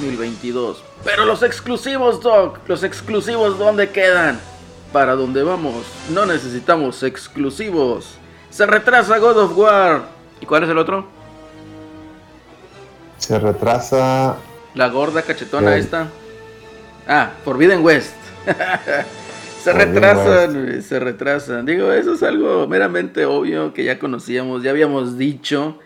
2022. Pero los exclusivos Doc, los exclusivos ¿dónde quedan? Para dónde vamos, no necesitamos exclusivos. Se retrasa God of War. ¿Y cuál es el otro? Se retrasa. La gorda cachetona esta. Ah, Forbidden West. se retrasan, se retrasan. Digo, eso es algo meramente obvio que ya conocíamos, ya habíamos dicho.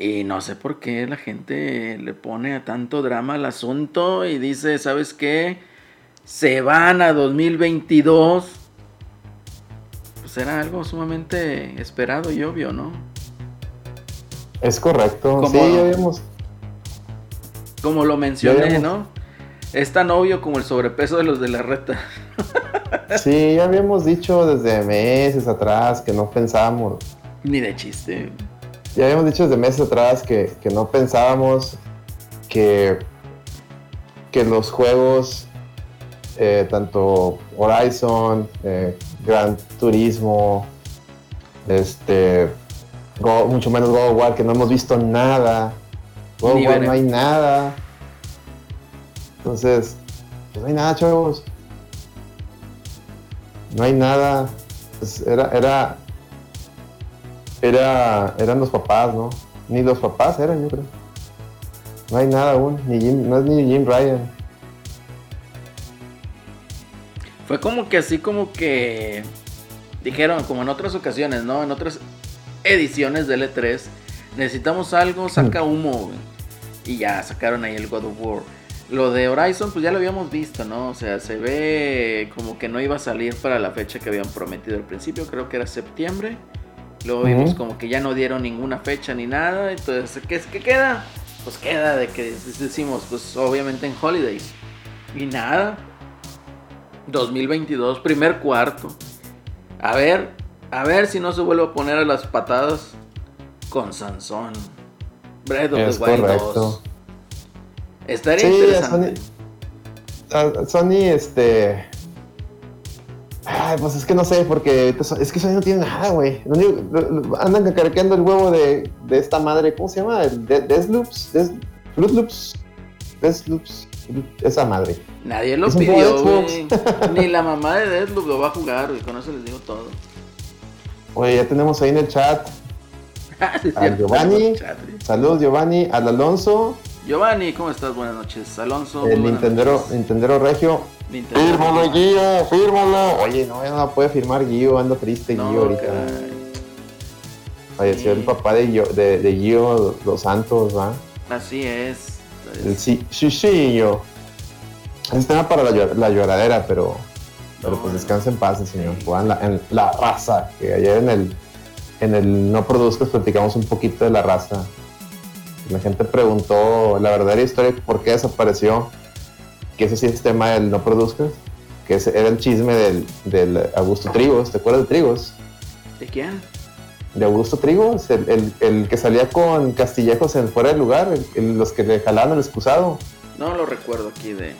Y no sé por qué la gente le pone a tanto drama al asunto y dice, ¿sabes qué? Se van a 2022. Pues era algo sumamente esperado y obvio, ¿no? Es correcto. Sí, ya habíamos. Como lo mencioné, ¿no? Es tan obvio como el sobrepeso de los de la reta. sí, ya habíamos dicho desde meses atrás que no pensábamos. Ni de chiste. Ya habíamos dicho desde meses atrás que, no pensábamos que, que los juegos, eh, tanto Horizon, eh, Gran Turismo, este, mucho menos God of War, que no hemos visto nada. God of War no hay nada. Entonces, pues no hay nada, chavos. No hay nada. Pues era, era, era, eran los papás, ¿no? Ni los papás eran, yo creo. No hay nada aún, ni no es ni Jim Ryan. Fue como que así como que dijeron, como en otras ocasiones, ¿no? En otras ediciones de L3, necesitamos algo, saca humo, Y ya sacaron ahí el God of War. Lo de Horizon, pues ya lo habíamos visto, ¿no? O sea, se ve como que no iba a salir para la fecha que habían prometido al principio, creo que era septiembre. Luego vimos como que ya no dieron ninguna fecha ni nada. Entonces, ¿qué, ¿qué queda? Pues queda de que decimos, pues obviamente en Holidays. Y nada. 2022, primer cuarto. A ver, a ver si no se vuelve a poner a las patadas con Sansón. Breath of the Wild 2. Estaría interesante. Sony, Sony, este. Ay, pues es que no sé, porque es que Sony no tiene nada, güey. Andan cacarequeando el huevo de, de, esta madre, ¿cómo se llama? Deathloops, Des, Fruit Loops, Deathloops, esa madre. Nadie lo pidió, güey. Ni la mamá de Deathloop lo va a jugar, güey. Con eso les digo todo. Oye, ya tenemos ahí en el chat a Giovanni. Saludos, Giovanni. Al Alonso. Giovanni, ¿cómo estás? Buenas noches. Alonso. El Nintendero, Nintendero Regio. Fírmalo, Guío, fírmalo. Oye, no, ya no puede firmar Guío, ando triste no, Guío ahorita. Falleció el papá de, Gio, de, de Guío Los Santos, ¿va? Así es. El sí, sí, sí, yo. Es tema para la, la lloradera, pero, pero pues descansa en paz, señor. Juan la, en la raza, que ayer en el, en el No Produzcas platicamos un poquito de la raza la gente preguntó la verdadera historia por qué desapareció, que ese sí es tema del no produzcas, que ese era el chisme del, Augusto Trigos, ¿te acuerdas de Trigos? ¿De quién? De Augusto Trigos, el, que salía con Castillejos en fuera del lugar, los que le jalaban el excusado. No lo recuerdo aquí de...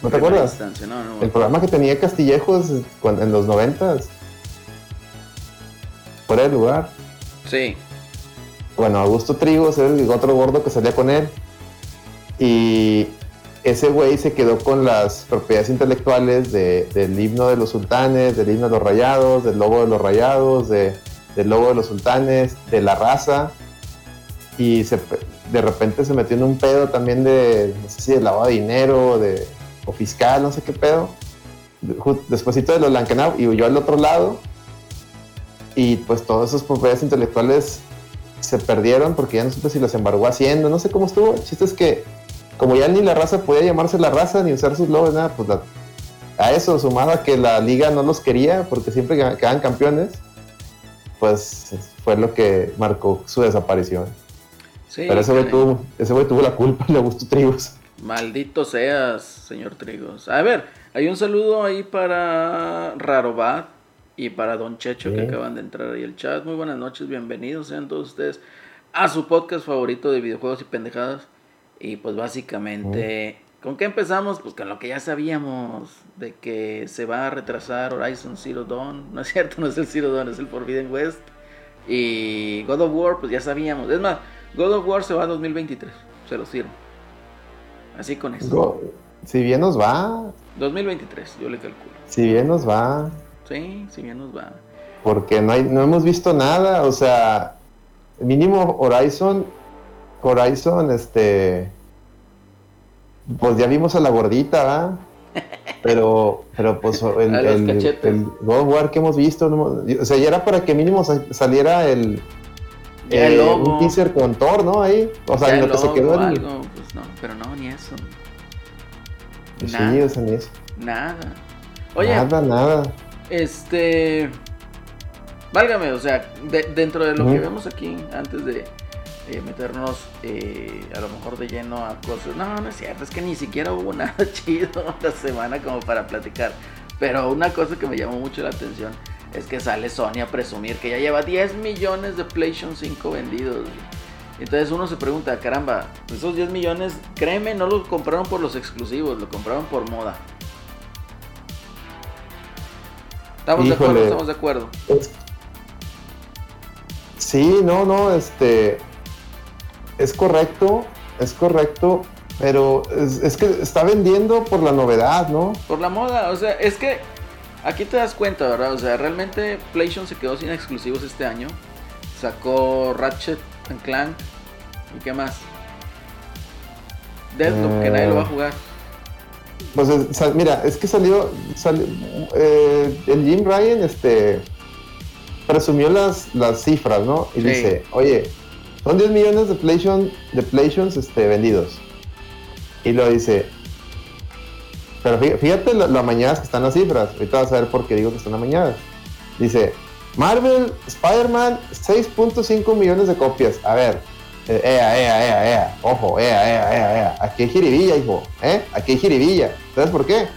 ¿No te acuerdas? el programa que tenía Castillejos en los noventas. Fuera del lugar. Sí bueno, Augusto Trigos era el otro gordo que salía con él. Y ese güey se quedó con las propiedades intelectuales del himno de los sultanes, del himno de los rayados, del logo de los rayados, del logo de los sultanes, de la raza. Y de repente se metió en un pedo también de, no sé si de lavado de dinero, de, o fiscal, no sé qué pedo. Despuésito de los Lankenau y huyó al otro lado. Y pues todas esas propiedades intelectuales se perdieron porque ya no supe si las embargó haciendo, no sé cómo estuvo. El chiste es que, como ya ni la raza podía llamarse la raza ni usar sus logos, nada, pues a eso sumado a que la liga no los quería porque siempre quedaban campeones, pues fue lo que marcó su desaparición. Pero ese güey tuvo, tuvo la culpa, le gustó Trigos. Maldito seas, señor Trigos. A ver, hay un saludo ahí para Rarobat y para Don Checho que acaban de entrar ahí el chat. Muy buenas noches, bienvenidos sean todos ustedes a su podcast favorito de videojuegos y pendejadas. Y pues básicamente, ¿con qué empezamos? Pues con lo que ya sabíamos, de que se va a retrasar Horizon Zero Dawn. No es cierto, no es el Zero Dawn, es el Forbidden West. Y God of War, pues ya sabíamos. Es más, God of War se va a 2023. Se lo sirvo. Así con eso. si bien nos va. 2023, yo le calculo. Si bien nos va. Sí, si bien nos va. Porque no, hay, no hemos visto nada. O sea, mínimo Horizon. Horizon, este. Pues ya vimos a la gordita, ¿verdad? Pero, pero pues el, el, God of War que hemos visto, o sea, ya era para que mínimo saliera el, eh, un teaser con Thor, ¿no? Ahí, o sea, lo que se quedó algo, pues no, pero no, ni eso. Pues nada. Sí, o sea, ni eso. Nada. Oye, nada, nada. Este, válgame, o sea, dentro de lo que vemos aquí, antes de eh, meternos eh, a lo mejor de lleno a cosas. No, no es cierto, es que ni siquiera hubo nada chido la semana como para platicar. Pero una cosa que me llamó mucho la atención es que sale Sony a presumir que ya lleva 10 millones de PlayStation 5 vendidos. Entonces uno se pregunta, caramba, esos 10 millones, créeme, no los compraron por los exclusivos, lo compraron por moda. ¿Estamos de acuerdo? ¿Estamos de acuerdo? Sí, no, no, este es correcto, es correcto, pero es, que está vendiendo por la novedad, ¿no? Por la moda, o sea, es que aquí te das cuenta, ¿verdad? O sea, realmente PlayStation se quedó sin exclusivos este año. Sacó Ratchet and Clank y qué más. Deathloop, que nadie lo va a eh, jugar. Pues mira, es que salió, eh, el Jim Ryan, este, presumió las, las cifras, ¿no? Y dice, oye, son 10 millones de PlayStation, de este, vendidos. Y lo dice. Pero fíjate lo amañadas que están las cifras. Ahorita vas a ver por qué digo que están amañadas. Dice, Marvel, Spider-Man, 6.5 millones de copias. A ver, eh, ea, ea, ea, ea, ojo, ea, ea, ea, ea. Aquí hay jiribilla, hijo, ¿eh? Aquí hay jiribilla. ¿Sabes por qué?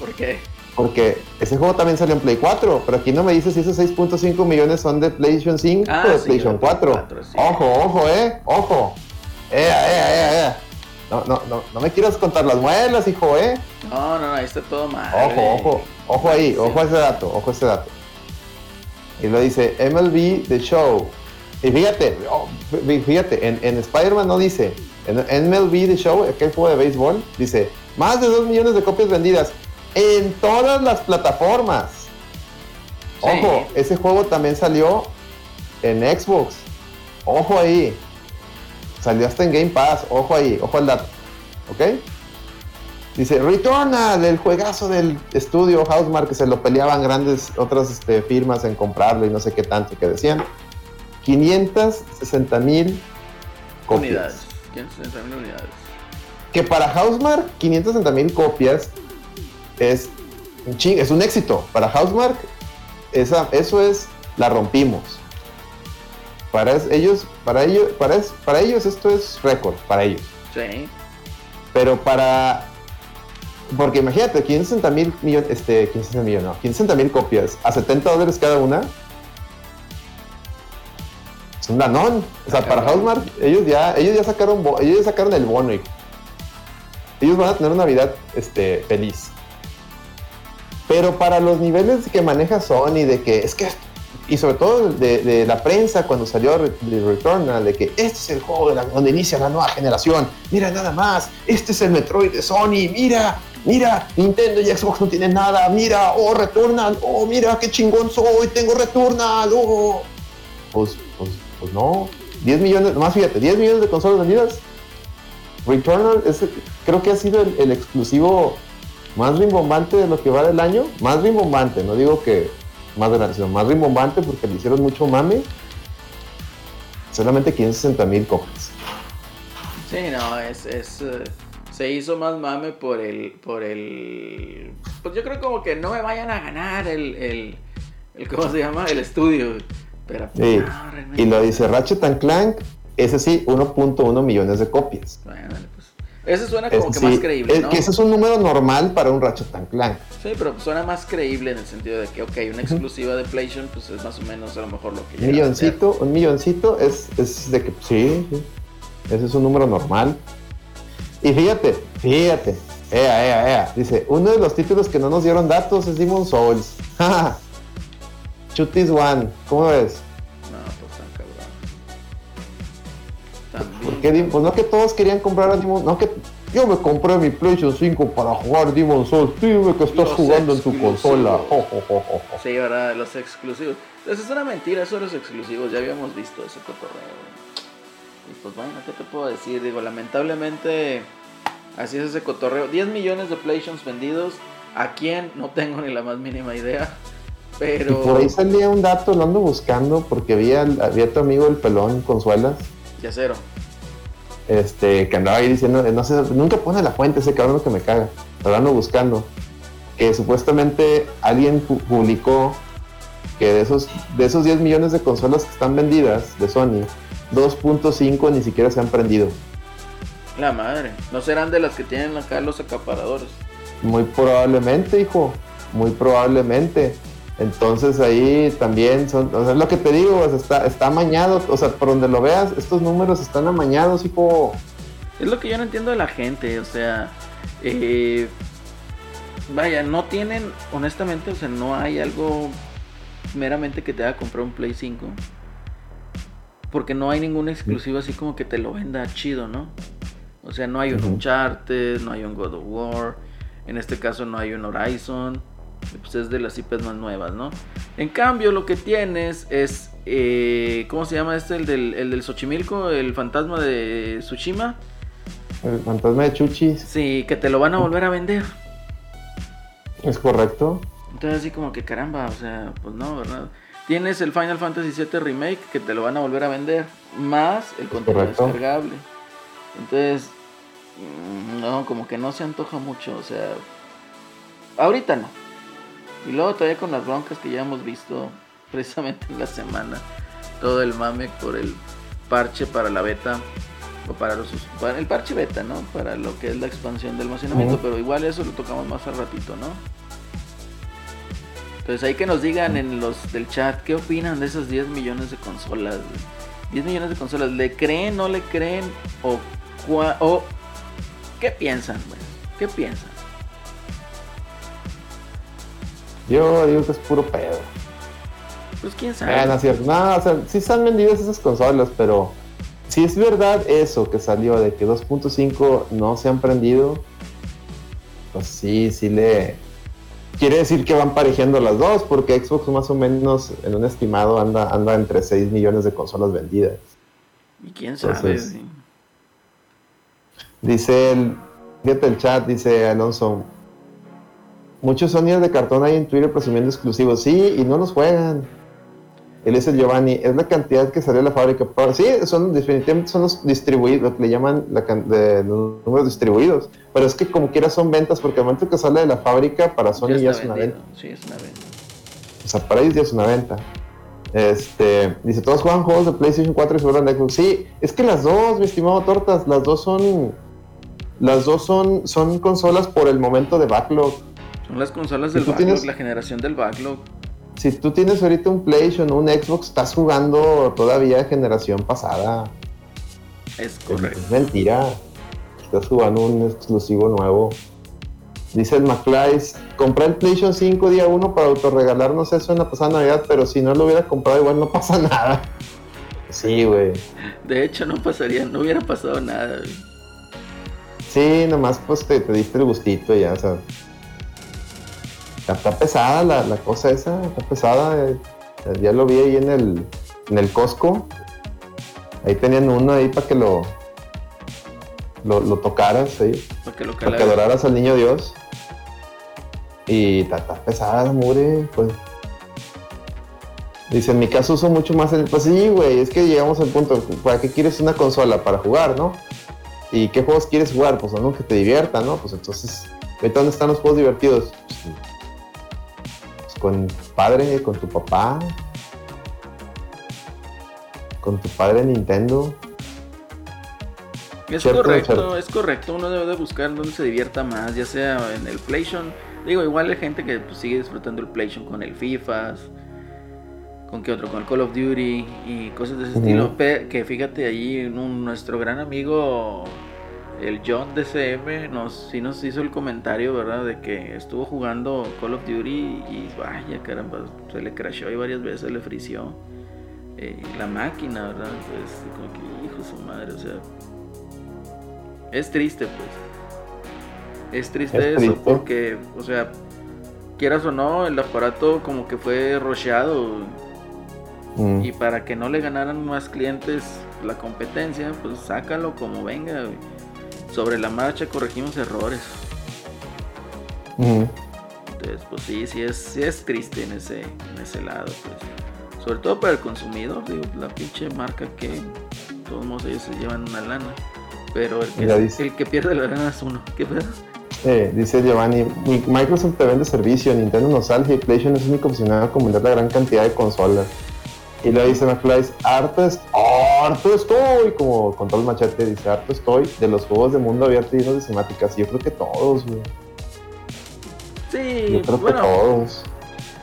¿Por qué? Porque ese juego también salió en Play 4, pero aquí no me dice si esos 6.5 millones son de PlayStation 5 ah, o de PlayStation 4. Ojo, ojo, eh, ojo. Eh, eh, eh, no, no, no, no me quieras contar las muelas, hijo, eh. No, no, ahí está todo mal. Ojo, ojo, ojo ahí, ojo a ese dato, ojo a ese dato. Y lo dice MLB The Show. Y fíjate, oh, fíjate, en, en Spider-Man no dice, en MLB The Show, aquel juego de béisbol, dice, más de 2 millones de copias vendidas en todas las plataformas. Ojo, ese juego también salió en Xbox. Ojo ahí. Salió hasta en Game Pass. Ojo ahí, ojo al dato. ¿Ok? Dice, Returnal, el juegazo del estudio Housemark que se lo peleaban grandes otras este, firmas en comprarlo y no sé qué tanto que decían. 560 mil unidades. 560 mil unidades. Que para Housemark, 560 mil copias es un es un éxito. Para Housemark, esa, eso es, la rompimos. Para ellos, para ellos, para, para ellos esto es récord, para ellos. Sí. Pero para porque imagínate, 560 mil millones, este, 560 millones, no, 560 mil copias a 70 dólares cada una. Es un danón. O sea, para Housemark, ellos ya, ellos ya sacaron, ellos ya sacaron el bono. ellos van a tener una Navidad este, feliz. Pero para los niveles que maneja Sony, de que es que, y sobre todo de, la prensa cuando salió Returnal, de que este es el juego donde inicia la nueva generación, mira nada más, este es el Metroid de Sony, mira, mira, Nintendo y Xbox no tienen nada, mira, oh, Returnal, oh, mira qué chingón soy, tengo Returnal, oh. Pues, pues, pues no, 10 millones, más fíjate, 10 millones de consolas vendidas. Returnal es, creo que ha sido el exclusivo más rimbombante de lo que va del año, más rimbombante, no digo que más grande, sino más rimbombante porque le hicieron mucho mame, solamente 560 mil copias. Sí, no, es, es eh, se hizo más mame por el, por el, pues yo creo como que no me vayan a ganar el, el, el ¿cómo se llama? El estudio, pero sí. Y lo dice Ratchet Clank, ese sí, 1.1 millones de copias. Bueno, ese suena como que más creíble, ¿no? Que ese es un número normal para un Ratchet Clank. Sí, pero suena más creíble en el sentido de que, ok, una exclusiva de PlayStation, pues es más o menos a lo mejor lo que Un milloncito, un milloncito es, es de que, sí, sí, ese es un número normal. Y fíjate, fíjate, ea, ea, ea, dice, uno de los títulos que no nos dieron datos es Demon Souls. Chutis One, ¿cómo ves? ¿Por qué Pues no que todos querían comprar a Demon No que yo me compré mi PlayStation 5 para jugar Demon Souls. Dime que estás jugando en tu consola. sí, verdad, los exclusivos. Entonces es una mentira eso de los exclusivos. Ya habíamos visto ese cotorreo. Y pues bueno, ¿qué te puedo decir? Digo, lamentablemente así es ese cotorreo. 10 millones de PlayStations vendidos. ¿A quién? No tengo ni la más mínima idea. Pero... por ahí salía un dato, lo ando buscando porque había, había tu amigo el pelón Consuelas. Yacero. Este, que andaba ahí diciendo, no sé, nunca pone la fuente ese cabrón que me caga. Lo ando buscando. Que supuestamente alguien publicó que de esos, de esos 10 millones de consolas que están vendidas de Sony, 2.5 ni siquiera se han prendido. La madre, no serán de las que tienen acá los acaparadores. Muy probablemente, hijo, muy probablemente. Entonces ahí también son, o sea, es lo que te digo, está, está amañado, o sea, por donde lo veas, estos números están amañados, hijo. Es lo que yo no entiendo de la gente, o sea, eh, vaya, no tienen, honestamente, o sea, no hay algo meramente que te haga comprar un Play 5. Porque no hay ningún exclusivo así como que te lo venda chido, ¿no? O sea, no hay un Uncharted, no hay un God of War, en este caso no hay un Horizon pues es de las IPs más nuevas, ¿no? En cambio, lo que tienes es, eh, ¿cómo se llama este? El del, el del Xochimilco, el fantasma de Tsushima. El fantasma de Chuchis. Sí, que te lo van a volver a vender. Es correcto. Entonces así como que caramba, o sea, pues no, ¿verdad? Tienes el Final Fantasy VII Remake que te lo van a volver a vender, más el contenido descargable. Entonces, mm, no, como que no se antoja mucho, o sea, ahorita no. Y luego todavía con las broncas que ya hemos visto precisamente en la semana. Todo el mame por el parche para la beta. O para los para el parche beta, ¿no? Para lo que es la expansión del almacenamiento. Pero igual eso lo tocamos más al ratito, ¿no? Entonces ahí que nos digan en los del chat qué opinan de esos 10 millones de consolas. 10 millones de consolas, ¿le creen, no le creen? ¿O, o qué piensan? ¿Qué piensan? Yo digo que es puro pedo. Pues quién sabe. no, cierto. no, o sea, sí están vendidas esas consolas, pero si es verdad eso que salió de que 2.5 no se han prendido, pues sí, sí le. Quiere decir que van parejiendo las dos, porque Xbox más o menos en un estimado anda, anda entre 6 millones de consolas vendidas. ¿Y quién sabe? dice el. Fíjate el chat, dice Alonso, muchos sonidos de cartón hay en Twitter presumiendo exclusivos. Sí, y no los juegan. Él es el Giovanni. Es la cantidad que salió de la fábrica. sí, son definitivamente son los distribuidos, lo que le llaman la de, los números distribuidos. Pero es que como quiera son ventas, porque al momento que sale de la fábrica para Sony ya, es una venta. Sí, es una venta. O sea, para ellos ya es una venta. Este, dice, todos juegan juegos de PlayStation 4 y de Xbox. Sí, es que las dos, mi estimado Tortas, las dos son. Las dos son, son consolas por el momento de backlog. Son las consolas del backlog, la generación del backlog. Si tú tienes ahorita un PlayStation, un Xbox, estás jugando todavía de generación pasada. Es correcto. Es, mentira. Estás jugando un exclusivo nuevo. Dice el McFly, compré el PlayStation 5 día 1 para autorregalarnos eso en la pasada Navidad, pero si no lo hubiera comprado igual no pasa nada. Sí, güey. De hecho no pasaría, no hubiera pasado nada. Sí, nomás pues te, te diste el gustito ya, o sea, Está pesada la, cosa esa, está pesada. Eh, ya lo vi ahí en el, en el Costco. Ahí tenían uno ahí para que lo, lo, tocaras, ahí. Para que, lo para que adoraras al niño Dios. Y está, pesada la pues. Dice, en mi caso uso mucho más el... Pues sí, güey, es que llegamos al punto, ¿para qué quieres una consola? Para jugar, ¿no? ¿Y qué juegos quieres jugar? Pues algo que te divierta, ¿no? Pues entonces, ¿dónde están los juegos divertidos? Pues, con padre, con tu papá, con tu padre Nintendo. Es correcto, es correcto. Uno debe de buscar donde se divierta más, ya sea en el PlayStation. Digo, igual hay gente que pues, sigue disfrutando el PlayStation con el FIFA, con qué otro, con el Call of Duty y cosas de ese estilo. Que fíjate ahí, nuestro gran amigo el John DCM nos, sí nos hizo el comentario, ¿verdad? De que estuvo jugando Call of Duty y vaya caramba, se le crashó y varias veces le frició. eh, la máquina, ¿verdad? Entonces, como que, hijo su madre, o sea, es triste, pues. Es triste eso, porque, o sea, quieras o no, el aparato como que fue rocheado. Mm. Y para que no le ganaran más clientes la competencia, pues sácalo como venga. Sobre la marcha corregimos errores. Entonces, pues sí, sí es, sí es triste en ese, en ese lado, pues. Sobre todo para el consumidor, digo, la pinche marca que todos modos ellos se llevan una lana. Pero el que, el que pierde la lana es uno. ¿Qué pedo? Eh, dice Giovanni, Microsoft te vende servicio, Nintendo nostalgia y PlayStation es único opcionado a vender la gran cantidad de consolas. Y le dice McFly, harto, es, harto estoy, como con todo el machete, dice, harto estoy de los juegos de mundo abierto y de cinemáticas. Yo creo que todos, güey. Sí, yo creo bueno, que todos.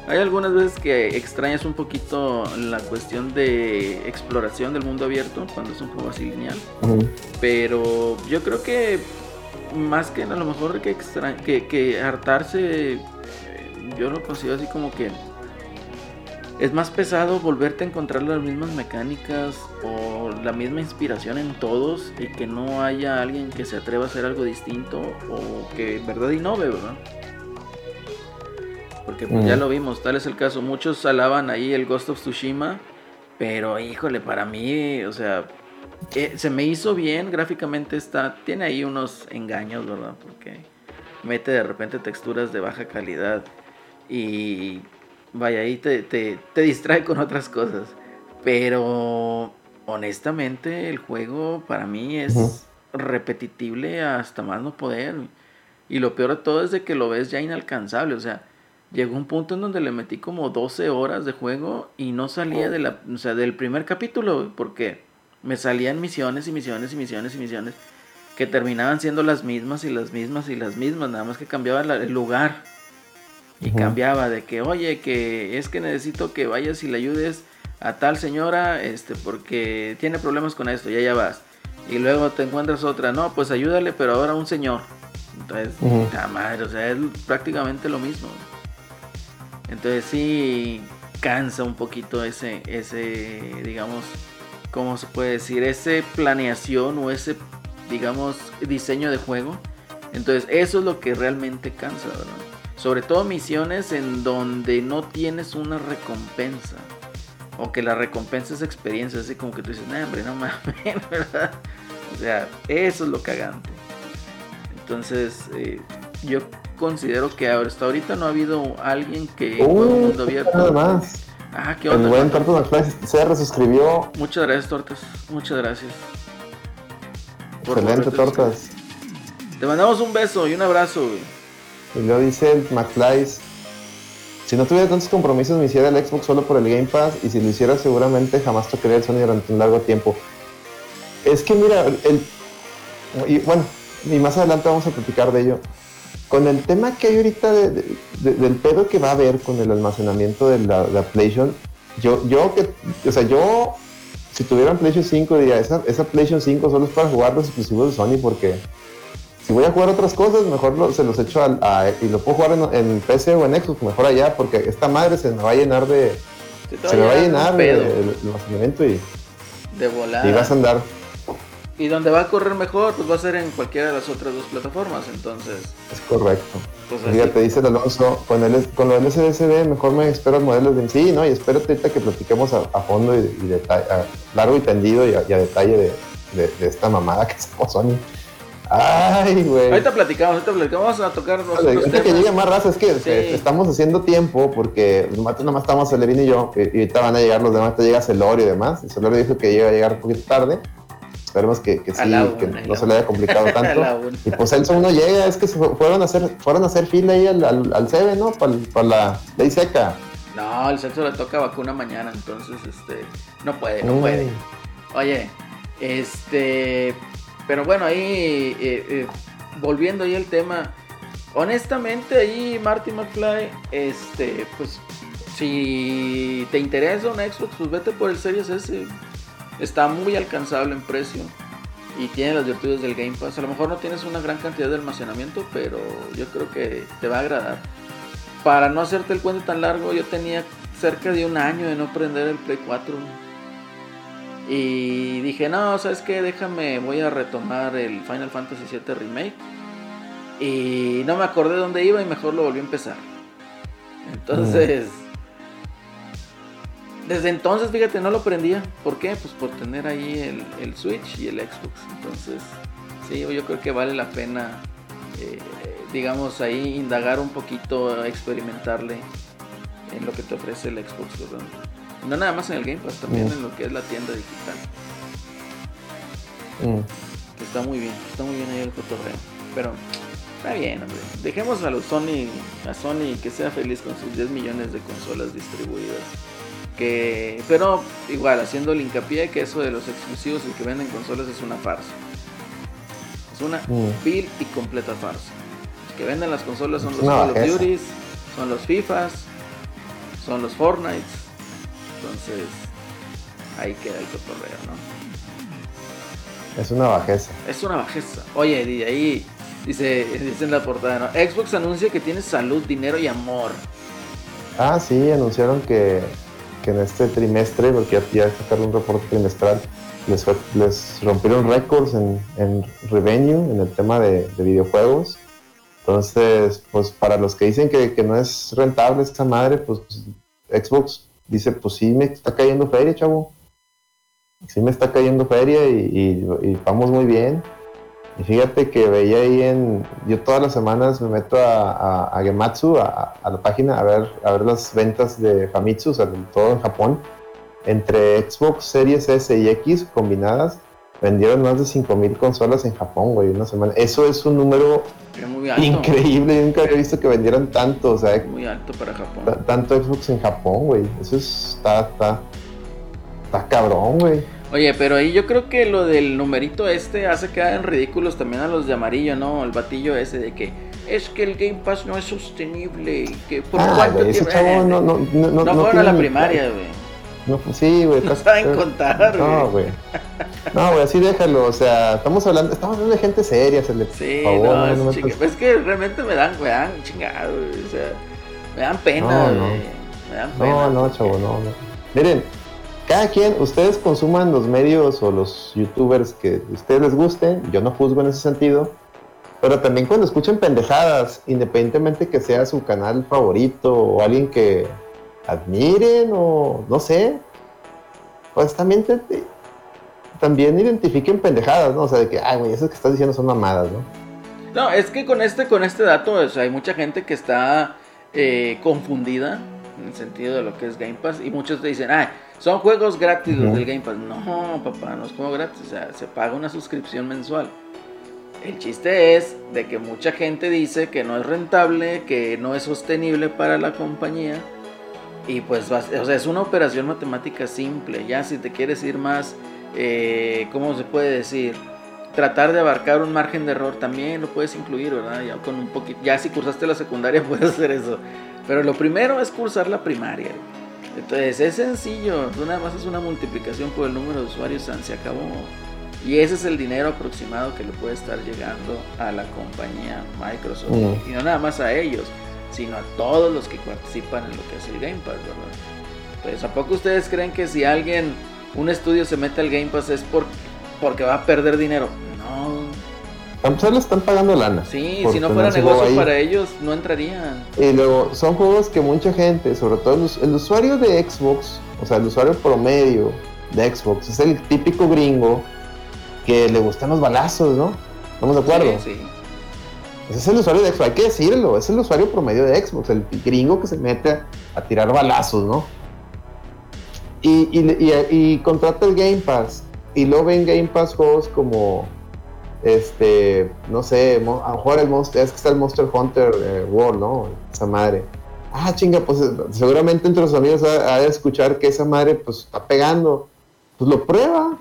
Hay algunas veces que extrañas un poquito la cuestión de exploración del mundo abierto cuando es un juego así lineal. Pero yo creo que más que a lo mejor que, que, que hartarse, eh, yo lo considero así como que es más pesado volverte a encontrar las mismas mecánicas o la misma inspiración en todos y que no haya alguien que se atreva a hacer algo distinto o que en verdad innove, ¿verdad? Porque pues, ya lo vimos, tal es el caso. Muchos alaban ahí el Ghost of Tsushima, pero híjole, para mí, o sea, eh, se me hizo bien, gráficamente está, tiene ahí unos engaños, ¿verdad? Porque mete de repente texturas de baja calidad y vaya, ahí te, te, distrae con otras cosas. Pero honestamente el juego para mí es repetitible hasta más no poder. Y lo peor de todo es de que lo ves ya inalcanzable. O sea, llegó un punto en donde le metí como 12 horas de juego y no salía de la, o sea, del primer capítulo. Porque me salían misiones y misiones y misiones y misiones que terminaban siendo las mismas y las mismas y las mismas, nada más que cambiaba el lugar. Y cambiaba de que, oye, que es que necesito que vayas y le ayudes a tal señora, este, porque tiene problemas con esto, ya ya vas. Y luego te encuentras otra, no, pues ayúdale, pero ahora un señor. Entonces, madre, o sea, es prácticamente lo mismo. Entonces sí cansa un poquito ese, ese, digamos, ¿cómo se puede decir? Ese planeación o ese, digamos, diseño de juego. Entonces, eso es lo que realmente cansa, ¿verdad? Sobre todo misiones en donde no tienes una recompensa. O que la recompensa es experiencia, así como que tú dices, no, hombre, no mames, ¿verdad? O sea, eso es lo cagante. Entonces, eh, yo considero que hasta ahorita no ha habido alguien que uh, mundo abierto. Nada más. Ah, qué onda. El buen Tortas se resuscribió. Muchas gracias, Tortas. Muchas gracias. Excelente, Tortas. Te mandamos un beso y un abrazo, Y lo dice el McFly. Si no tuviera tantos compromisos, me hiciera el Xbox solo por el Game Pass. Y si lo hiciera, seguramente jamás tocaría el Sony durante un largo tiempo. Es que, mira, el. Y bueno, y más adelante vamos a platicar de ello con el tema que hay ahorita del pedo que va a haber con el almacenamiento de la, PlayStation, yo, yo que, o sea, yo, si tuviera un PlayStation 5, diría, esa, esa PlayStation 5 solo es para jugar los exclusivos de Sony, porque si voy a jugar otras cosas, mejor se los echo a, y lo puedo jugar en, PC o en Xbox, mejor allá, porque esta madre se me va a llenar de, se, me va a llenar de, el, almacenamiento y, de volar. y vas a andar y donde va a correr mejor, pues va a ser en cualquiera de las otras dos plataformas, entonces. Es correcto. Pues Fíjate, dice el Alonso, con, el, con lo del SSD mejor me espero el modelo de sí, ¿no? Y espérate ahorita que platiquemos a, fondo y, detalle, largo y tendido y a, detalle de, esta mamada que es Sony. Ay, güey. Ahorita platicamos, ahorita platicamos, vamos a tocar los que llegue más raza, es que estamos haciendo tiempo porque nomás, nomás estamos Celevin y yo, y, ahorita van a llegar los demás, te llega Celorio y demás. Celorio dijo que iba a llegar un poquito tarde. Esperemos que, que sí, que no se le haya complicado tanto. y pues Elson uno llega, es que se fueron a hacer, fueron a hacer fila ahí al, al, al CB, ¿no? Para la ley seca. No, el Celso le toca vacuna mañana, entonces este no puede, no puede. Oye, este pero bueno, ahí eh, eh, volviendo ahí al tema, honestamente ahí Marty McFly, este, pues si te interesa un Xbox, pues vete por el Series S Está muy alcanzable en precio y tiene las virtudes del Game Pass. A lo mejor no tienes una gran cantidad de almacenamiento, pero yo creo que te va a agradar. Para no hacerte el cuento tan largo, yo tenía cerca de un año de no prender el Play 4. Y dije, no, ¿sabes qué? Déjame, voy a retomar el Final Fantasy VII Remake. Y no me acordé dónde iba y mejor lo volví a empezar. Entonces, desde entonces, fíjate, no lo prendía. ¿Por qué? Pues por tener ahí el, el Switch y el Xbox. Entonces, sí, yo creo que vale la pena, eh, digamos, ahí indagar un poquito, experimentarle en lo que te ofrece el Xbox, ¿verdad? No nada más en el Game Pass, también en lo que es la tienda digital. Que está muy bien, está muy bien ahí el cotorreo. Pero está bien, hombre. Dejemos a los Sony, a Sony que sea feliz con sus 10 millones de consolas distribuidas. Que, pero igual, haciendo el hincapié que eso de los exclusivos y que venden consolas es una farsa. Es una vil y completa farsa. Los que venden las consolas son los Call of Duty, son los FIFAs, son los Fortnite. Entonces, ahí queda el cotorreo, ¿no? Es una bajeza. Es una bajeza. Oye, de ahí dice, dice en la portada, ¿no? Xbox anuncia que tiene salud, dinero y amor. Ah, sí, anunciaron que, en este trimestre, porque ya, sacaron un reporte trimestral, les, les rompieron récords en, en, revenue, en el tema de, videojuegos. Entonces, pues para los que dicen que, que no es rentable esta madre, pues Xbox dice, pues sí me está cayendo feria, chavo. Sí me está cayendo feria y, vamos muy bien. Y fíjate que veía ahí en, yo todas las semanas me meto a, a, Gematsu, a, la página, a ver, a ver las ventas de Famitsu, o todo en Japón. Entre Xbox Series S y X combinadas, vendieron más de 5.000 consolas en Japón, güey, una semana. Eso es un número increíble. Yo nunca había visto que vendieran tanto, o sea. Muy alto para Japón. Tanto Xbox en Japón, güey. Eso está, está, está cabrón, güey. Oye, pero ahí yo creo que lo del numerito este hace quedar en ridículos también a los de amarillo, ¿no? El batillo ese de que es que el Game Pass no es sostenible y que por ah, cuánto tiempo. no, no, no, no, no fueron a la primaria, güey. No, pues sí, güey. No saben contar, güey. No, güey. No, güey, así déjalo. O sea, estamos hablando, estamos hablando de gente seria, se le Sí, no, no, es, es que realmente me dan, güey, chingado, güey. O sea, me dan pena, güey. Me dan pena. No, no, chavo, no, no. Miren, cada quien, ustedes consuman los medios o los youtubers que a ustedes les gusten. Yo no juzgo en ese sentido. Pero también cuando escuchen pendejadas, independientemente que sea su canal favorito o alguien que admiren o no sé, pues también también identifiquen pendejadas, ¿no? O sea, de que, ay, güey, eso que estás diciendo son mamadas, ¿no? No, es que con este, con este dato, o sea, hay mucha gente que está eh, confundida en el sentido de lo que es Game Pass y muchos te dicen, ay, son juegos gratis los del Game Pass. No, papá, no es juego gratis, o sea, se paga una suscripción mensual. El chiste es de que mucha gente dice que no es rentable, que no es sostenible para la compañía y pues, o sea, es una operación matemática simple. Ya si te quieres ir más, eh, ¿cómo se puede decir? Tratar de abarcar un margen de error también lo puedes incluir, ¿verdad? Ya con un poquito, ya si cursaste la secundaria puedes hacer eso. Pero lo primero es cursar la primaria. Entonces es sencillo, tú nada más es una multiplicación por el número de usuarios, se acabó. Y ese es el dinero aproximado que le puede estar llegando a la compañía Microsoft. Mm. Y no nada más a ellos sino a todos los que participan en lo que es el Game Pass, ¿verdad? Entonces, ¿a poco ustedes creen que si alguien, un estudio se mete al Game Pass es por, porque va a perder dinero? No. A le están pagando lana. Sí, si no fuera negocio para ellos, no entrarían. Y luego, son juegos que mucha gente, sobre todo el, usuario de Xbox, o sea, el usuario promedio de Xbox, es el típico gringo que le gustan los balazos, ¿no? ¿Estamos de acuerdo? Sí, sí. Ese es el usuario de Xbox, hay que decirlo, es el usuario promedio de Xbox, el gringo que se mete a, tirar balazos, ¿no? Y, y, contrata el Game Pass y luego ven Game Pass juegos como este, no sé, a mejor el Monster, es que está el Monster Hunter eh, World, ¿no? Esa madre. Ah, chinga, pues eh, seguramente entre los amigos ha, de escuchar que esa madre pues está pegando. Pues lo prueba.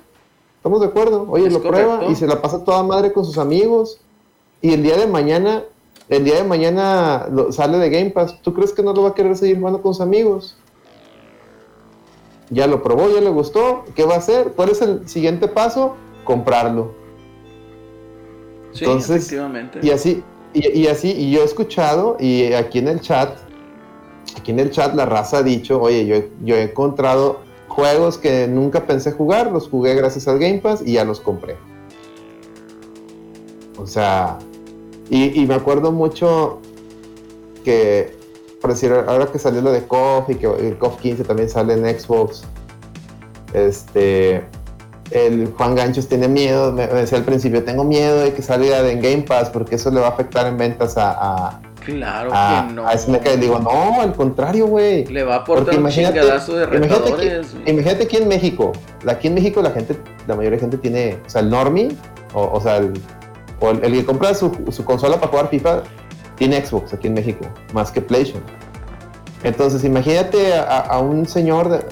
¿Estamos de acuerdo? Oye, lo prueba y se la pasa toda madre con sus amigos y el día de mañana, el día de mañana sale de Game Pass, ¿tú crees que no lo va a querer seguir jugando con sus amigos? Ya lo probó, ya le gustó, ¿qué va a hacer? ¿Cuál es el siguiente paso? Comprarlo. Sí, efectivamente. Y así, y, así, y yo he escuchado, y aquí en el chat, aquí en el chat la raza ha dicho, oye, yo, yo he encontrado juegos que nunca pensé jugar, los jugué gracias al Game Pass y ya los compré. O sea, y, me acuerdo mucho que, por decir, ahora que salió lo de KOF y que el KOF 15 también sale en Xbox, este, el Juan Ganchos tiene miedo, me, decía al principio, tengo miedo de que salga en Game Pass porque eso le va a afectar en ventas a... claro que no. A SNK. Y digo, no, al contrario, güey. Le va a aportar un chingadazo de imagínate, imagínate aquí en México, aquí en México la gente, la mayoría de gente tiene, o sea, el normie, o, sea, el, que compra su, consola para jugar FIFA, tiene Xbox aquí en México, más que PlayStation. Entonces, imagínate a, un señor de,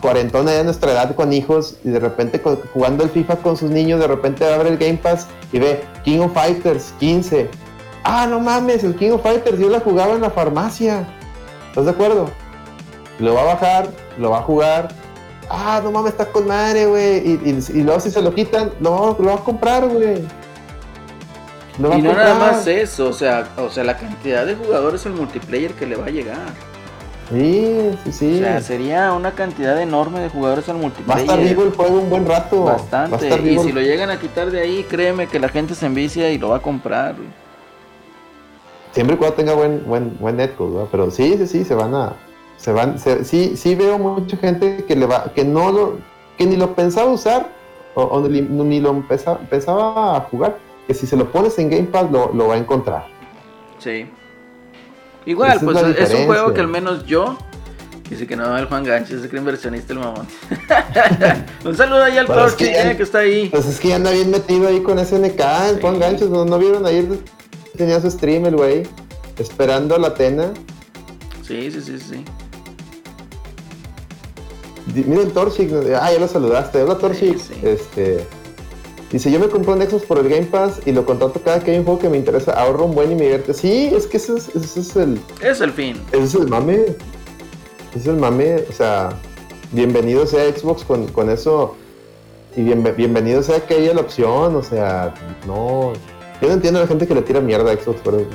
cuarentona de nuestra edad con hijos y de repente jugando el FIFA con sus niños, de repente abre el Game Pass y ve King of Fighters 15. Ah, no mames, el King of Fighters yo la jugaba en la farmacia. ¿Estás de acuerdo? Lo va a bajar, lo va a jugar. Ah, no mames, está con madre, güey. Y, luego si se lo quitan, no, lo va a comprar, güey. y no nada más eso, o sea, o sea, la cantidad de jugadores en multiplayer que le va a llegar. Sí, sí, sí. O sea, sería una cantidad enorme de jugadores al multiplayer. Va a estar vivo el juego un buen rato. Bastante. y si lo llegan a quitar de ahí, créeme que la gente se envicia y lo va a comprar. Siempre y cuando tenga buen, buen, buen netcode, ¿verdad? Pero sí, sí, sí, se van a. Se van, sí, sí veo mucha gente que le va, que no lo, que ni lo pensaba usar, o, ni, lo empezaba, pensaba jugar, que si se lo pones en Game Pass lo, lo va a encontrar. Sí. Igual, pues es, un juego que al menos yo. Dice que no, el Juan Gancho, se cree inversionista el mamón. un saludo ahí al pues que, que, está ahí. Pues es que anda bien metido ahí con SNK, el Juan Gancho. ¿no, vieron ayer? Tenía su stream el güey, esperando la tena. Sí, sí, sí, sí. Mira el Torchic, ah, ya lo saludaste. Hola Torchic. Este. Dice, yo me compré un Xbox por el Game Pass y lo contrato cada que hay un juego que me interesa, ahorro un buen y me divierte. Sí, es que ese es, ese es el... Es el fin. Ese es el mame. Ese es el mame. O sea, bienvenido sea Xbox con, con eso. Y bienvenido sea que haya la opción. O sea, no... Yo no entiendo a la gente que le tira mierda a Xbox, pero...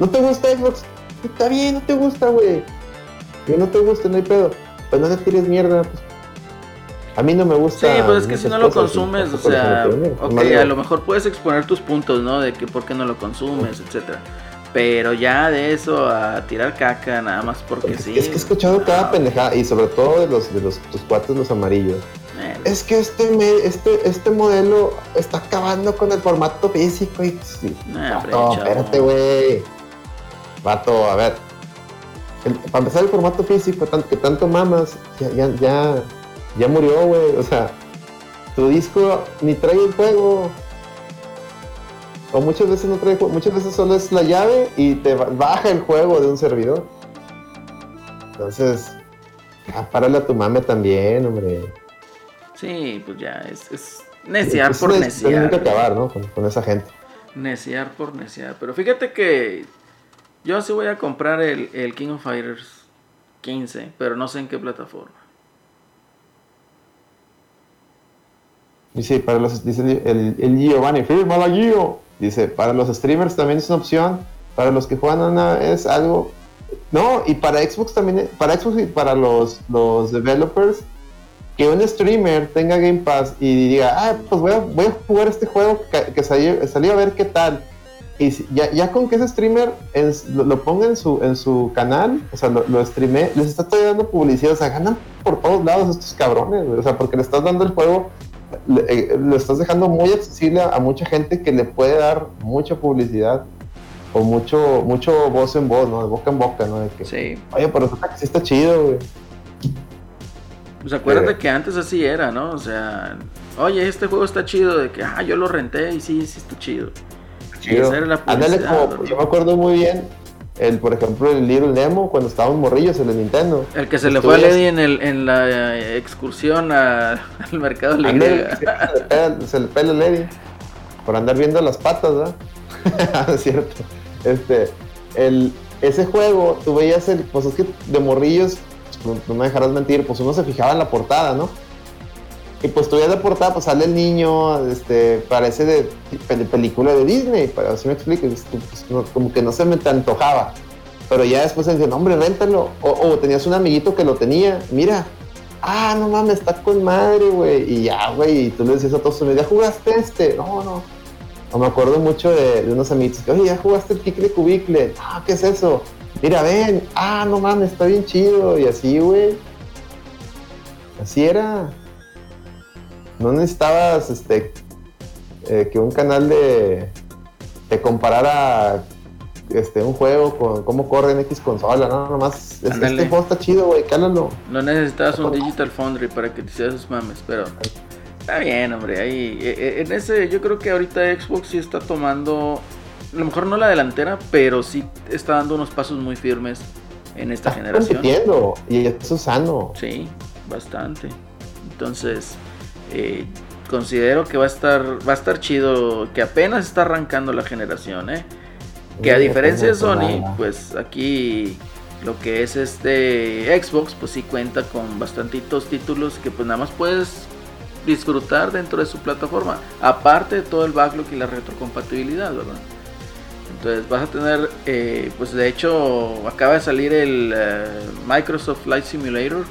¿No te gusta Xbox? Está bien, no te gusta, güey. Que no te gusta, no hay pedo. Pues no le tires mierda, pues a mí no me gusta. Sí, pues es que si no lo consumes, o sea, ok, a lo mejor puedes exponer tus puntos, ¿no? De que por qué no lo consumes, etcétera. Pero ya de eso a tirar caca nada más porque, sí. Es que he escuchado cada pendejada y sobre todo de los de los tus cuates los amarillos. Eh. Es que este este este modelo está acabando con el formato físico y sí. espérate, güey. Vato, a ver. Para empezar el formato físico que tanto mamas, ya, ya ya murió, güey. O sea, tu disco ni trae el juego. O muchas veces no trae juego, muchas veces solo es la llave y te baja el juego de un servidor. Entonces, ah, párale a tu mame también, hombre. Sí, pues ya, es, es neciar por neciar. que acabar, ¿no? Con, esa gente. Neciar por neciar. Pero fíjate que yo sí voy a comprar el, el King of Fighters 15, pero no sé en qué plataforma. Dice, para los, dice el, el firma la Gio. Dice, para los streamers también es una opción. Para los que juegan una es algo. No, y para Xbox también, para Xbox y para los, los developers, que un streamer tenga Game Pass y diga, ah, pues voy a, voy a jugar este juego que, salió, a ver qué tal. Y ya, ya con que ese streamer lo, ponga en su, en su canal, o sea, lo, lo streame, les está dando publicidad, o sea, ganan por todos lados estos cabrones, o sea, porque le estás dando el juego eh, lo estás dejando muy accesible a, mucha gente que le puede dar mucha publicidad o mucho mucho voz en voz, ¿no? De boca en boca, ¿no? De que, sí. Oye, pero sí está chido, güey. Pues acuérdate eh. que antes así era, ¿no? O sea, oye, este juego está chido, de que, ah, yo lo renté y sí, sí está chido. Chido. yo me acuerdo muy bien, el, por ejemplo, el Little Nemo cuando estábamos morrillos en el Nintendo. El que se le fue a Lady en, el, en la eh, excursión al mercado libre. Se, le pela a Lady por andar viendo las patas, ¿verdad? es cierto. Este, el, ese juego, tú veías el, pues es que de morrillos, no, no, me dejarás mentir, pues uno se fijaba en la portada, ¿no? Y pues tú la portada, pues sale el niño, este, parece de, película de Disney, para así me explico, pues, como que no se me te antojaba. Pero ya después me no hombre, réntalo. O, tenías un amiguito que lo tenía, mira, ah, no mames, está con madre, güey. Y ya, güey, y tú le decías a todos, ¿ya jugaste este? No, no. No me acuerdo mucho de, unos amigos que, oye, ¿ya jugaste el Kikle Cubicle? Ah, ¿qué es eso? Mira, ven, ah, no mames, está bien chido. Y así, güey. Así era. No necesitabas, este, eh, que un canal de, te comparara este, un juego con cómo corre en X consola, ¿no? Nomás, este juego está chido, güey, cálalo. No necesitabas un Digital Foundry para que te hicieras esos mames, pero está bien, hombre, ahí, e, e, en ese, yo creo que ahorita Xbox sí está tomando, a lo mejor no la delantera, pero sí está dando unos pasos muy firmes en esta generación. Entiendo, y eso es sano. Sí, bastante. Entonces, eh, considero que va a estar va a estar chido que apenas está arrancando la generación, ¿eh? Que a diferencia de Sony, pues aquí lo que es este Xbox, pues sí cuenta con bastantitos títulos que pues nada más puedes disfrutar dentro de su plataforma, aparte de todo el backlog y la retrocompatibilidad, ¿verdad? Entonces vas a tener, eh, pues de hecho acaba de salir el eh, Microsoft Flight Simulator,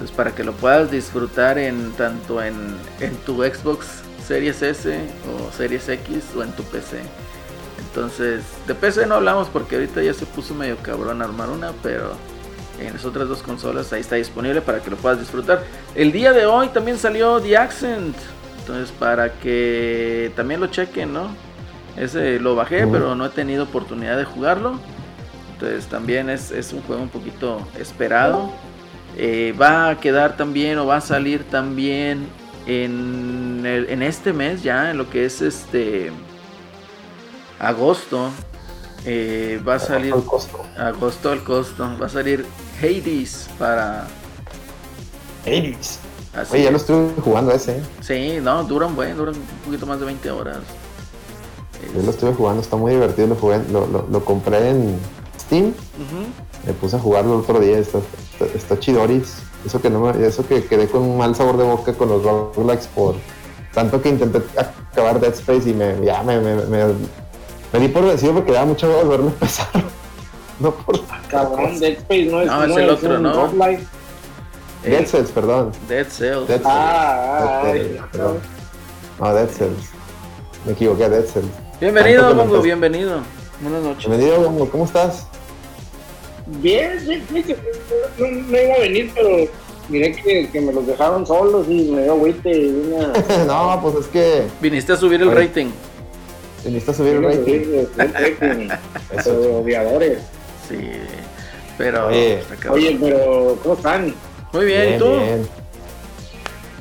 entonces para que lo puedas disfrutar en tanto en, en tu Xbox Series S o Series X o en tu PC. Entonces, de PC no hablamos porque ahorita ya se puso medio cabrón armar una, pero en las otras dos consolas ahí está disponible para que lo puedas disfrutar. El día de hoy también salió The Accent, entonces para que también lo chequen, ¿no? Ese lo bajé, pero no he tenido oportunidad de jugarlo. Entonces también es, un juego un poquito esperado. Eh, va a quedar también o va a salir también en, en este mes ya, en lo que es este agosto eh, va a salir agosto al costo va a salir Hades para Hades Oye, ya lo estuve jugando ese. ¿eh? Sí, no, duran buen, duran un poquito más de 20 horas. Yo lo estuve jugando, está muy divertido, lo, jugué, lo, compré en Steam. Me puse a jugarlo el otro día, está, está, chidoris. Eso que no eso que quedé con un mal sabor de boca con los roguelikes por tanto que intenté acabar Dead Space y me, ya me, me me di por vencido porque daba mucho volverme a empezar. no por. Cabrón, Dead Space no es. No, es el otro, ¿no? Dead Cells, perdón. Dead Cells. Dead Cells. Ah, perdón. No, Dead Cells. Me equivoqué, Dead Cells. Bienvenido, Mongo, bienvenido. Buenas noches. Bienvenido, Mongo, ¿cómo estás? Bien, sí, sí, no, no iba a venir, pero miré que, que, me los dejaron solos y me dio agüite y una... no, pues es que... Viniste a subir el rating. Necesitas subir el rating. Esos odiadores. Sí, pero. Oye, oye, pero ¿cómo están? Muy bien, ¿y tú? Bien.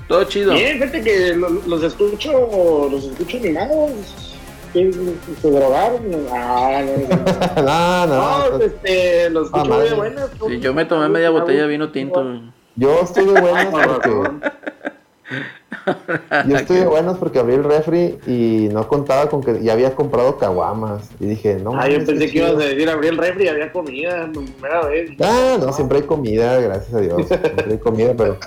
Todo chido. Bien, fíjate que los, escucho, los escucho animados. ¿Se drogaron? Ah, no, no, no, no, este, los escucho ah, de buenas. Sí, yo me tomé media botella de vino tinto. Yo estoy de buenas porque yo estoy de buenos porque abrí el refri y no contaba con que ya había comprado caguamas. Y dije, no. Ah, yo pensé que ibas a decir abrí el refri y había comida, primera vez. Ah, no, siempre hay comida, gracias a Dios. Siempre hay comida, pero,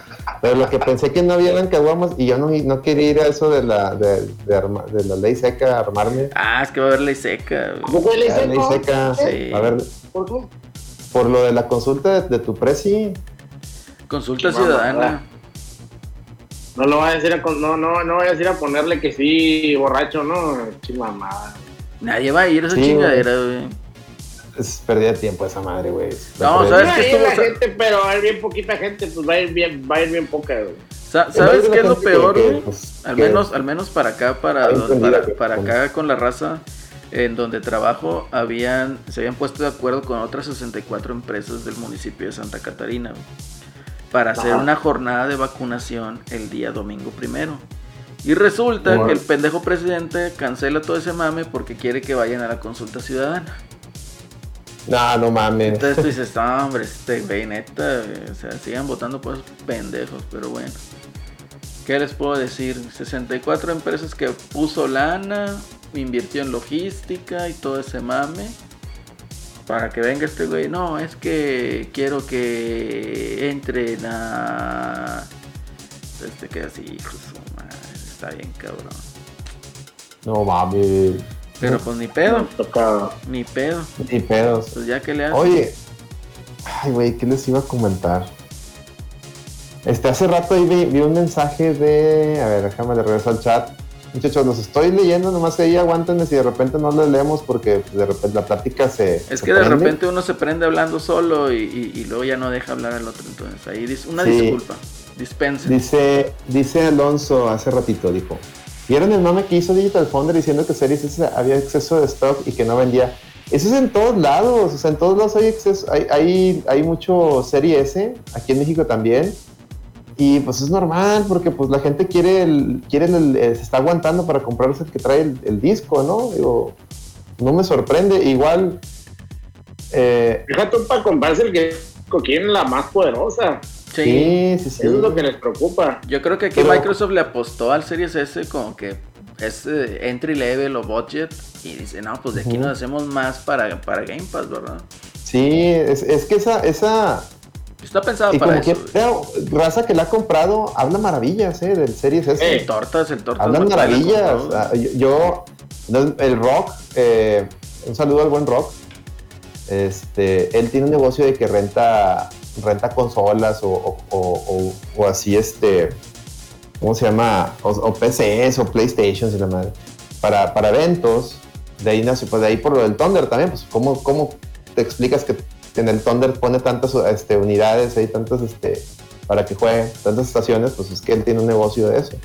pero lo que pensé que no había eran caguamas y yo no, no quería ir a eso de la, de, de, la ley seca, armarme. Ah, es que va a haber ley seca. ¿Cómo fue ley seca? Ley seca. Sí. A ver. ¿Por qué? Por lo de la consulta de, tu presi. Consulta ciudadana. No lo voy a decir a, no, no, no voy a decir a ponerle que sí, borracho, no, chimamada. Nadie va a ir a esa chingadera, güey. Es pérdida de tiempo esa madre, güey. No, ¿sabes qué estuvo? gente, pero va a ir bien poquita gente, pues va a ir bien, va a ir bien poca, güey. ¿Sabes qué es lo peor, güey? Pues, al menos, al menos para acá, para, para, para acá con la raza en donde trabajo, habían, se habían puesto de acuerdo con otras 64 empresas del municipio de Santa Catarina. Güey para hacer una jornada de vacunación el día domingo primero. Y resulta que el pendejo presidente cancela todo ese mame porque quiere que vayan a la consulta ciudadana. No, no mames. Entonces tú dices, no, hombre, este güey, neta, o sea, sigan votando por esos pendejos, pero bueno. ¿Qué les puedo decir? 64 empresas que puso lana, invirtió en logística y todo ese mame para que venga este güey, no, es que quiero que entren a. Este que así, hijo su madre, está bien cabrón. No mames. Pero pues ni pedo. Ni pedo. Ni pedos. Pues ya que le haces. Oye. Ay, güey, ¿qué les iba a comentar? Este, hace rato ahí vi, un mensaje de. A ver, déjame le regreso al chat. Muchachos, los estoy leyendo, nomás ahí aguántenme si de repente no los leemos porque de repente la plática se. Es que de repente uno se prende hablando solo y, luego ya no deja hablar al otro. Entonces ahí dice, una disculpa. Dispense. Dice, dice Alonso hace ratito, dijo. ¿Vieron el mame que hizo Digital Founder diciendo que Series S había exceso de stock y que no vendía? Eso es en todos lados, o sea, en todos lados hay exceso, hay, hay, hay mucho Serie S, aquí en México también. Y pues es normal, porque pues la gente quiere, el, quiere el, se está aguantando para comprarse el que trae el, disco, ¿no? Digo, no me sorprende. Igual. Eh, Fíjate para comprarse el que quieren la más poderosa. Sí, sí, sí, Eso es lo que les preocupa. Yo creo que aquí Microsoft le apostó al Series S como que es eh, entry level o budget y dice, no, pues de aquí nos hacemos más para, para Game Pass, ¿verdad? Sí, es, es que esa, esa, Está pensado para eso. raza que la ha comprado habla maravillas, ¿eh? Del Series S. El tortas, el tortas. Hablan maravillas. yo, el rock, eh, un saludo al buen rock. Este, él tiene un negocio de que renta, renta consolas o, así, este, ¿cómo se llama? O, PCs o PlayStation, la madre. Para, para eventos. De ahí, pues de ahí por lo del Thunder también, pues, ¿cómo, cómo te explicas que en el Thunder pone tantas este, unidades, hay tantas, este, para que juegue, tantas estaciones, pues es que él tiene un negocio de eso.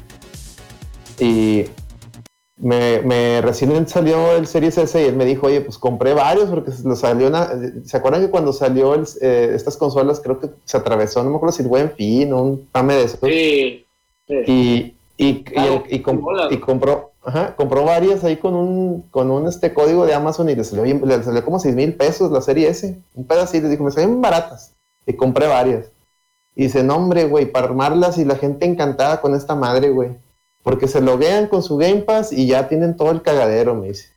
Y me, me, recién salió el Series S y él me dijo, oye, pues compré varios porque lo salió una, ¿se acuerdan que cuando salió eh, estas consolas creo que se atravesó, no me acuerdo si el buen fin o un pame de eso? Sí. Y, y, y, compró, Ajá, compró varias ahí con un, con un este código de Amazon y le salió, como 6 mil pesos la serie S. Un pedacito, dijo, me salieron baratas. Y compré varias. Y dice, no hombre, güey, para armarlas y la gente encantada con esta madre, güey. Porque se loguean con su Game Pass y ya tienen todo el cagadero, me dice.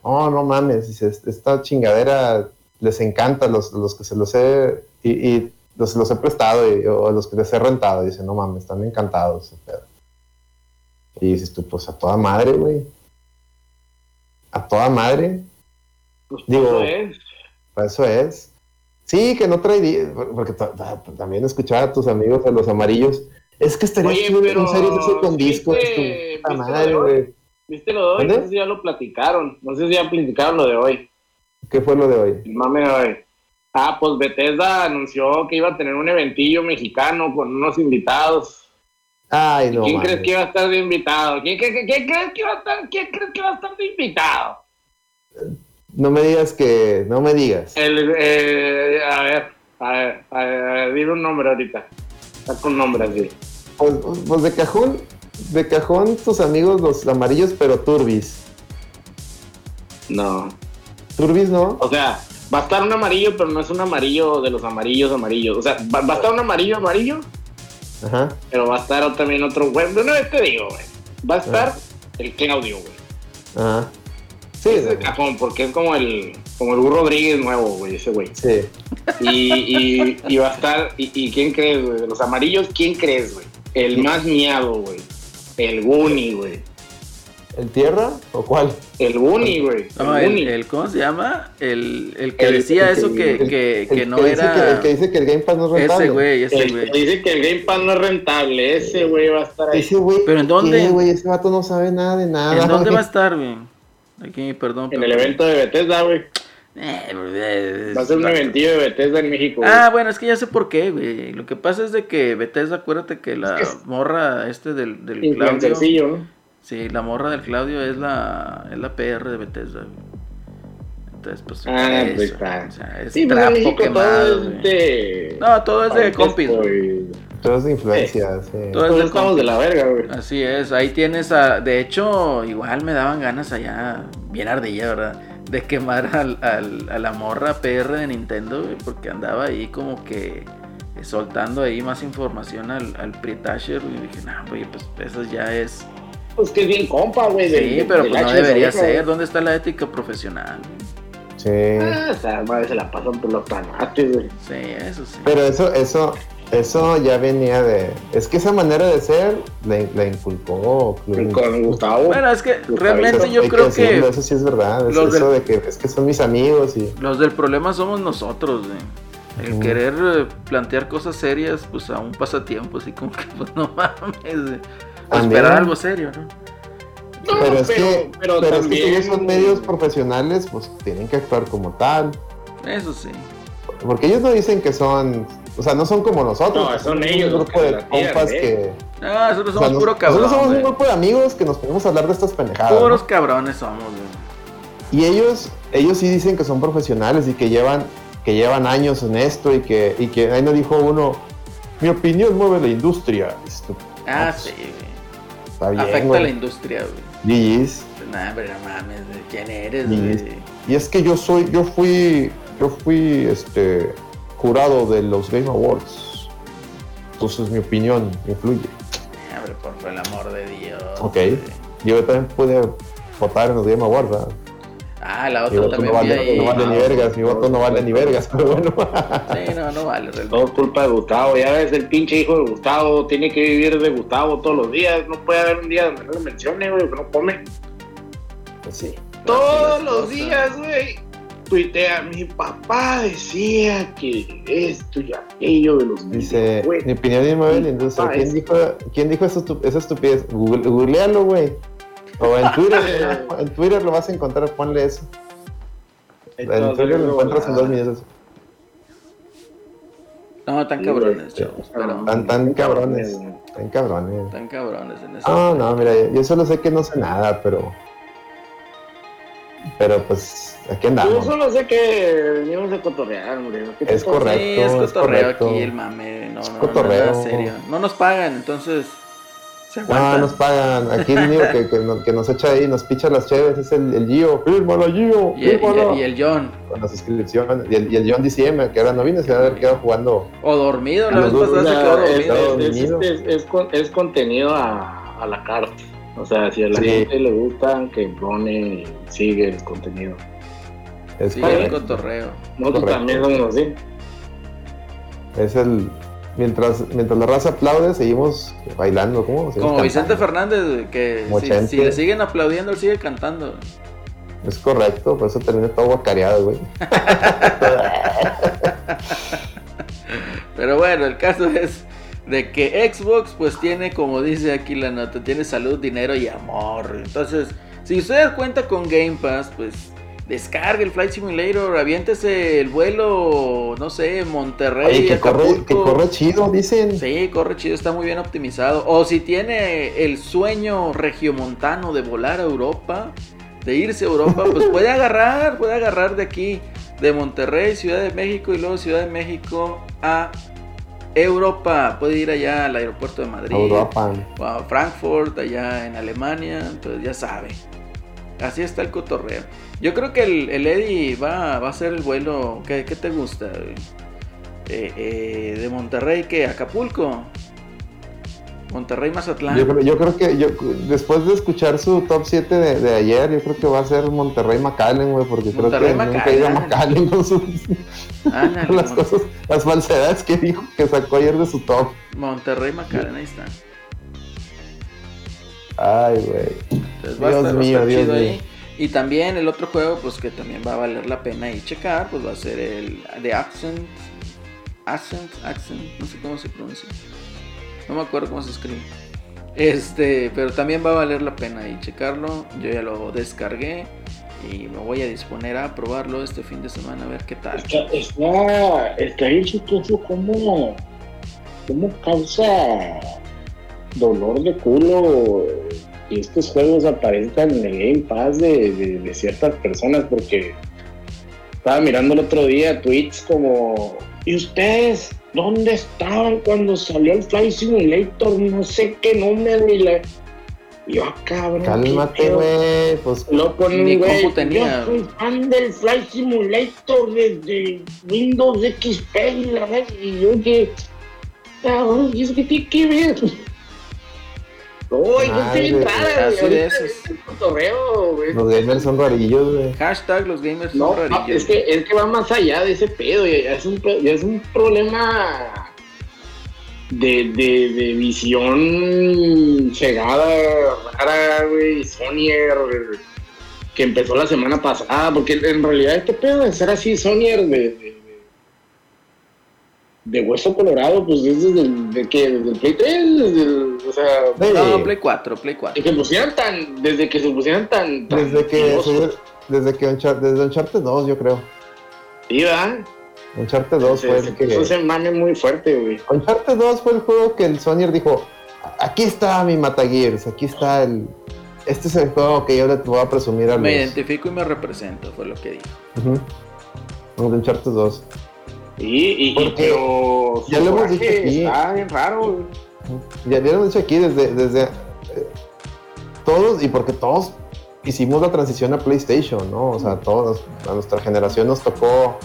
Oh, no mames, dice, esta chingadera les encanta los, los que se los he, y, los, los he prestado o los que les he rentado. Dice, no mames, están encantados. Pero. Y dices tú, pues a toda madre, güey. A toda madre. Pues Digo, es. Para eso es. Sí, que no trae. Porque también escuchaba a tus amigos, a los amarillos. Es que estaría Oye, pero, series así con discos. ¿viste, madre, güey. ¿Viste lo de hoy? No sé si ya lo platicaron. No sé si ya platicaron lo de hoy. ¿Qué fue lo de hoy? El mame de hoy. Ah, pues Bethesda anunció que iba a tener un eventillo mexicano con unos invitados Ay, no. ¿Quién crees que va a estar de invitado? ¿Quién, crees que va a estar, ¿Quién crees que va a estar de invitado? No me digas que. No me digas. El, eh, a ver, a ver, a ver, dime un nombre ahorita. Saca un nombre así. Pues, pues, de cajón, de cajón tus amigos los amarillos, pero turbis. No. ¿Turbis no? O sea, va a estar un amarillo, pero no es un amarillo de los amarillos amarillos. O sea, va, va a estar un amarillo amarillo, Ajá. Pero va a estar también otro güey. No, te digo, güey. Va a estar el Claudio, güey. Ajá. Sí, es cajón, porque es como el, como el Burro Rodríguez nuevo, güey, ese güey. Sí. Y, y, va a estar, y, quién crees, güey? De los amarillos, ¿quién crees, güey? El más miado, güey. El Guni, güey. ¿El Tierra o cuál? El Bunny, güey. No, el, ¿cómo se llama? El, el que decía eso que, que, que no era. Que, el que dice que el Game Pass no es rentable. Ese güey, ese güey. El que dice que el Game Pass no es rentable. Ese güey va a estar ahí. Ese güey. ¿Pero en dónde? güey, ese vato no sabe nada de nada. ¿En dónde va a estar, güey? Aquí, perdón. En el evento de Bethesda, güey. Eh, va a ser un eventillo de Bethesda en México. Ah, bueno, es que ya sé por qué, güey. Lo que pasa es de que Bethesda, acuérdate que la morra este del, del Claudio. Sí, la morra del Claudio es la, es la PR de Bethesda. Entonces, pues. Ah, pues está. O sea, es sí, pues, trapo quemado. Todo es de... No, todo es de compis. Todo es de influencia, sí. Todo Todos estamos de la verga, güey. Así es, ahí tienes a. De hecho, igual me daban ganas allá, bien ardilla, ¿verdad? De quemar al, al, a la morra PR de Nintendo, güey, porque andaba ahí como que soltando ahí más información al, al Pritasher, y dije, no, güey, pues eso ya es pues que es bien compa, güey. Sí, pero pues no debería ser. ¿Dónde está la ética profesional? Sí. Ah, o sea, madre se la pasan por los tanates, güey. Sí, eso sí. Pero eso, eso, eso ya venía de. Es que esa manera de ser la, inculcó Con Gustavo. Bueno, es que realmente yo creo que. Eso sí es verdad. eso de que es que son mis amigos y. Los del problema somos nosotros, güey. El querer eh, plantear cosas serias, pues a un pasatiempo, así como que, pues no mames. Esperar algo serio, ¿no? pero, es que, pero, es que ellos son medios profesionales, pues tienen que actuar como tal. Eso sí. Porque ellos no dicen que son, o sea, no son como nosotros. No, son ellos. Un grupo de compas que. No, nosotros somos puro cabrón. Nosotros somos un grupo de amigos que nos podemos hablar de estas pendejadas. Puros cabrones somos, güey. Y ellos, ellos sí dicen que son profesionales y que llevan, que llevan años en esto y que, y que ahí nos dijo uno, mi opinión mueve la industria. Ah, sí, güey. Está bien, Afecta la industria, güey. GG's. Nah, pero no mames, ¿quién eres, güey? Y es que yo soy, yo fui, yo fui, este, jurado de los Game Awards. Entonces mi opinión influye. Por el amor de Dios. Ok. Yo también pude votar en los Game Awards, ¿verdad? Ah, la otra también. No vale, no vale ni vergas, mi voto no vale ni vergas, pero bueno. Sí, no, no vale. Realmente. Todo culpa de Gustavo, ya ves, el pinche hijo de Gustavo tiene que vivir de Gustavo todos los días. No puede haber un día donde no lo mencione, güey, que no come. Pues sí. Todos los días, güey. Tuitea, mi papá decía que esto y aquello de los Dice, mi opinión es muy industria. ¿Quién dijo, ¿Quién dijo esa estupidez? Googlealo, güey. O en Twitter, en Twitter lo vas a encontrar, ponle eso. En Twitter lo encuentras en dos minutos. No, tan cabrones, chavos. Tan, tan cabrones. Tan cabrones. Tan cabrones en eso. No, no, mira, yo solo sé que no sé nada, pero. Pero pues, aquí andamos. Yo solo sé que venimos a cotorrear, hombre. Es correcto. Sí, es cotorreo aquí el mame. No, no, cotorreo. No, serio. No nos pagan, entonces. No, nos pagan. Aquí el único que, que, nos echa ahí, nos picha las cheves es el, el Gio. Fírmalo, Gio. Y el, y, el, John. Con las inscripciones. Y el, y el John DCM, que ahora no vino, se va a haber quedado jugando. O dormido, la vez pasada se quedó dormido. Es, es, es, contenido a, a, la carta. O sea, si a la gente le gusta, que pone y sigue el contenido. Es sí, el cotorreo. Nosotros también somos así. Es el, mientras, mientras la raza aplaude, seguimos bailando. ¿Cómo? Como Vicente Fernández, que si, le siguen aplaudiendo, él sigue cantando. Es correcto, por eso termina todo guacareado, güey. Pero bueno, el caso es de que Xbox, pues tiene, como dice aquí la nota, tiene salud, dinero y amor. Entonces, si ustedes cuenta con Game Pass, pues descargue el Flight Simulator, aviéntese el vuelo, no sé, Monterrey. que, corre, que corre chido, dicen. Sí, corre chido, está muy bien optimizado. O si tiene el sueño regiomontano de volar a Europa, de irse a Europa, pues puede agarrar, puede agarrar de aquí, de Monterrey, Ciudad de México y luego Ciudad de México a Europa. Puede ir allá al aeropuerto de Madrid. Europa. O a Frankfurt, allá en Alemania, entonces ya sabe. Así está el cotorreo. Yo creo que el, el Eddie va, va, a ser el vuelo. ¿Qué, qué te gusta? Eh, eh, de Monterrey, ¿qué? ¿Acapulco? Monterrey, Mazatlán. Yo creo, yo creo que yo, después de escuchar su top 7 de, de, ayer, yo creo que va a ser Monterrey McAllen, güey, porque creo que nunca ha ido a McAllen con sus las cosas, las falsedades que dijo que sacó ayer de su top. Monterrey McAllen, ahí está. Ay, güey. Dios mío, Dios mío. Y también el otro juego, pues que también va a valer la pena y checar, pues va a ser el de Accent. Accent, Accent, no sé cómo se pronuncia. No me acuerdo cómo se escribe. Este, pero también va a valer la pena y checarlo. Yo ya lo descargué y me voy a disponer a probarlo este fin de semana a ver qué tal. Está, está, está bien chistoso como, como causa dolor de culo y estos juegos aparezcan en el Game Pass de, ciertas personas, porque estaba mirando el otro día tweets como, ¿y ustedes dónde estaban cuando salió el Fly Simulator? No sé qué nombre, y la... Yo, ah, cabrón. Cálmate, güey. Pues, lo güey. Yo soy fan del Fly Simulator desde Windows XP y la vez. Y yo que. Cabrón, ¿y eso qué tiene que ver? Uy, yo estoy entrada, así de esos. Los gamers son rarillos, güey. Hashtag los gamers son rarillos. No, es que, es que va más allá de ese pedo, ya es un, ya es un problema de, de, de visión cegada, rara, güey, Sonyer, que empezó la semana pasada, porque en realidad este pedo de ser así Sonyer de, de hueso colorado, pues es desde el, de que, desde el Play 3, desde el, o sea... No, Play 4, Play 4. que pusieran tan, desde que se pusieran tan... desde que, desde que Uncharted, desde Uncharted 2, yo creo. Sí, ¿verdad? Uncharted 2 fue el que... Eso se mame muy fuerte, güey. Uncharted 2 fue el juego que el Sony dijo, aquí está mi Matagears, aquí está el... Este es el juego que yo le voy a presumir a Me identifico y me represento, fue lo que dije. Uh Uncharted 2. Y, pero ya lo hemos dicho aquí. Está bien raro. Ya, ya, lo hemos dicho aquí desde, desde eh, todos, y porque todos hicimos la transición a PlayStation, ¿no? O sea, todos, a nuestra generación nos tocó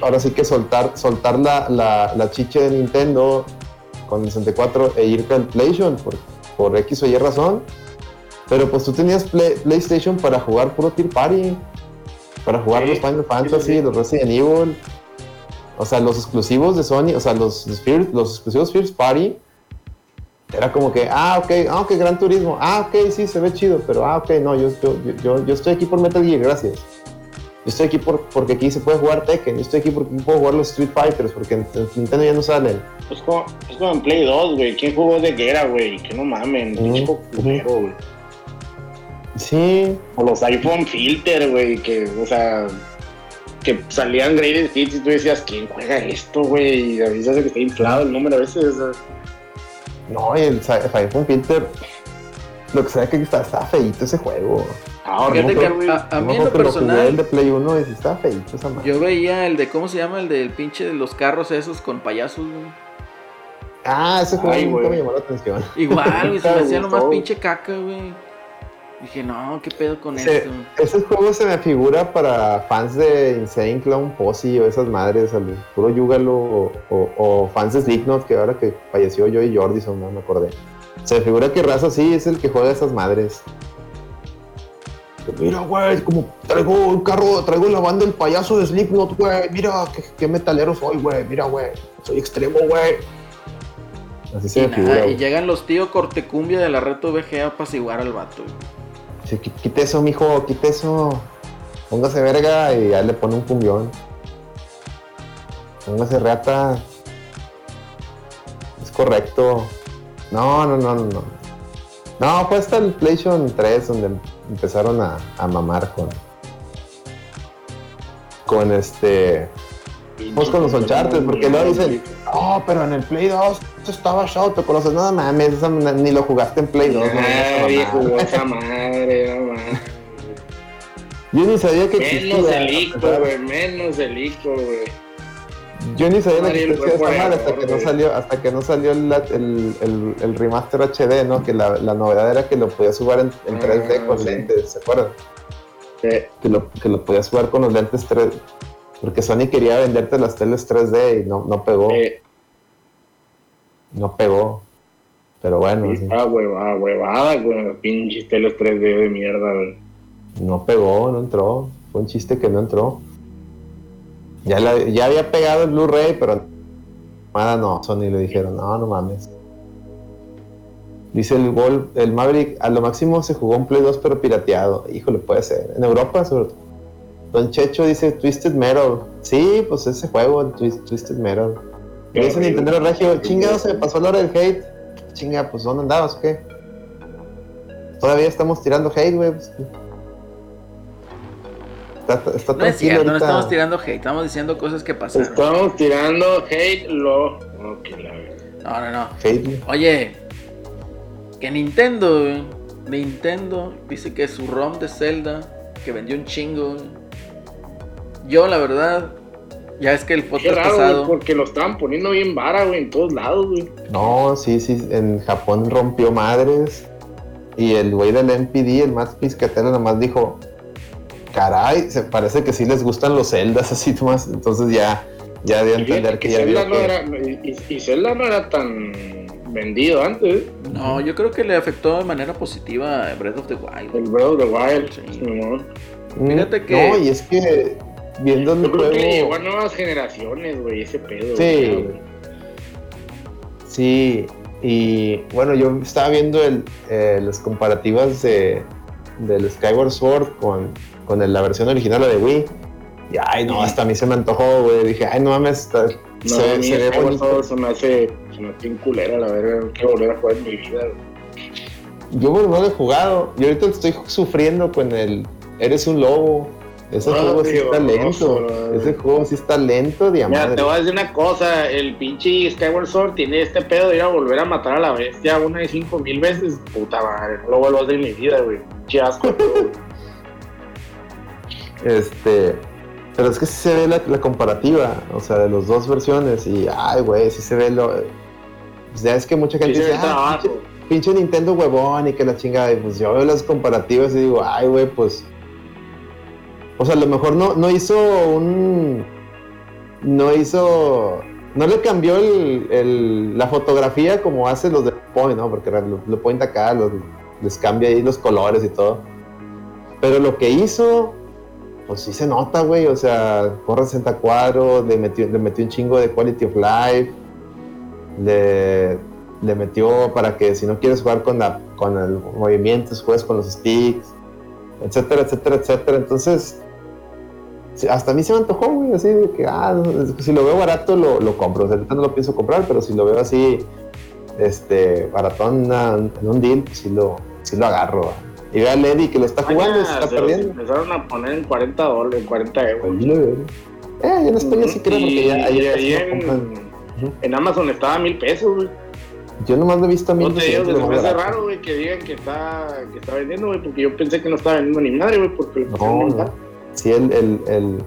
ahora sí que soltar, soltar la, la, la chiche de Nintendo con el 64 e irte al PlayStation por, por X o Y razón. Pero pues tú tenías PlayStation para jugar puro Tier Party, para jugar los Final Fantasy, los Resident Evil, o sea, los exclusivos de Sony, o sea, los, los exclusivos First Party, era como que, ah, ok, ah, ok, Gran Turismo, ah, ok, sí, se ve chido, pero ah, ok, no, yo, yo, yo, yo estoy aquí por Metal Gear, gracias. Yo estoy aquí por, porque aquí se puede jugar Tekken, yo estoy aquí porque puedo jugar los Street Fighters, porque en, Nintendo ya no salen. Es como, es como en Play 2, güey, ¿quién jugó de guerra, güey? Que no mamen, -huh. güey. Sí. O los iPhone Filter, güey, que, o sea, que salían Greatest Hits y tú decías, ¿quién juega esto, güey? Y a veces hace que está inflado el número a veces. No, y el iPhone Filter, lo que sea que está, está feito ese juego. Ahora, Fíjate que a, a, mí en lo personal. el de Play 1 y está feito esa madre. Yo veía el de, ¿cómo se llama? El del pinche de los carros esos con payasos, güey. Ah, ese juego nunca me llamó la atención. Igual, güey, se me hacía nomás pinche caca, güey. Dije, no, ¿qué pedo con esto? Ese juego se me figura para fans de Insane Clown Posse o esas madres, al puro Yúgalo o, fans de Slipknot, que ahora que falleció yo y Jordison, no me acordé. Se me figura que raza sí es el que juega esas madres. Mira, güey, como traigo un carro, traigo la banda del payaso de Slipknot, güey. Mira, qué, metalero soy, güey. Mira, güey, soy extremo, güey. Así se me figura. Y llegan los tíos cortecumbia de la reto VGA a apaciguar al vato, quite eso, mijo, quite eso. Póngase verga y ya le pone un cumbión. Póngase reata. Es correcto. No, no, no, no. No, fue hasta el PlayStation 3 donde empezaron a, a mamar con. Con este. Pues con los Uncharted, porque luego dicen, oh, pero en el Play 2 estaba show, te conoces, no mames, ni lo jugaste en Play 2. No, viejo, esa madre, no mames. Yo ni sabía que existía. Menos el ICO, güey, menos el ICO, güey. Yo ni sabía que existía madre hasta que no salió, hasta que no salió el, el, el, remaster HD, ¿no? Que la, la, novedad era que lo podías jugar en, en 3D ah, con lentes, ¿se acuerdan? Sí. Que lo, que lo podías jugar con los lentes 3 porque Sony quería venderte las teles 3D y no, no pegó. No pegó. Pero bueno. Sí, Ah, huevada, huevada con pinches teles 3D de mierda, güey. No pegó, no entró. Fue un chiste que no entró. Ya, ya había pegado el Blu-ray, pero nada no. Sony le dijeron, no, no mames. Dice el gol, el Maverick, a lo máximo se jugó un Play 2 pero pirateado. Híjole, puede ser. En Europa, sobre todo Don Checho dice Twisted Metal. Sí, pues ese juego, Twisted Metal. Y dice Nintendo Regio, chingado, se me pasó la hora del hate. Chinga, pues ¿dónde andabas o qué? Todavía estamos tirando hate, güey. Pues, está, está no es cierto, no estamos tirando hate, estamos diciendo cosas que pasaron. Estamos tirando hate, lo. No, no, no. Hate. Oye, que Nintendo, Nintendo dice que su ROM de Zelda, que vendió un chingo, yo, la verdad, ya es que el podcast raro, pasado. porque lo estaban poniendo bien vara, güey, en todos lados, güey. No, sí, sí, en Japón rompió madres. Y el güey del MPD, el más piscatero, nomás dijo: Caray, se parece que sí les gustan los celdas así más. Entonces ya, ya de entender que, ya Zelda no era, y, y, Zelda no era tan vendido antes. No, yo creo que le afectó de manera positiva a Breath of the Wild. El Breath of the Wild, sí. Fíjate que. No, y es que viendo el juego. llegó a nuevas generaciones, güey, ese pedo. Sí. Sí, y bueno, yo estaba viendo el, eh, las comparativas de, del Skyward Sword con, con la versión original, la de Wii. Y ay, no, hasta a mí se me antojó, güey. Dije, ay, no mames, No, se, a mí se ve. Se me hace, se me hace culera, la verdad, que volver a jugar en mi vida. Yo no lo he jugado. Y ahorita estoy sufriendo con el Eres un lobo. Ese juego sí está lento. Ese juego sí está lento, diamante. Mira, te voy a decir una cosa. El pinche Skyward Sword tiene este pedo de ir a volver a matar a la bestia una de cinco mil veces. Puta madre, no lo vuelvo a hacer en mi vida, güey. Chasco, Este. Pero es que sí se ve la, comparativa, o sea, de las dos versiones. Y, ay, güey, sí se ve lo. Pues ya es que mucha gente dice, ah, pinche, pinche, Nintendo huevón y que la chingada. Y pues yo veo las comparativas y digo, ay, güey, pues o sea, a lo mejor no, no hizo un. No hizo. No le cambió el, la fotografía como hace los de Point, ¿no? Porque lo, lo Point acá les cambia ahí los colores y todo. Pero lo que hizo, pues sí se nota, güey. O sea, corre 60 cuadros, le metió, le metió un chingo de quality of life. Le, le metió para que si no quieres jugar con, la, con el movimiento, juegues con los sticks, etcétera, etcétera, etcétera. Entonces, hasta a mí se me antojó, güey, así de que, ah, si lo veo barato lo, lo compro. O sea, ahorita no lo pienso comprar, pero si lo veo así, este, baratón en un deal, pues sí lo, sí lo agarro. Y ve a Lady que lo está jugando y se está perdiendo. Empezaron a poner en 40 dólares, en 40 euros. Eh, en España sí creo, porque ya ahí, ahí en, en, Amazon estaba a mil pesos, güey. Yo nomás lo he visto a mil pesos. No te me hace raro, güey, que digan que está, que está vendiendo, güey, porque yo pensé que no estaba vendiendo ni madre, güey, porque lo no, no sí, el, el, el,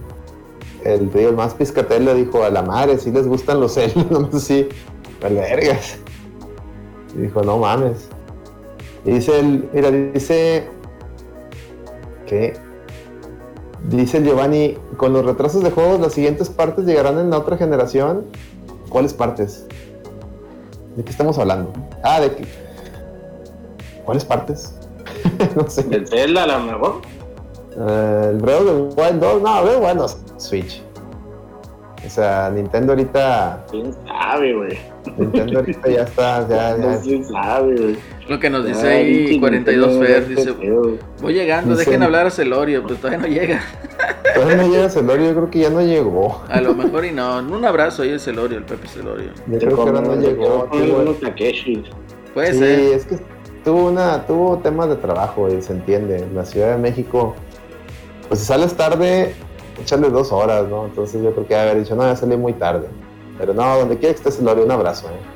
el, el más piscatel le dijo a la madre, si les gustan los celos, no si, vergas. Y dijo, no mames. Y dice el, mira, dice que dice el Giovanni, con los retrasos de juegos, las siguientes partes llegarán en la otra generación. ¿Cuáles partes? ¿De qué estamos hablando? Ah, de qué. ¿Cuáles partes? no sé. ¿Del Zelda a lo mejor? Eh, el Breath of the Wild 2, no, Breath bueno, Switch. O sea, Nintendo ahorita. ¿Quién sabe, güey? Nintendo ahorita ya está, ya, ya. ¿Quién sabe, güey? Lo que nos dice ahí 42 Fer, dice, voy llegando, dejen hablar a Celorio, pero todavía no llega. Todavía no llega Celorio, yo creo que ya no llegó. A lo mejor y no, un abrazo ahí a Celorio, el Pepe Celorio. Yo creo que ahora no llegó. Puede sí, ser. es que tuvo una, tuvo temas de trabajo y se entiende. En la Ciudad de México pues si sales tarde, échale dos horas, ¿no? Entonces yo creo que haber dicho, no, ya salí muy tarde. Pero no, donde quiera que estés, doy un abrazo, ¿eh?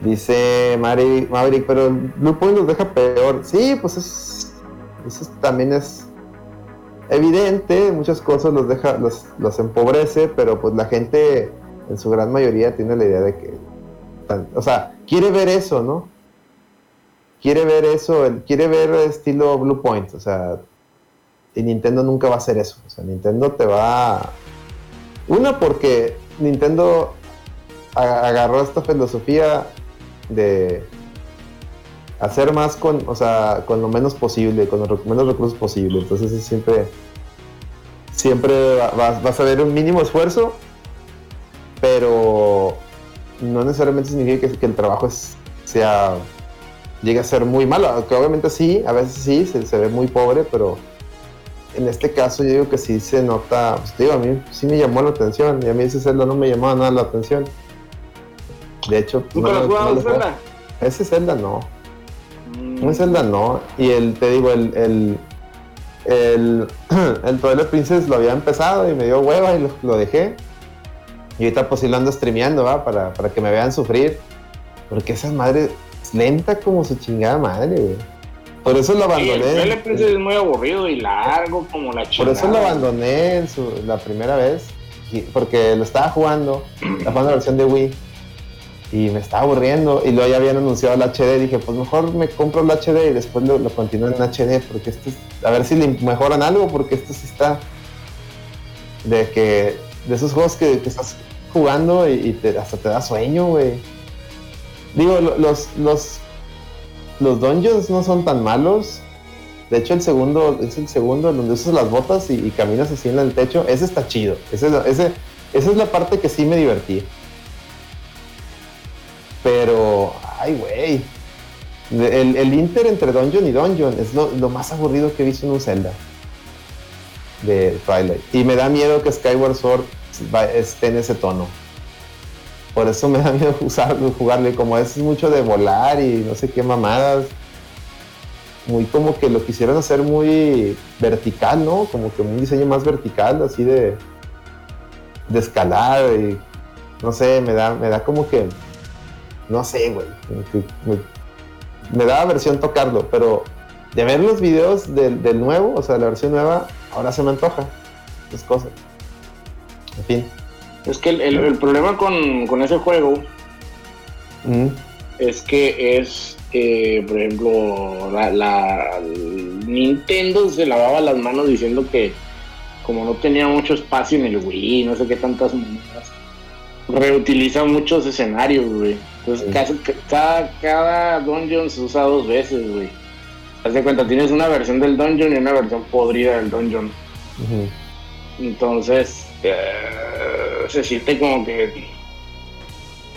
Dice Maverick, pero Blue Point los deja peor. Sí, pues es, eso también es evidente, muchas cosas los deja, los, los, empobrece, pero pues la gente en su gran mayoría tiene la idea de que, o sea, quiere ver eso, ¿no? Quiere ver eso, quiere ver estilo Blue Point, o sea, y Nintendo nunca va a hacer eso. O sea, Nintendo te va. Una, porque Nintendo agarró esta filosofía de hacer más con, o sea, con lo menos posible, con los menos recursos posible. Entonces siempre, siempre vas a ver un mínimo esfuerzo, pero no necesariamente significa que, el trabajo sea llegue a ser muy malo. Que obviamente sí, a veces sí, se ve muy pobre, pero en este caso yo digo que sí se nota, pues digo, a mí sí me llamó la atención y a mí ese Zelda no me llamaba nada la atención. De hecho, ¿nunca lo has jugado Zelda? Ese Zelda no. Mm. Ese Zelda no. Y el, te digo, el, el, el, el Twilight Princess lo había empezado y me dio hueva y lo, dejé. Y ahorita pues sí lo ando streameando, ¿va? Para, para que me vean sufrir. Porque esa madre es lenta como su chingada madre, güey. Por eso lo abandoné. el es muy aburrido y largo como la chingada. Por eso lo abandoné en su, la primera vez. Porque lo estaba jugando, la jugando la versión de Wii. Y me estaba aburriendo. Y luego ya habían anunciado el HD. Dije, pues mejor me compro el HD y después lo, lo continúo en HD. Porque este a ver si le mejoran algo. Porque esto sí está. De que. De esos juegos que, estás jugando y, hasta te da sueño, güey. Digo, los, los los dungeons no son tan malos. De hecho, el segundo es el segundo donde usas las botas y, caminas así en el techo. Ese está chido. Ese, esa es la parte que sí me divertí. Pero, ay, güey. El, Inter entre Dungeon y Dungeon es lo, más aburrido que he visto en un Zelda. de Twilight. Y me da miedo que Skyward Sword esté en ese tono. Por eso me da miedo usarlo, jugarle, como es mucho de volar y no sé qué mamadas. Muy como que lo quisieron hacer muy vertical, ¿no? Como que un diseño más vertical, así de, de escalar y no sé, me da, me da como que, no sé, güey. Me da aversión tocarlo, pero de ver los videos del, nuevo, o sea, la versión nueva, ahora se me antoja. Las cosas. En fin. Es que el, problema con, ese juego es que es, eh, por ejemplo, la, Nintendo se lavaba las manos diciendo que como no tenía mucho espacio en el Wii, no sé qué tantas monedas, reutiliza muchos escenarios, güey. Entonces cada, cada dungeon se usa dos veces, güey. Haz de cuenta, tienes una versión del dungeon y una versión podrida del dungeon. Entonces, eh, se siente como que.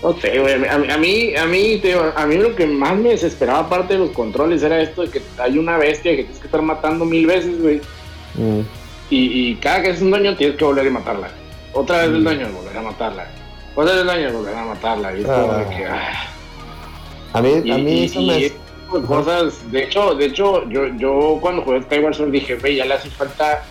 No sé, güey. A, mí, a mí, a mí lo que más me desesperaba, aparte de los controles, era esto de que hay una bestia que tienes que estar matando mil veces, güey. Mm. Y, cada que es un daño tienes que volver a matarla. Otra vez el mm. daño, volver a matarla. Otra vez el daño, volver a matarla. Y ah. que, ah. A mí, a mí eso me. Cosas, de hecho, de hecho, yo, yo cuando jugué Skyward Sword dije, güey, ya le hace falta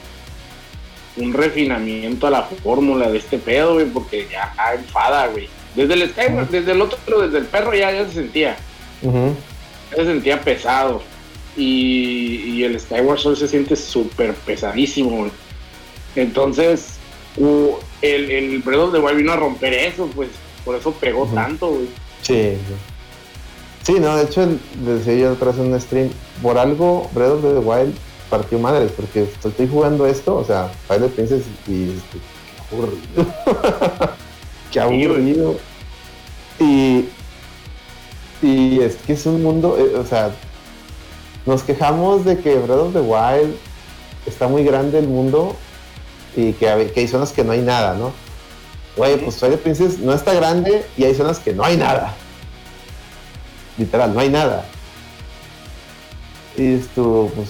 un refinamiento a la fórmula de este pedo, güey, porque ya enfada, güey. Desde el Skyward, desde el otro, desde el perro ya, ya se sentía. Ya se sentía pesado. Y, el Skyward Sword se siente súper pesadísimo, güey. Entonces, el, el Breath of the Wild vino a romper eso, pues. Por eso pegó tanto, güey. Sí, sí. no, de hecho, decía yo vez en un stream, por algo Breath of the Wild partió madres, porque estoy jugando esto, o sea, Twilight Princess y qué aburrido. qué aburrido. Y, y es que es un mundo, eh, o sea, nos quejamos de que Breath of the Wild está muy grande el mundo y que, que hay zonas que no hay nada, ¿no? Güey, pues Twilight Princess no está grande y hay zonas que no hay nada. Literal, no hay nada. Y esto, pues,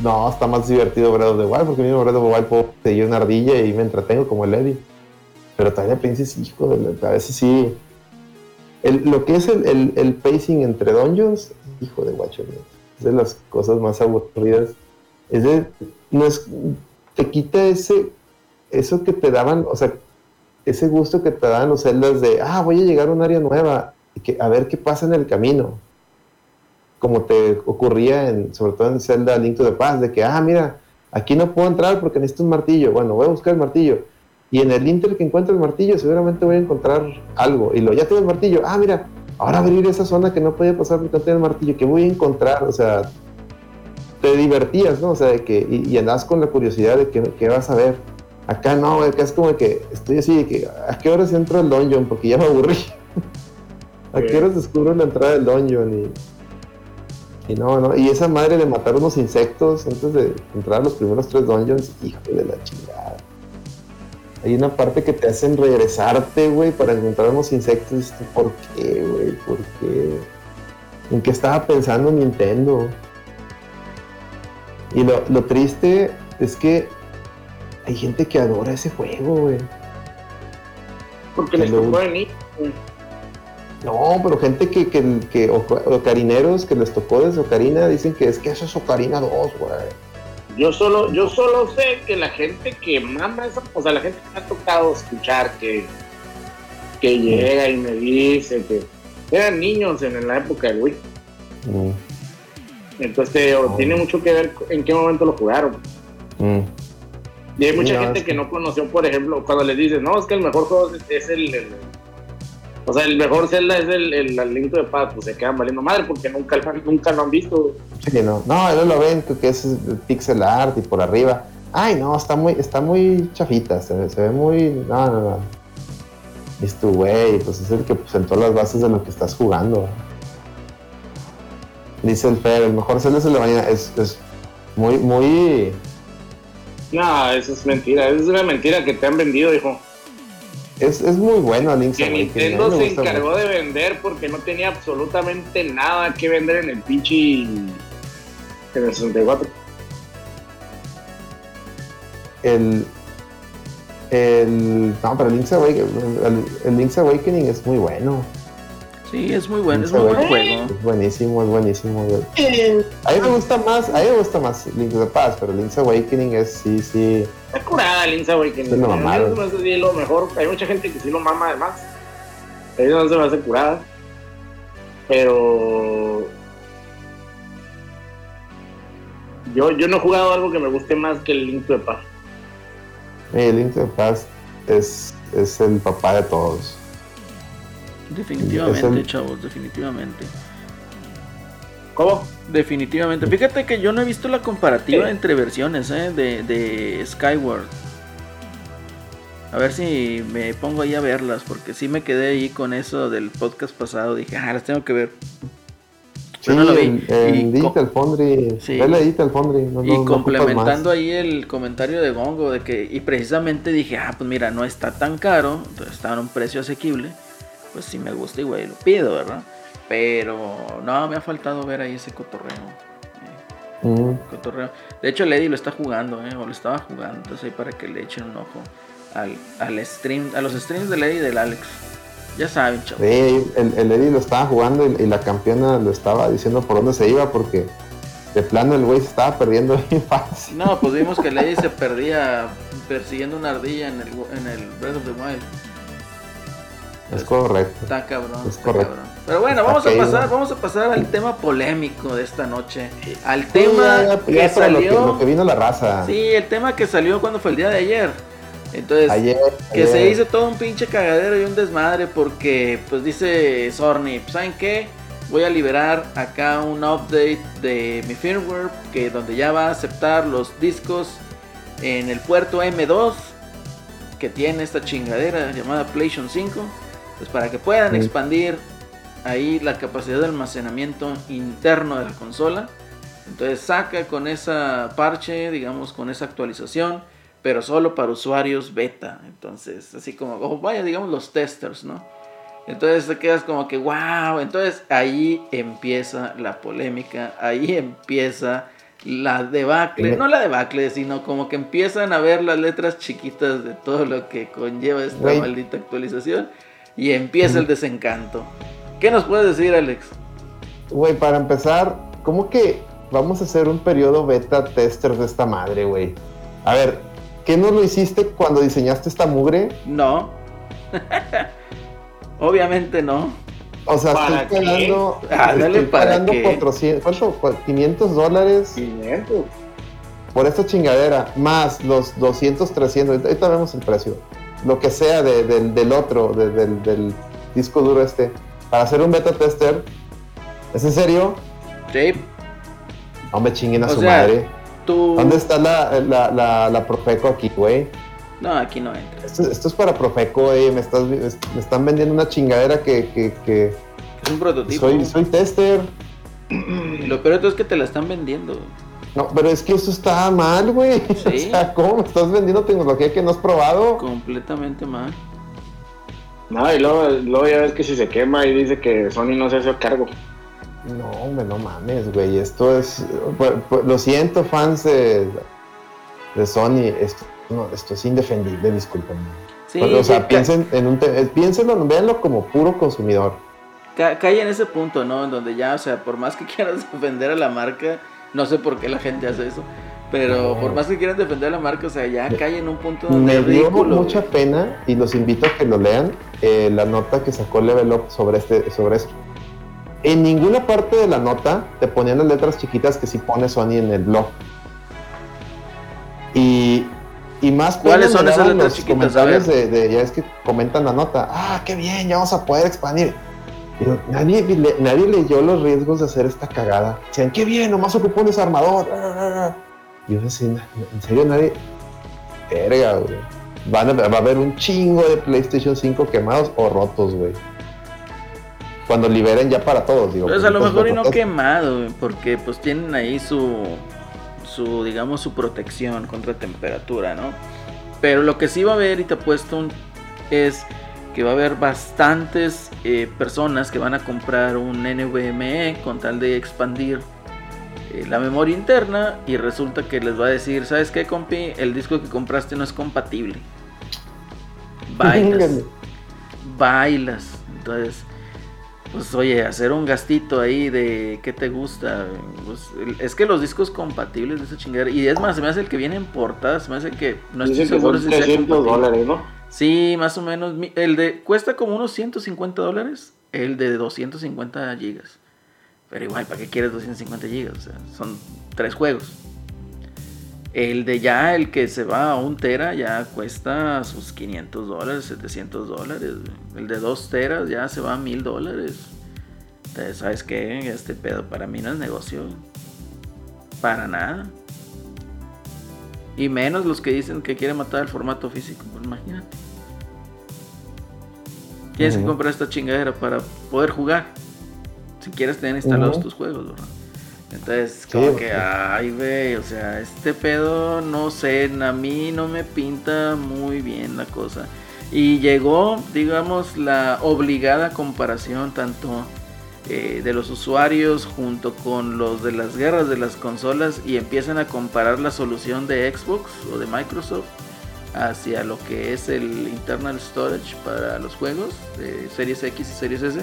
no, está más divertido Breath of the Wild, porque mismo Breath of the Wild puedo seguir una ardilla y me entretengo como el Eddie. Pero todavía Princess, hijo, de, a veces sí. lo que es el, pacing entre dungeons, hijo de guacho, es de las cosas más aburridas. Es de, no es, te quita ese, eso que te daban, o sea, ese gusto que te daban los celdas de, ah, voy a llegar a un área nueva, y que, a ver qué pasa en el camino como te ocurría en, sobre todo en Zelda Link to the Past, de que, ah, mira, aquí no puedo entrar porque necesito un martillo. Bueno, voy a buscar el martillo. Y en el Inter que encuentre el martillo, seguramente voy a encontrar algo. Y lo ya tengo el martillo. Ah, mira, ahora abrir esa zona que no podía pasar porque no tenía el martillo. ¿Qué voy a encontrar? O sea, te divertías, ¿no? O sea, de que, y, andas con la curiosidad de qué, vas a ver. Acá no, acá es como que estoy así de que, ¿a qué horas entro al dungeon? Porque ya me aburrí. ¿A qué horas descubro la entrada del dungeon? Y, y no, no, y esa madre de matar unos insectos antes de entrar a los primeros tres dungeons, hijo de la chingada. Hay una parte que te hacen regresarte, güey, para encontrar unos insectos. ¿Por qué, güey? ¿Por qué? ¿En qué estaba pensando Nintendo? Y lo, lo triste es que hay gente que adora ese juego, güey. Porque les tocó venir, no, pero gente que, que, que ocarineros que les tocó desde Ocarina dicen que es que eso es Ocarina 2, güey. Yo solo, yo solo sé que la gente que manda esa, o sea, la gente que me ha tocado escuchar que, que llega y me dice que eran niños en la época del Wii. Mm. Entonces tiene mucho que ver en qué momento lo jugaron. Mm. Y hay mucha gente que no conoció, por ejemplo, cuando les dices, no, es que el mejor juego es, el o sea, el mejor Zelda es el, el, el de Paz, pues se quedan valiendo madre porque nunca, nunca lo han visto. Sí, no, no, ellos lo ven que es pixel art y por arriba. Ay, no, está muy, está muy chafita, se, ve muy. No, no, no. Es tu güey, pues es el que presentó las bases de lo que estás jugando. Dice el Fer, el mejor Zelda es el de mañana. Es, es muy, muy. No, eso es mentira, eso es una mentira que te han vendido, hijo. Es, es muy bueno Link's Que Nintendo se encargó de vender porque no tenía absolutamente nada que vender en el pinche. en el 64. el, el no, pero el Link's Awakening, el, Link's Awakening es muy bueno. Sí, es muy bueno, es muy buen juego. Es buenísimo, es buenísimo. A mí me gusta más, a mí me gusta más Link's the Past, pero Link's Awakening es sí, sí. Está curada Link's Awakening. Es lo, mejor. Hay mucha gente que sí lo mama además. A mí no se me hace curada. Pero yo, yo no he jugado algo que me guste más que el Link to the Past. El Link to the Past es, es el papá de todos. Definitivamente, chavos, definitivamente. ¿Cómo? Definitivamente. Fíjate que yo no he visto la comparativa entre versiones ¿eh? de, de Skyward. A ver si me pongo ahí a verlas, porque sí me quedé ahí con eso del podcast pasado. Dije, ah, las tengo que ver. Sí, no lo vi. En, Digital Foundry. Sí. Digital Foundry. y complementando ahí el comentario de Gongo, de que, y precisamente dije, ah, pues mira, no está tan caro, entonces está a un precio asequible. Pues si me gusta, igual lo pido, ¿verdad? Pero no, me ha faltado ver ahí ese cotorreo. Mm. cotorreo. De hecho, Lady lo está jugando, ¿eh? o lo estaba jugando, entonces ahí para que le echen un ojo al, al stream, a los streams de Lady y del Alex. Ya saben, chavos. Sí, el, el Eddie lo estaba jugando y, la campeona lo estaba diciendo por dónde se iba porque de plano el güey se estaba perdiendo bien fácil. No, pues vimos que Lady se perdía persiguiendo una ardilla en el, en el Breath of the Wild. Es correcto. Está cabrón. Es correcto. Pero bueno, vamos a pasar, vamos a pasar al tema polémico de esta noche. Al tema que salió. lo que vino la raza. Sí, el tema que salió cuando fue el día de ayer entonces, que se hizo todo un pinche cagadero y un desmadre porque, pues dice Sorny, pues, ¿saben qué? Voy a liberar acá un update de mi firmware que donde ya va a aceptar los discos en el puerto M2 que tiene esta chingadera llamada PlayStation 5, pues para que puedan expandir ahí la capacidad de almacenamiento interno de la consola. Entonces saca con esa parche, digamos, con esa actualización pero solo para usuarios beta. Entonces, así como, vaya, digamos los testers, ¿no? Entonces te quedas como que, wow. Entonces ahí empieza la polémica, ahí empieza la debacle, no la debacle, sino como que empiezan a ver las letras chiquitas de todo lo que conlleva esta maldita actualización y empieza el desencanto. ¿Qué nos puedes decir, Alex? Güey, para empezar, ¿cómo que vamos a hacer un periodo beta tester de esta madre, güey? A ver, ¿Qué no lo hiciste cuando diseñaste esta mugre? No. Obviamente no. O sea, estoy pagando, ah, estoy pagando 400, ¿cuánto? 500 dólares. 500. Por esta chingadera, más los 200, 300, ahorita vemos el precio. Lo que sea del otro, del, disco duro este, para hacer un beta tester. ¿Es en serio? Sí. No me chinguen a su madre. ¿Dónde está la, la, la, Profeco aquí, güey? No, aquí no entra. Esto, es para Profeco, güey. Me, estás, me están vendiendo una chingadera que. que, Es un prototipo. Soy, soy tester. lo peor es que te la están vendiendo. No, pero es que eso está mal, güey. ¿Sí? O sea, ¿cómo me estás vendiendo tecnología que no has probado? Completamente mal. No, y luego, luego ya ves que si se quema y dice que Sony no se hace cargo. No, hombre, no mames, güey. Esto es. lo siento, fans de, de Sony. Esto, no, esto es indefendible, discúlpenme. Sí, o sea, piensen en un. Piénsenlo, véanlo como puro consumidor. cae en ese punto, ¿no? En donde ya, o sea, por más que quieras defender a la marca, no sé por qué la gente hace eso. Pero por más que quieran defender a la marca, o sea, ya cae en un punto donde. Me dio mucha pena y los invito a que lo lean. Eh, la nota que sacó Level Up sobre, este, sobre esto en ninguna parte de la nota te ponían las letras chiquitas que si pone Sony en el blog. Y, y más ¿Cuáles son esas letras los chiquitas? Comentarios de, ya es que comentan la nota. Ah, qué bien, ya vamos a poder expandir. Nadie, nadie leyó los riesgos de hacer esta cagada. Decían, qué bien, nomás ocupó un desarmador. Y yo decía, en serio, nadie. Verga, güey. Van a, va a haber un chingo de PlayStation 5 quemados o rotos, güey cuando liberen ya para todos, digo. Pues a lo mejor y no quemado, porque pues tienen ahí su, su, digamos, su protección contra temperatura, ¿no? Pero lo que sí va a haber, y te apuesto, es que va a haber bastantes eh, personas que van a comprar un NVMe con tal de expandir eh, la memoria interna y resulta que les va a decir, ¿sabes qué, compi? El disco que compraste no es compatible. Bailas. bailas. Entonces, pues oye, hacer un gastito ahí de qué te gusta. Pues, es que los discos compatibles de esa chingadera. Y es más, se me hace el que viene en portada, se me hace que no estoy seguro si sea dólares, ¿no? Sí, más o menos. El de cuesta como unos 150 dólares. El de 250 gigas. Pero igual, ¿para qué quieres 250 gigas? O sea, son tres juegos. El de ya, el que se va a un tera, ya cuesta sus 500 dólares, 700 dólares. El de 2 teras ya se va a 1000 dólares. Entonces, ¿sabes qué? Este pedo para mí no es negocio. Para nada. Y menos los que dicen que quieren matar el formato físico. Pues imagínate. Tienes que comprar esta chingadera para poder jugar. Si quieres tener instalados tus juegos, ¿verdad? Entonces, como que, ay, ve, o sea, este pedo, no sé, a mí no me pinta muy bien la cosa. Y llegó, digamos, la obligada comparación tanto eh, de los usuarios junto con los de las guerras de las consolas y empiezan a comparar la solución de Xbox o de Microsoft hacia lo que es el internal storage para los juegos de Series X y Series S.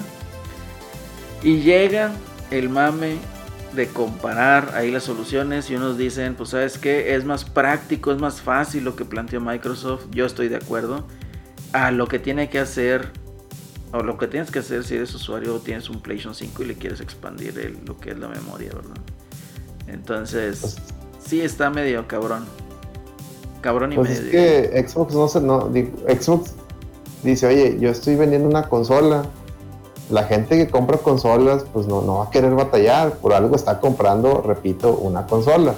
Y llega el mame de comparar ahí las soluciones y unos dicen, pues sabes que es más práctico, es más fácil lo que planteó Microsoft, yo estoy de acuerdo, a lo que tiene que hacer, o lo que tienes que hacer si eres usuario o tienes un PlayStation 5 y le quieres expandir lo que es la memoria, ¿verdad? Entonces, pues sí está medio cabrón. Cabrón y pues medio. Es que Xbox no se, no, Xbox dice, oye, yo estoy vendiendo una consola la gente que compra consolas, pues no, no va a querer batallar, por algo está comprando, repito, una consola.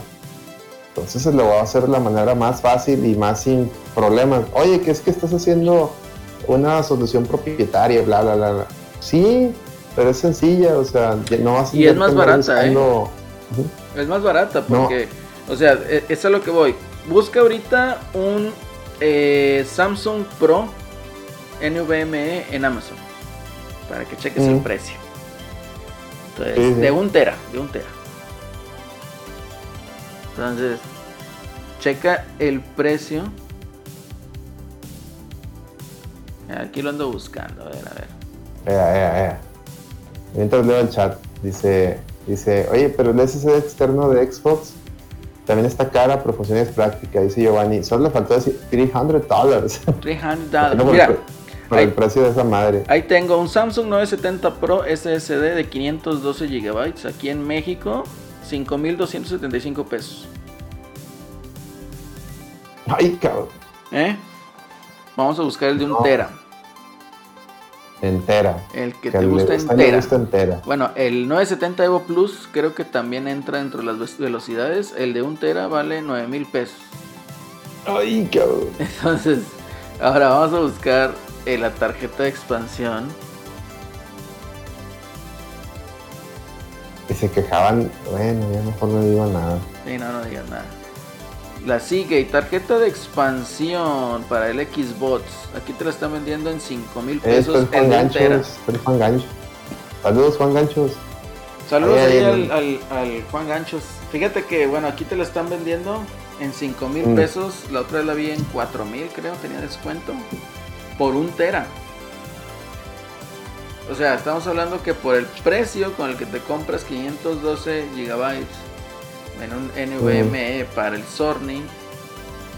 Entonces se lo va a hacer de la manera más fácil y más sin problemas. Oye, ¿qué es que estás haciendo una solución propietaria, bla, bla, bla, Sí, pero es sencilla, o sea, no vas a... Y es más barata, ¿eh? Es más barata porque, o sea, e, es a lo que voy. Busca ahorita un eh, Samsung Pro NVMe en Amazon para que cheques el precio. Entonces, de un tera, de un tera. Entonces, checa el precio. Aquí lo ando buscando, a ver, a ver. Ea, ea, ea. Mientras leo el chat, dice, dice, oye, pero el SSD externo de Xbox también está cara, pero funciona es práctica, dice Giovanni. Solo le faltó decir 300 dólares. 300 dólares. Mira, el precio de esa madre. Ahí tengo un Samsung 970 Pro SSD de 512 GB. Aquí en México, 5.275 pesos. Ay, cabrón. ¿Eh? Vamos a buscar el de un tera. Entera. El que, te gusta, entera. entera. Bueno, el 970 Evo Plus creo que también entra dentro de las velocidades. El de un tera vale 9 mil pesos. Ay, cabrón. Entonces, ahora vamos a buscar en la tarjeta de expansión. Y se quejaban, bueno, ya mejor no digo nada. Sí, no, no digas nada. La sigue tarjeta de expansión para el Xbox. Aquí te la están vendiendo en 5 mil pesos. Juan Ganchos, Juan Gancho. Saludos, Juan Ganchos. Saludos ahí, al, al, Juan Ganchos. Fíjate que, bueno, aquí te la están vendiendo en 5 mil mm. pesos. La otra vez la vi en 4 mil, creo, tenía descuento por un tera. O sea, estamos hablando que por el precio con el que te compras 512 gigabytes en un NVMe para el Sony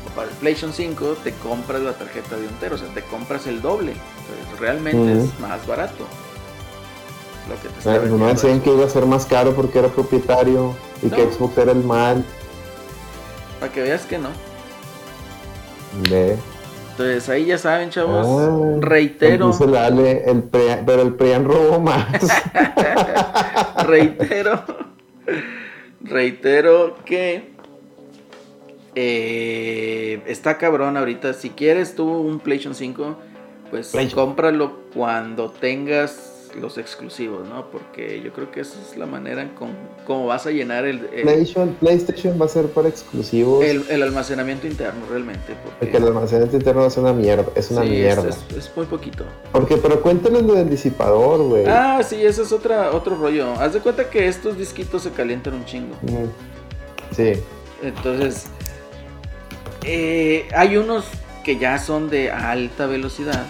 o para el PlayStation 5, te compras la tarjeta de un tera, o sea, te compras el doble. Entonces, realmente es más barato. Lo que te no decían que iba a ser más caro porque era propietario y que Xbox era el mal. Para que veas que no. Ve. Entonces ahí ya saben, chavos. Ah, reitero. el pero el PRIAN robó más. reitero. Reitero que eh, está cabrón ahorita. Si quieres tú un PlayStation 5, pues cómpralo cuando tengas los exclusivos, ¿no? Porque yo creo que esa es la manera en cómo vas a llenar el, PlayStation, va a ser para exclusivos. El, almacenamiento interno, realmente. Porque, el almacenamiento interno es una mierda. Es una mierda. Es, muy poquito. Porque, pero cuéntales lo del disipador, güey. Ah, sí, ese es otra, otro rollo. Haz de cuenta que estos disquitos se calientan un chingo. Sí. Entonces, eh, hay unos que ya son de alta velocidad.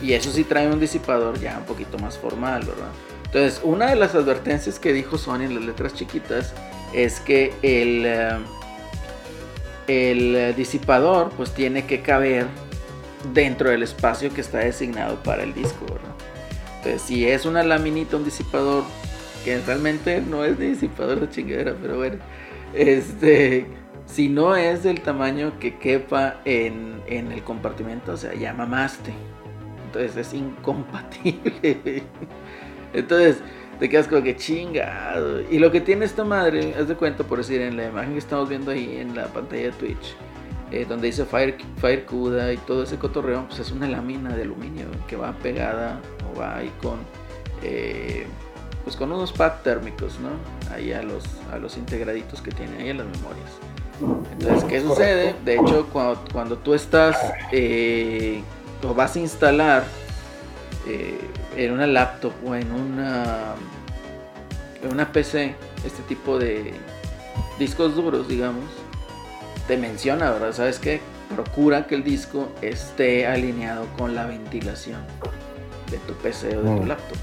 Y eso sí trae un disipador ya un poquito más formal, ¿verdad? Entonces, una de las advertencias que dijo Sony en las letras chiquitas es que el, eh, el disipador pues tiene que caber dentro del espacio que está designado para el disco. Entonces, si es una laminita, un disipador, que realmente no es disipador de chingadera, pero bueno, este si no es del tamaño que quepa en, el compartimento, o sea, ya mamaste. Entonces es incompatible. Entonces te quedas como que chingado. Y lo que tiene esta madre, haz de cuenta, por decir, en la imagen que estamos viendo ahí en la pantalla de Twitch, eh, donde dice Fire, Fire CUDA y todo ese cotorreo, pues es una lámina de aluminio que va pegada o va ahí con. Eh, pues con unos pads térmicos, ¿no? Ahí a los, a los integraditos que tiene ahí en las memorias. Entonces, ¿qué sucede? De hecho, cuando, tú estás eh, o vas a instalar eh, en una laptop o en una, en una PC este tipo de discos duros, digamos, te menciona, ¿verdad? ¿Sabes qué? Procura que el disco esté alineado con la ventilación de tu PC o de tu mm. laptop.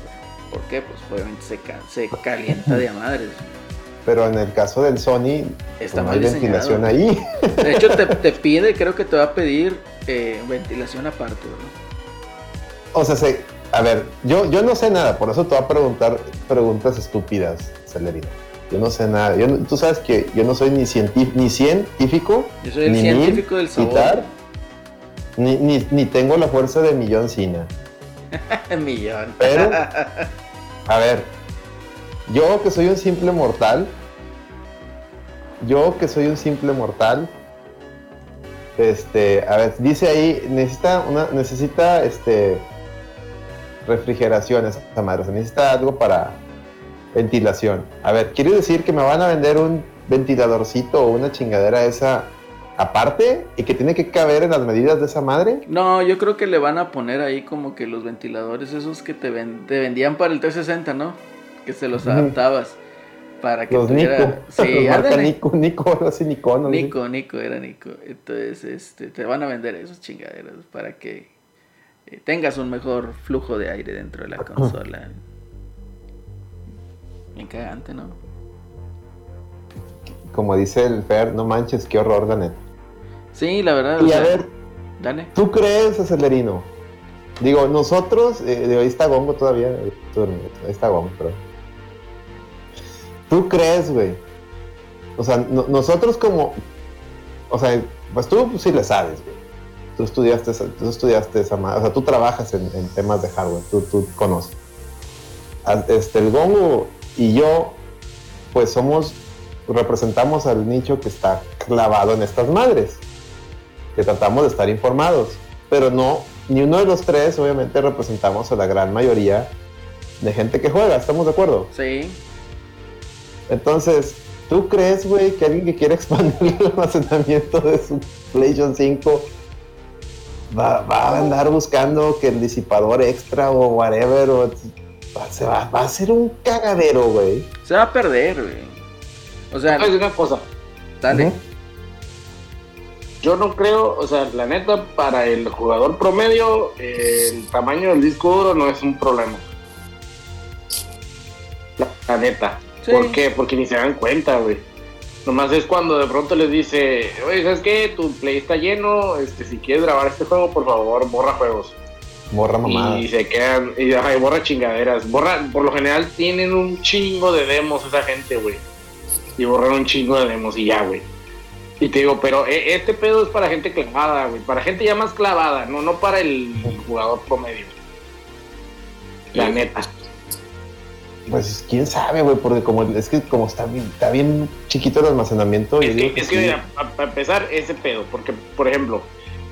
¿Por qué? Pues obviamente se, se calienta de a madres pero en el caso del Sony Está no hay ventilación ahí. De hecho, te, pide, creo que te va a pedir eh, ventilación aparte, ¿no? O sea, a ver, yo, yo no sé nada, por eso te voy a preguntar preguntas estúpidas, Celerino. Yo no sé nada. tú sabes que yo no soy ni, científico, ni científico. Yo soy el científico del sabor. ni, ni, ni, tengo la fuerza de Millón Cina. millón. Pero, a ver, yo que soy un simple mortal, yo que soy un simple mortal, este, a ver, dice ahí, necesita una, necesita este refrigeración esa madre, necesita algo para ventilación. A ver, ¿quiere decir que me van a vender un ventiladorcito o una chingadera esa aparte y que tiene que caber en las medidas de esa madre? No, yo creo que le van a poner ahí como que los ventiladores esos que te, te vendían para el 360, ¿no? Que se los adaptabas para que los tuviera... Nico. Sí, Nico, Nico, así Nico, ¿no? Nico, Nico, era Nico. Entonces, este, te van a vender esos chingaderos para que eh, tengas un mejor flujo de aire dentro de la consola. Bien cagante, ¿no? Como dice el Fer, no manches, qué horror, la Sí, la verdad. Y a ver, dale. ¿tú crees, Acelerino? Digo, nosotros, eh, ahí está Gongo todavía, ahí está Gongo, pero ¿Tú crees, güey? O sea, nosotros como... O sea, pues tú sí le sabes, güey. Tú estudiaste, tú estudiaste esa... O sea, tú trabajas en, temas de hardware, tú, tú conoces. Este, el Gongo y yo, pues somos... Representamos al nicho que está clavado en estas madres. Que tratamos de estar informados. Pero no, ni uno de los tres, obviamente, representamos a la gran mayoría de gente que juega. ¿Estamos de acuerdo? Sí. Entonces, ¿tú crees, güey, que alguien que quiere expandir el almacenamiento de su PlayStation 5 va, a andar buscando que el disipador extra o whatever, o se va, a ser un cagadero, güey? Se va a perder, güey. O sea, es una cosa. Dale. Yo no creo, o sea, la neta, para el jugador promedio, el tamaño del disco duro no es un problema. la neta. ¿Por qué? Porque ni se dan cuenta, güey. Nomás es cuando de pronto les dice, oye, ¿sabes qué? Tu play está lleno, este, si quieres grabar este juego, por favor, borra juegos. Borra mamadas. Y se quedan, y, borra chingaderas. Borra, por lo general tienen un chingo de demos esa gente, güey. Y borran un chingo de demos y ya, güey. Y te digo, pero e, este pedo es para gente clavada, güey. Para gente ya más clavada, no, no para el jugador promedio. La neta. Pues quién sabe, güey, porque como es que como está bien, está bien chiquito el almacenamiento. Es que, es que, para empezar, ese pedo, porque, por ejemplo,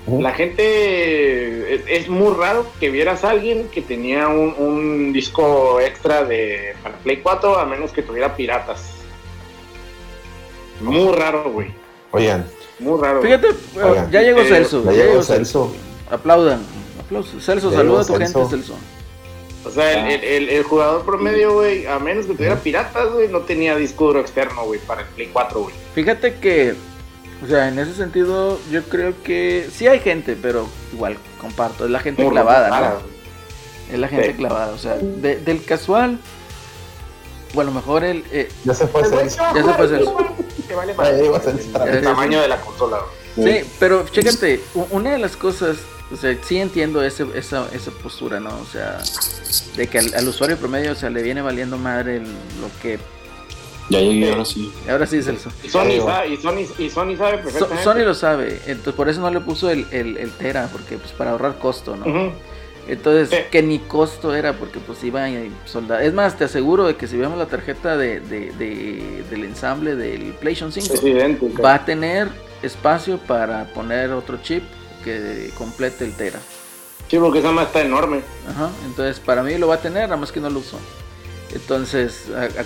la gente es muy raro que vieras a alguien que tenía un, disco extra de para Play 4 a menos que tuviera piratas. Muy raro, güey. Oigan. Muy raro. Fíjate, ya llegó Celso. Ya, llegó Celso. Aplaudan. Aplausos. Celso, saluda a tu gente, Celso. O sea, ah. el, jugador promedio, güey, a menos que tuviera piratas, güey, no tenía disco duro externo, güey, para el Play 4, güey. Fíjate que, o sea, en ese sentido, yo creo que sí hay gente, pero igual comparto, es la gente clavada, ¿no? Es la gente clavada, o sea, del casual, bueno, a lo mejor el. Eh, ya se fue Celso. Ya se fue Celso. el, tamaño de la consola. Sí, pero chécate, una de las cosas o sea, sí entiendo ese, esa, esa postura, ¿no? O sea, de que al, usuario promedio, o sea, le viene valiendo madre lo que... Ya llegué, ahora sí. Ahora sí es el Y Sony, sabe, y Sony, y Sony sabe perfectamente. Sony lo sabe, entonces por eso no le puso el, el, Tera, porque pues para ahorrar costo, ¿no? Entonces, que ni costo era, porque pues iba a soldar. Es más, te aseguro de que si vemos la tarjeta de, de, de del ensamble del PlayStation 5, va a tener espacio para poner otro chip que complete el Tera. Sí, porque esa más está enorme. Ajá, entonces para mí lo va a tener, nada más que no lo uso. Entonces,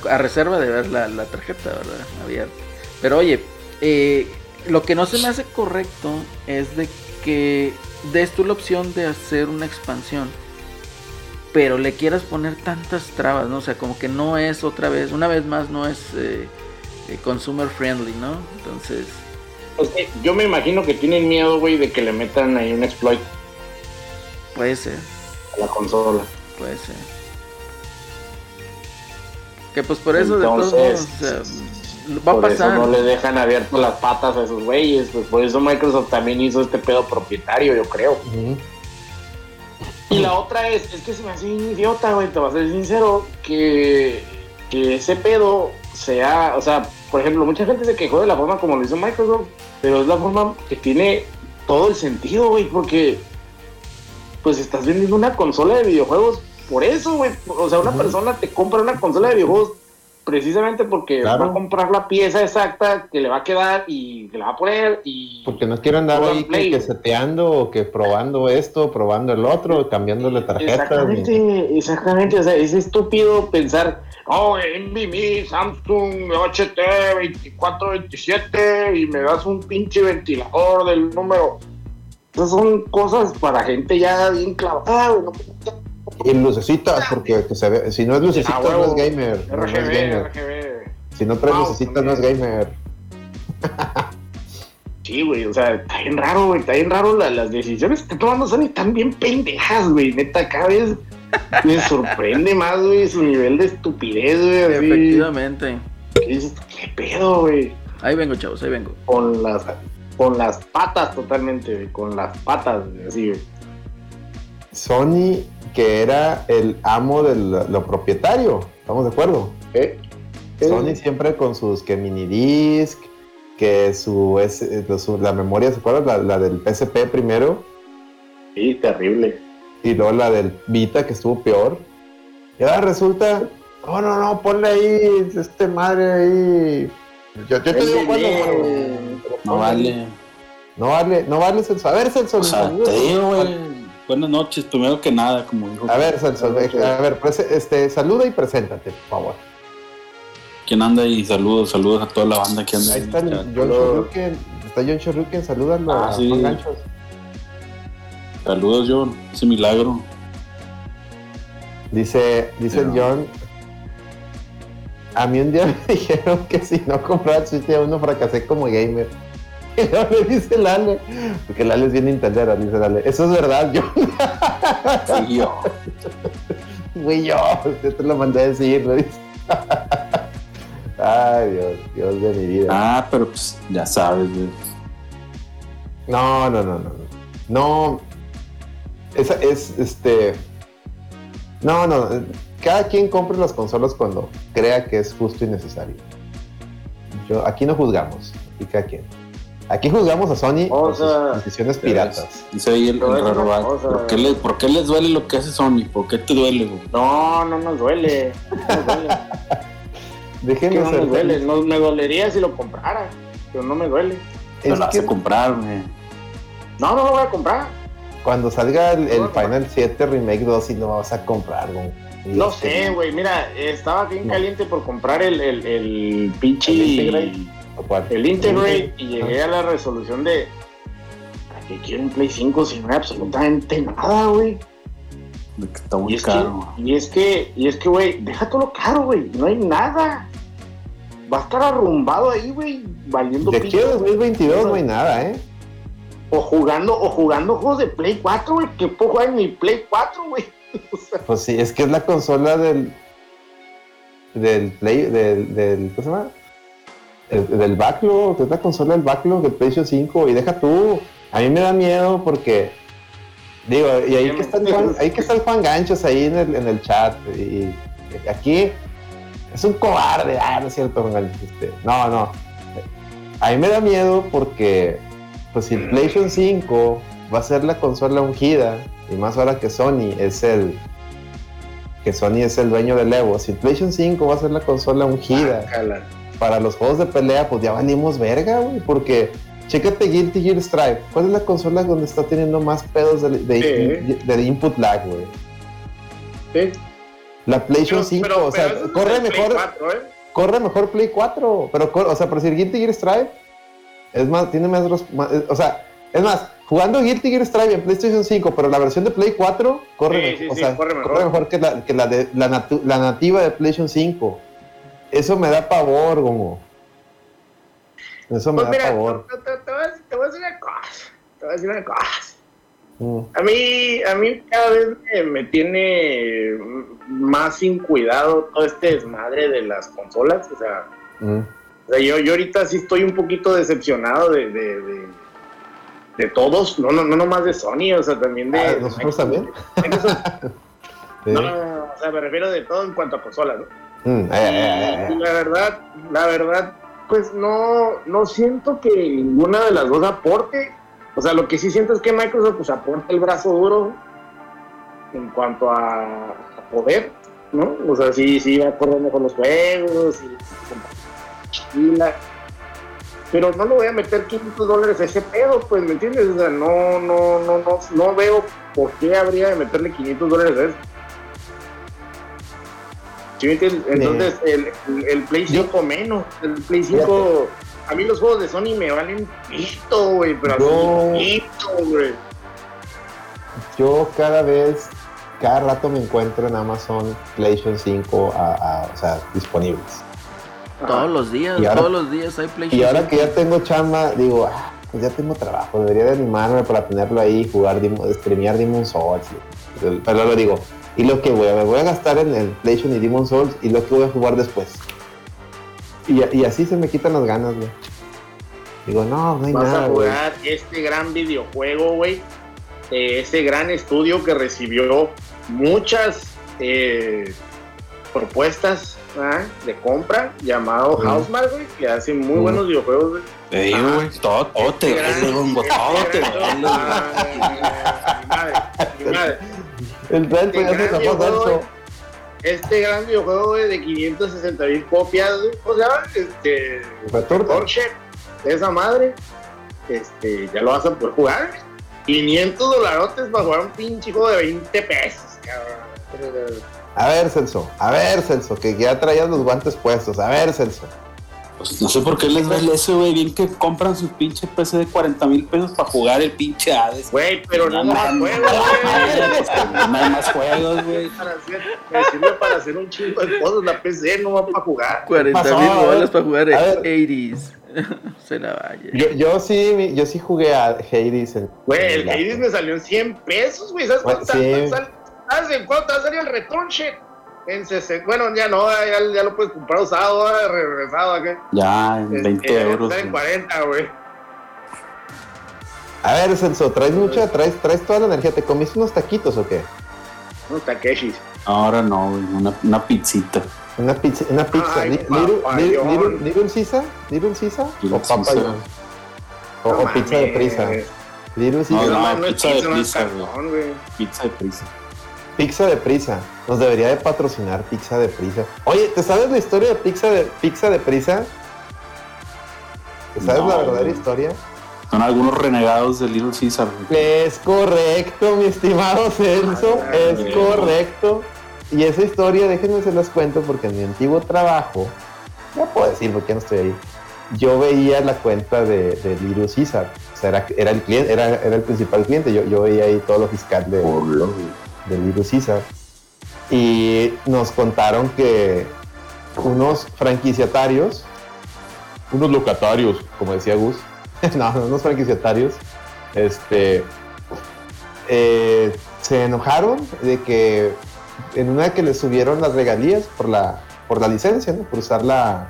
a, reserva de ver la, tarjeta, ¿verdad? Abierta. Pero oye, eh, lo que no se me hace correcto es de que des tú la opción de hacer una expansión, pero le quieras poner tantas trabas, ¿no? O sea, como que no es otra vez, una vez más no es eh, eh, consumer friendly, ¿no? Entonces, yo me imagino que tienen miedo, güey, de que le metan ahí un exploit. Puede ser. A la consola. Puede ser. Que pues por eso de todos modos, va a pasar. Eso no le dejan abiertas las patas a esos güeyes. Pues por eso Microsoft también hizo este pedo propietario, yo creo. Y la otra es, es que se me hace idiota, güey, te voy a ser sincero, que, que ese pedo sea, o sea, por ejemplo, mucha gente se quejó de la forma como lo hizo Microsoft, pero es la forma que tiene todo el sentido, güey, porque pues estás vendiendo una consola de videojuegos por eso, güey. O sea, una persona te compra una consola de videojuegos precisamente porque va a comprar la pieza exacta que le va a quedar y que le va a poner y... Porque no quiero andar ahí que, seteando o que probando esto, probando el otro, cambiando la tarjeta. Exactamente, exactamente. O sea, es estúpido pensar oh, NVMe, Samsung HT2427 y me das un pinche ventilador del número. Esas son cosas para gente ya bien clavada, Y lucecitas, porque si no es lucecita ah, no es gamer. no es gamer. Si no traes lucecitas no es gamer. Sí, güey, o sea, está bien raro, güey, está bien raro las decisiones que están tomando son tan bien pendejas, güey, neta, cada vez me sorprende más, güey, su nivel de estupidez, güey. Efectivamente. ¿Qué, pedo, güey? Ahí vengo, chavos, ahí vengo. Con las, con las patas totalmente, güey, con las patas, así, güey. Sony, que era el amo de lo, propietario, ¿estamos de acuerdo? ¿Eh? Sony siempre con sus que mini disc, que su, es, la memoria, ¿se acuerdan? La, la del PSP primero. Sí, terrible y luego la del Vita que estuvo peor. Y ahora resulta, no, no, no, ponle ahí, este madre ahí. Yo, te digo cuándo. No vale. No vale, no vale Celso. A ver, Celso. O sea, te digo, güey. Buenas noches, primero que nada, como dijo. A ver, Celso, a ver, este, saluda y preséntate, por favor. ¿Quién anda ahí? Saludos, saludos a toda la banda que anda ahí. Está John Chorruken, está John Chorruken, saludando ah, a sí. ganchos. Saludos, John. Ese milagro. Dice, dice John. A mí un día me dijeron que si no compraba el Switch uno fracasé como gamer. Y no le dice Lale. Porque Lale es bien Nintendo, dice Lale. Eso es verdad, John. Fui yo. Fui yo. Usted te lo mandé a decir, ¿no? Ay, Dios, Dios de mi vida. Ah, pero pues ya sabes, güey. No, no, no, no. No, esa es, este... No, no, cada quien compre las consolas cuando crea que es justo y necesario. Yo, aquí no juzgamos, y cada quien. Aquí juzgamos a Sony por sus decisiones piratas. Dice ahí el, ¿Por, qué le, ¿Por qué les duele lo que hace Sony? ¿Por qué te duele? No, no nos duele. No nos duele. Déjenme no me duele. No, me dolería si lo comprara, pero no me duele. Es lo hace comprar, güey. No, no lo voy a comprar. Cuando salga el, Final 7 Remake 2, si lo vas a comprar, güey. No sé, güey. Mira, estaba bien caliente por comprar el, el, el pinche. ¿El? El Integrate y llegué a la resolución de. ¿Para qué quiero un Play 5 si no hay absolutamente nada, güey? Está muy caro. y es que, y es que, güey, deja todo lo caro, güey. No hay nada. Va a estar arrumbado ahí, güey, valiendo De aquí a 2022 no hay nada, ¿eh? o jugando, o jugando juegos de Play 4, güey, que puedo jugar en mi Play 4, güey. pues sí, es que es la consola del del Play, del, del ¿cómo se llama? El, del backlog, es la consola del backlog del PlayStation 5 y deja tú, a mí me da miedo porque digo, y ahí que está el Juan, ahí que está el Juan Ganchos ahí en el, en el chat y aquí es un cobarde, ah, no es cierto, este, no, no. A mí me da miedo porque pues si PlayStation 5 va a ser la consola ungida, y más ahora que Sony es el que Sony es el dueño del Evo, si PlayStation 5 va a ser la consola ungida para los juegos de pelea, pues ya venimos verga, güey, porque chécate Guilty Gear Strive, ¿cuál es la consola donde está teniendo más pedos de, input lag, güey? Sí. La PlayStation 5, o sea, corre mejor. ¿eh? Corre mejor Play 4, pero o sea, por decir Guilty Gear Strive es más, tiene más, eh, o sea, es más, jugando Guilty Gear Strive en PlayStation 5, pero la versión de Play 4 corre, mejor, corre mejor. que, la, que la, de, la, nativa de PlayStation 5. Eso me da pavor, como. Eso me pues da pavor. Te, voy a decir una cosa. Te voy a decir una cosa. Mm. A mí, a mí cada vez me, tiene más sin cuidado todo este desmadre de las consolas. O sea, mm yo, yo ahorita sí estoy un poquito decepcionado de, de, de, todos, no, no, no nomás de Sony, o sea, también de... Ah, ¿Nosotros también? No, no, o sea, me refiero de todo en cuanto a consolas, ¿no? Mm, eh, eh, eh, la verdad, la verdad, pues no, no siento que ninguna de las dos aporte. O sea, lo que sí siento es que Microsoft pues aporta el brazo duro en cuanto a, poder, ¿no? O sea, sí, sí va correr mejor los juegos y, pero no le voy a meter 500 dólares a ese pedo, pues, ¿me entiendes? O sea, no, no, no, no, no veo por qué habría de meterle 500 dólares a eso. ¿Sí me entiendes? Entonces, el, el, Play 5 menos, el Play 5, a mí los juegos de Sony me valen pito, güey, pero yo, pito, güey. Yo cada vez, cada rato me encuentro en Amazon PlayStation 5 a, o sea, disponibles. Todos los días, todos los días hay PlayStation. Y ahora que ya tengo chamba, digo, ah, pues ya tengo trabajo, debería de animarme para tenerlo ahí, jugar, streamear Demon Souls. Pero lo digo, y lo que voy a, me voy a gastar en el PlayStation y Demon Souls y lo que voy a jugar después. Y, así se me quitan las ganas, güey. Digo, no, no hay Vas nada. a jugar este gran videojuego, güey. ese gran estudio que recibió muchas eh, propuestas de compra llamado mm. Housemark, güey, que hace muy mm. buenos videojuegos, güey. Te digo, güey, todo, todo te vale, todo te vale. El plan ya se tapó Este gran videojuego, de 560 mil copias, o sea, este, Porsche, de esa madre, este, ya lo vas a poder jugar, 500 dolarotes para jugar un pinche juego de 20 pesos, cabrón. A ver, Celso, a ver, Celso, que ya traías los guantes puestos. A ver, Celso. Pues no sé por qué les duele eso, güey. Bien que compran su pinche PC de 40 mil pesos para jugar el pinche Hades. Güey, pero no, no más juegos, güey. No hay más juegos, güey. Me sirve para hacer un chingo de cosas. La PC no va para jugar. 40 mil dólares para jugar el Hades. Se la vaya. Yo, yo, sí, yo sí jugué a Hades. Güey, el Hades me salió en 100 pesos, güey. ¿Sabes cuánto sí. ¿Sabes en cuánto va a salir el return En 60, bueno, ya no, ya, ya, lo puedes comprar usado, regresado acá. Ya, en 20 eh, euros. en 40, güey. A ver, Celso, ¿traes mucha? ¿Traes, ¿Traes toda la energía? ¿Te comiste unos taquitos o qué? Unos taqueshis. Ahora no, una, una pizzita. Una pizza, una pizza. Ay, little, little, Sisa? ¿Little Sisa? ¿O papá O, o pizza de prisa. Little Sisa. No, no, pizza de prisa, güey. Pizza de prisa. Pizza de Prisa. Nos debería de patrocinar Pizza de Prisa. Oye, ¿te sabes la historia de Pizza de, Pizza de Prisa? ¿Te sabes la verdadera historia? Son algunos renegados de Little Caesar. Es correcto, mi estimado Celso, es correcto. Y esa historia, déjenme se las cuento porque en mi antiguo trabajo, ya puedo decir porque no estoy ahí, yo veía la cuenta de, de Little Caesar. O sea, era, era el cliente, era, era, el principal cliente. Yo, yo veía ahí todo lo fiscal de, de Little Caesar. Y nos contaron que unos franquiciatarios, unos locatarios, como decía Gus, no, unos franquiciatarios, este, eh, se enojaron de que en una que les subieron las regalías por la, por la licencia, ¿no? por usar la,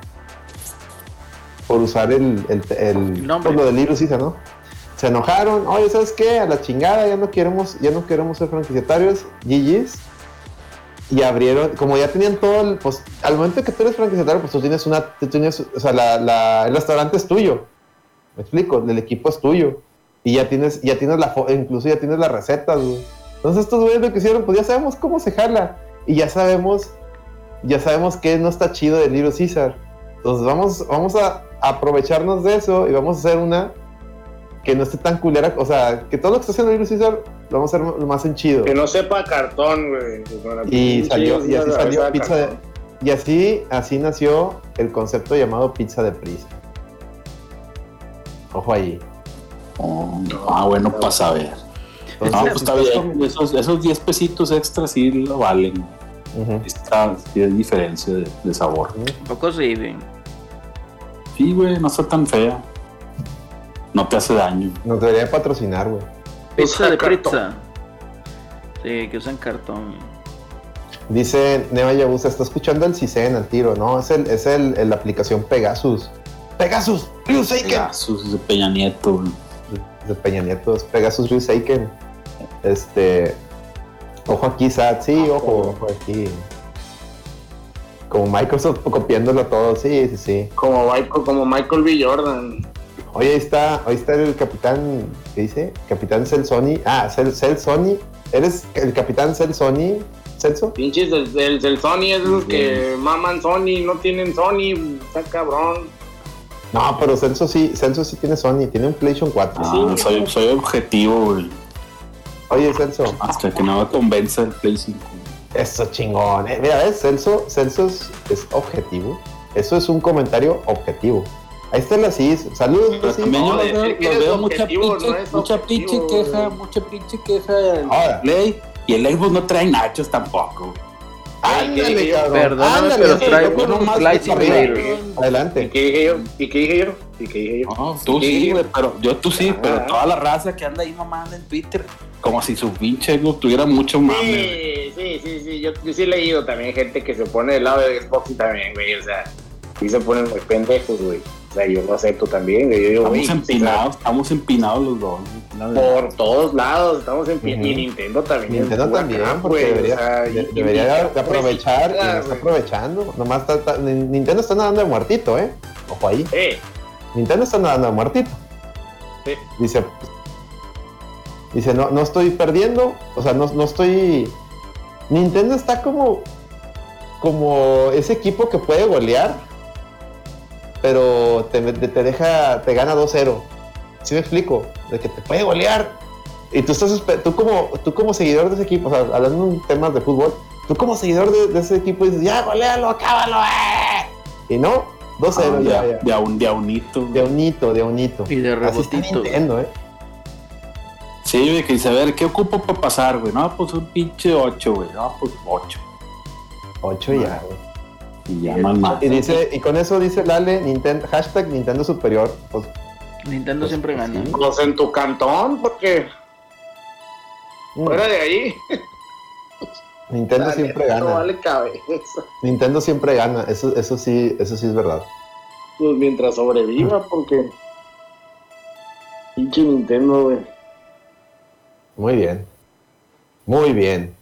por usar el, el, el Nombre. lo del libro, sí, ¿no? Se enojaron, oye, ¿sabes qué? A la chingada, ya no queremos, ya no queremos ser franquiciatarios, GG's. Y abrieron, como ya tenían todo, el, pues al momento que tú eres franquiciatario, pues tú tienes una, tú tienes, o sea, la, la, el restaurante es tuyo. Me explico, el equipo es tuyo. Y ya tienes, ya tienes la, incluso ya tienes las recetas, güey. Entonces estos güeyes lo que hicieron, pues ya sabemos cómo se jala. Y ya sabemos, ya sabemos que no está chido del libro César. Entonces vamos, vamos a aprovecharnos de eso y vamos a hacer una que no esté tan culera. O sea, que todo lo que está haciendo el César lo vamos a hacer lo más en chido. Que no sepa cartón, güey. Y salió, y así salió pizza de, y así, así nació el concepto llamado pizza de prisa. Ojo ahí. Oh, ah, bueno, para saber. No, Entonces, pues está bien. Esos, esos 10 pesitos extras sí lo valen. ujú. Está, sí hay diferencia de, de sabor. Un poco sí, güey. Sí, güey, no está tan fea. No te hace daño. Nos debería patrocinar, güey. Pizza de pizza. Sí, que usan cartón. Dice Neva Yabusa, está escuchando el CISEN al tiro, ¿no? Es el, es el, el- la aplicación Pegasus. Pegasus, Ryuseiken. Sus de Peña Nieto, güey. De Peña Nieto, es Pegasus Ryuseiken. Este. Ojo aquí, Sat, sí, ojo, ojo aquí. Como Microsoft copiándolo todo, sí, sí, sí. Como Michael, como Michael B. Jordan. Oye, ahí está, ahí está el capitán, ¿qué dice? Capitán Cell Sony. Ah, Cell, Cell Sony. ¿Eres el capitán Cell Sony, Celso? Pinches del, del, del Sony, esos que maman Sony, no tienen Sony, está cabrón. No, pero Celso sí, Celso sí tiene Sony, tiene un PlayStation 4. Ah, soy, soy objetivo, güey. Oye, Celso, Hasta que no me convenza el Play 5. eso chingón. Eh, mira, ¿ves? Celso, Celso es, es objetivo. Eso es un comentario objetivo. Ahí está la CIS. Saludos, Pero también yo no, los veo, los veo mucha pinche, no mucha pinche queja, mucha pinche queja en Ahora. Play. Y el Xbox no trae nachos tampoco. Ándale, cabrón. Perdóname, Ándale, pero sí, trae yo con un más Flight para arriba. Simulator. ¿Y Adelante. qué dije yo? ¿Y qué dije yo? ¿Y qué dije yo? No, tú Sí. güey, pero yo tú sí, Ah. pero toda la raza que anda ahí mamando en Twitter, como si su pinche Xbox tuviera mucho güey. Sí, sí, sí, sí. Yo, yo sí he leído también gente que se pone del lado de Xbox y también, güey. O sea, sí se ponen muy pendejos, güey. O sea, yo lo acepto también. Yo digo, güey, Estamos empinados, estamos empinados los dos. por todos lados, estamos en pie. Ujú. Y Nintendo también. Nintendo es también, porque debería, o sea, de- y- debería y- de pues, aprovechar y está aprovechando. Nomás está, está- Nintendo está nadando de muertito, ¿eh? Ojo ahí. Eh, Nintendo está nadando de muertito. Sí. Dice, dice, no, no estoy perdiendo, o sea, no, no estoy... Nintendo está como, como ese equipo que puede golear, pero te, te, deja, te gana 2-0. ¿Sí me explico? De que te puede golear. Y tú estás, tú como, tú como seguidor de ese equipo, o sea, hablando en temas de fútbol, tú como seguidor de, de ese equipo dices, ya, golealo, acábalo, eh. Y no, 2-0 Ah, ya, de, ya. de a un, de a un hito. De un hito, de un hito. Y de Así está rebotitos. Nintendo, ¿eh? Sí, güey, que dice, a ver, ¿qué ocupo para pasar, güey? No, pues un pinche 8, güey. No, pues 8. 8 ya, güey. Y ya más. Y dice, y con eso dice Lale, Nintendo, hashtag Nintendo Superior. Pues, Nintendo Pues, siempre pues, gana. sí. pues en tu cantón, porque mm, fuera de ahí. Nintendo siempre gana. No vale cabeza. Nintendo siempre gana. Eso, eso sí, eso sí es verdad. Pues mientras sobreviva, porque. Pinche Nintendo, güey. Muy bien. Muy bien.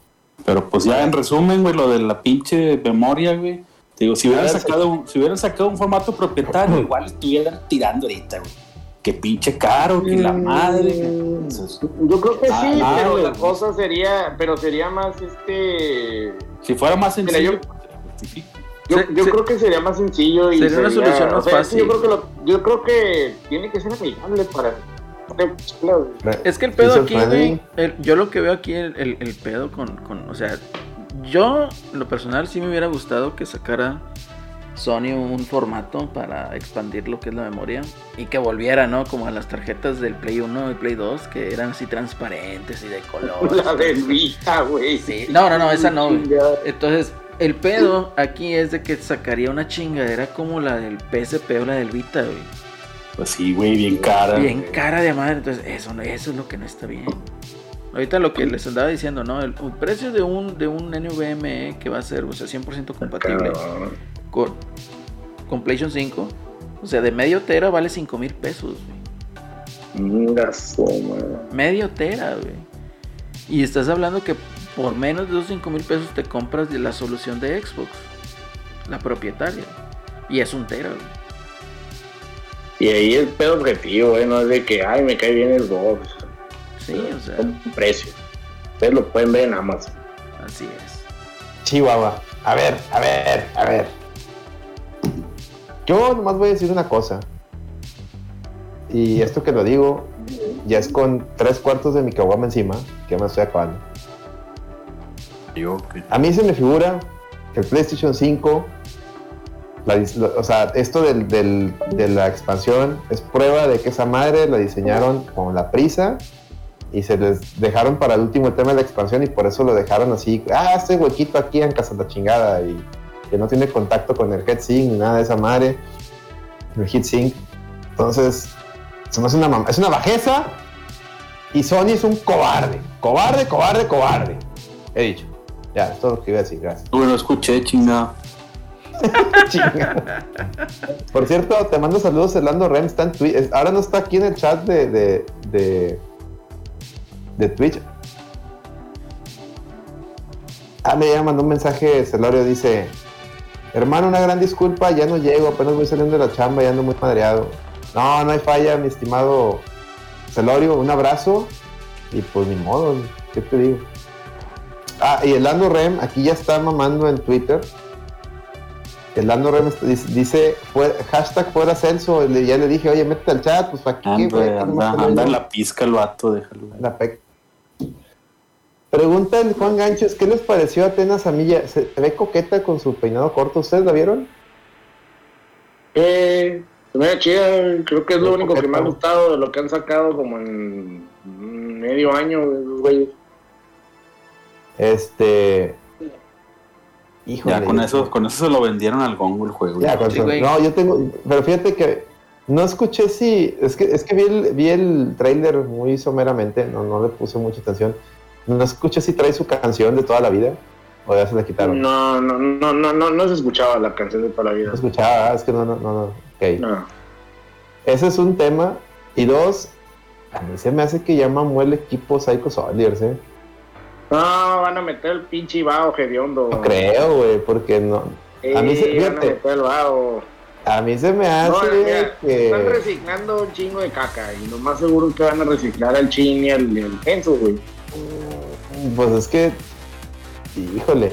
Pero pues ya en resumen, güey, lo de la pinche memoria, güey. Te Digo, si hubieran sacado un, si hubieran sacado un formato propietario, igual estuvieran tirando ahorita, güey. Que pinche caro, que la madre. Entonces, Yo creo que Ah, sí, ah, pero güey. la cosa sería. Pero sería más este. si fuera más Mira, sencillo, yo- pues, se justifica. Yo, Se- yo se- creo que sería más sencillo y Sería una solución más o sea, fácil. Yo creo que lo- yo creo que tiene que ser amigable para Es que el pedo aquí, güey, yo lo que veo aquí, el, el, pedo con, con, o sea, yo, lo personal, sí me hubiera gustado que sacara Sony un formato para expandir lo que es la memoria y que volviera, ¿no? Como a las tarjetas del Play 1 y Play 2 que eran así transparentes y de color. La de Vita, güey. Sí. No, no, no, esa no. Entonces, el pedo aquí es de que sacaría una chingadera como la del PSP o la del Vita, güey. Pues sí, güey, bien cara. Bien cara de madre, entonces eso, eso es lo que no está bien. Ahorita lo que les andaba diciendo, ¿no? El, precio de un, de un NVMe que va a ser, o sea, 100% compatible con, con PlayStation 5, o sea, de medio tera vale 5 mil pesos, Medio tera, güey. Y estás hablando que por menos de esos 5 mil pesos te compras la solución de Xbox, la propietaria. Y es un tera, güey. Y ahí el pedo objetivo, güey, no es de que, ay, me cae bien el box. Sí, o sea. Un precio. Ustedes lo pueden ver en Amazon. Así es. Chihuahua. A ver, a ver, a ver. Yo nomás voy a decir una cosa. Y esto que lo digo, ya es con tres cuartos de mi caguama encima, que me estoy acabando. A mí se me figura que el PlayStation 5, o sea, esto del, de la expansión es prueba de que esa madre la diseñaron con la prisa y se les dejaron para el último tema de la expansión y por eso lo dejaron así, ah, este huequito aquí en casa de la chingada y que no tiene contacto con el heatsink ni nada de esa madre, el heatsink. Entonces, es una, es una bajeza y Sony es un cobarde. Cobarde, cobarde, cobarde. He dicho. Ya, es todo lo que iba a decir, gracias. Bueno, escuché, chingado. Por cierto, te mando saludos, Orlando Rem. Está en Twitch. Ahora no está aquí en el chat de, de, de, de Twitch. Ah, me ya mandó un mensaje, Celorio dice, Hermano, una gran disculpa, ya no llego, apenas voy saliendo de la chamba y ando muy madreado. No, no hay falla, mi estimado Celorio, un abrazo y pues ni modo, ¿qué te digo? Ah, y el Lando Rem, aquí ya está mamando en Twitter. El Lando Rem dice, fue, hashtag fuera Celso, ya le dije, oye, métete al chat, pues aquí. Anda, anda, en la pizca el vato, déjalo. La Pregunta el Juan Ganchos, ¿qué les pareció a Atenas Amilla? ¿Se ve coqueta con su peinado corto? ¿Ustedes la vieron? Eh, se me ve chida, creo que es lo único que me ha gustado de lo que han sacado como en medio año, güey. Este. Híjole. Ya, con eso, con eso se lo vendieron al Gongo el juego. Ya, con no, yo tengo. Pero fíjate que no escuché si. Es que, es que vi el, vi el trailer muy someramente, no, no le puse mucha atención ¿No escuché si trae su canción de toda la vida? ¿O ya se la quitaron? No, no, no, no, no, no se escuchaba la canción de toda la vida. No escuchaba, ah, es que no, no, no, no. Ok. No. Ese es un tema. Y dos, a mí se me hace que ya mamó el equipo Psycho Soldiers, ¿eh? No, van a meter el pinche vaho hediondo. No creo, güey, porque no. a mí se, fíjate, van a meter el vaho. A mí se me hace que... Están reciclando un chingo de caca y lo más seguro es que van a reciclar al chin y al, el Enzo, güey. Pues es que, híjole,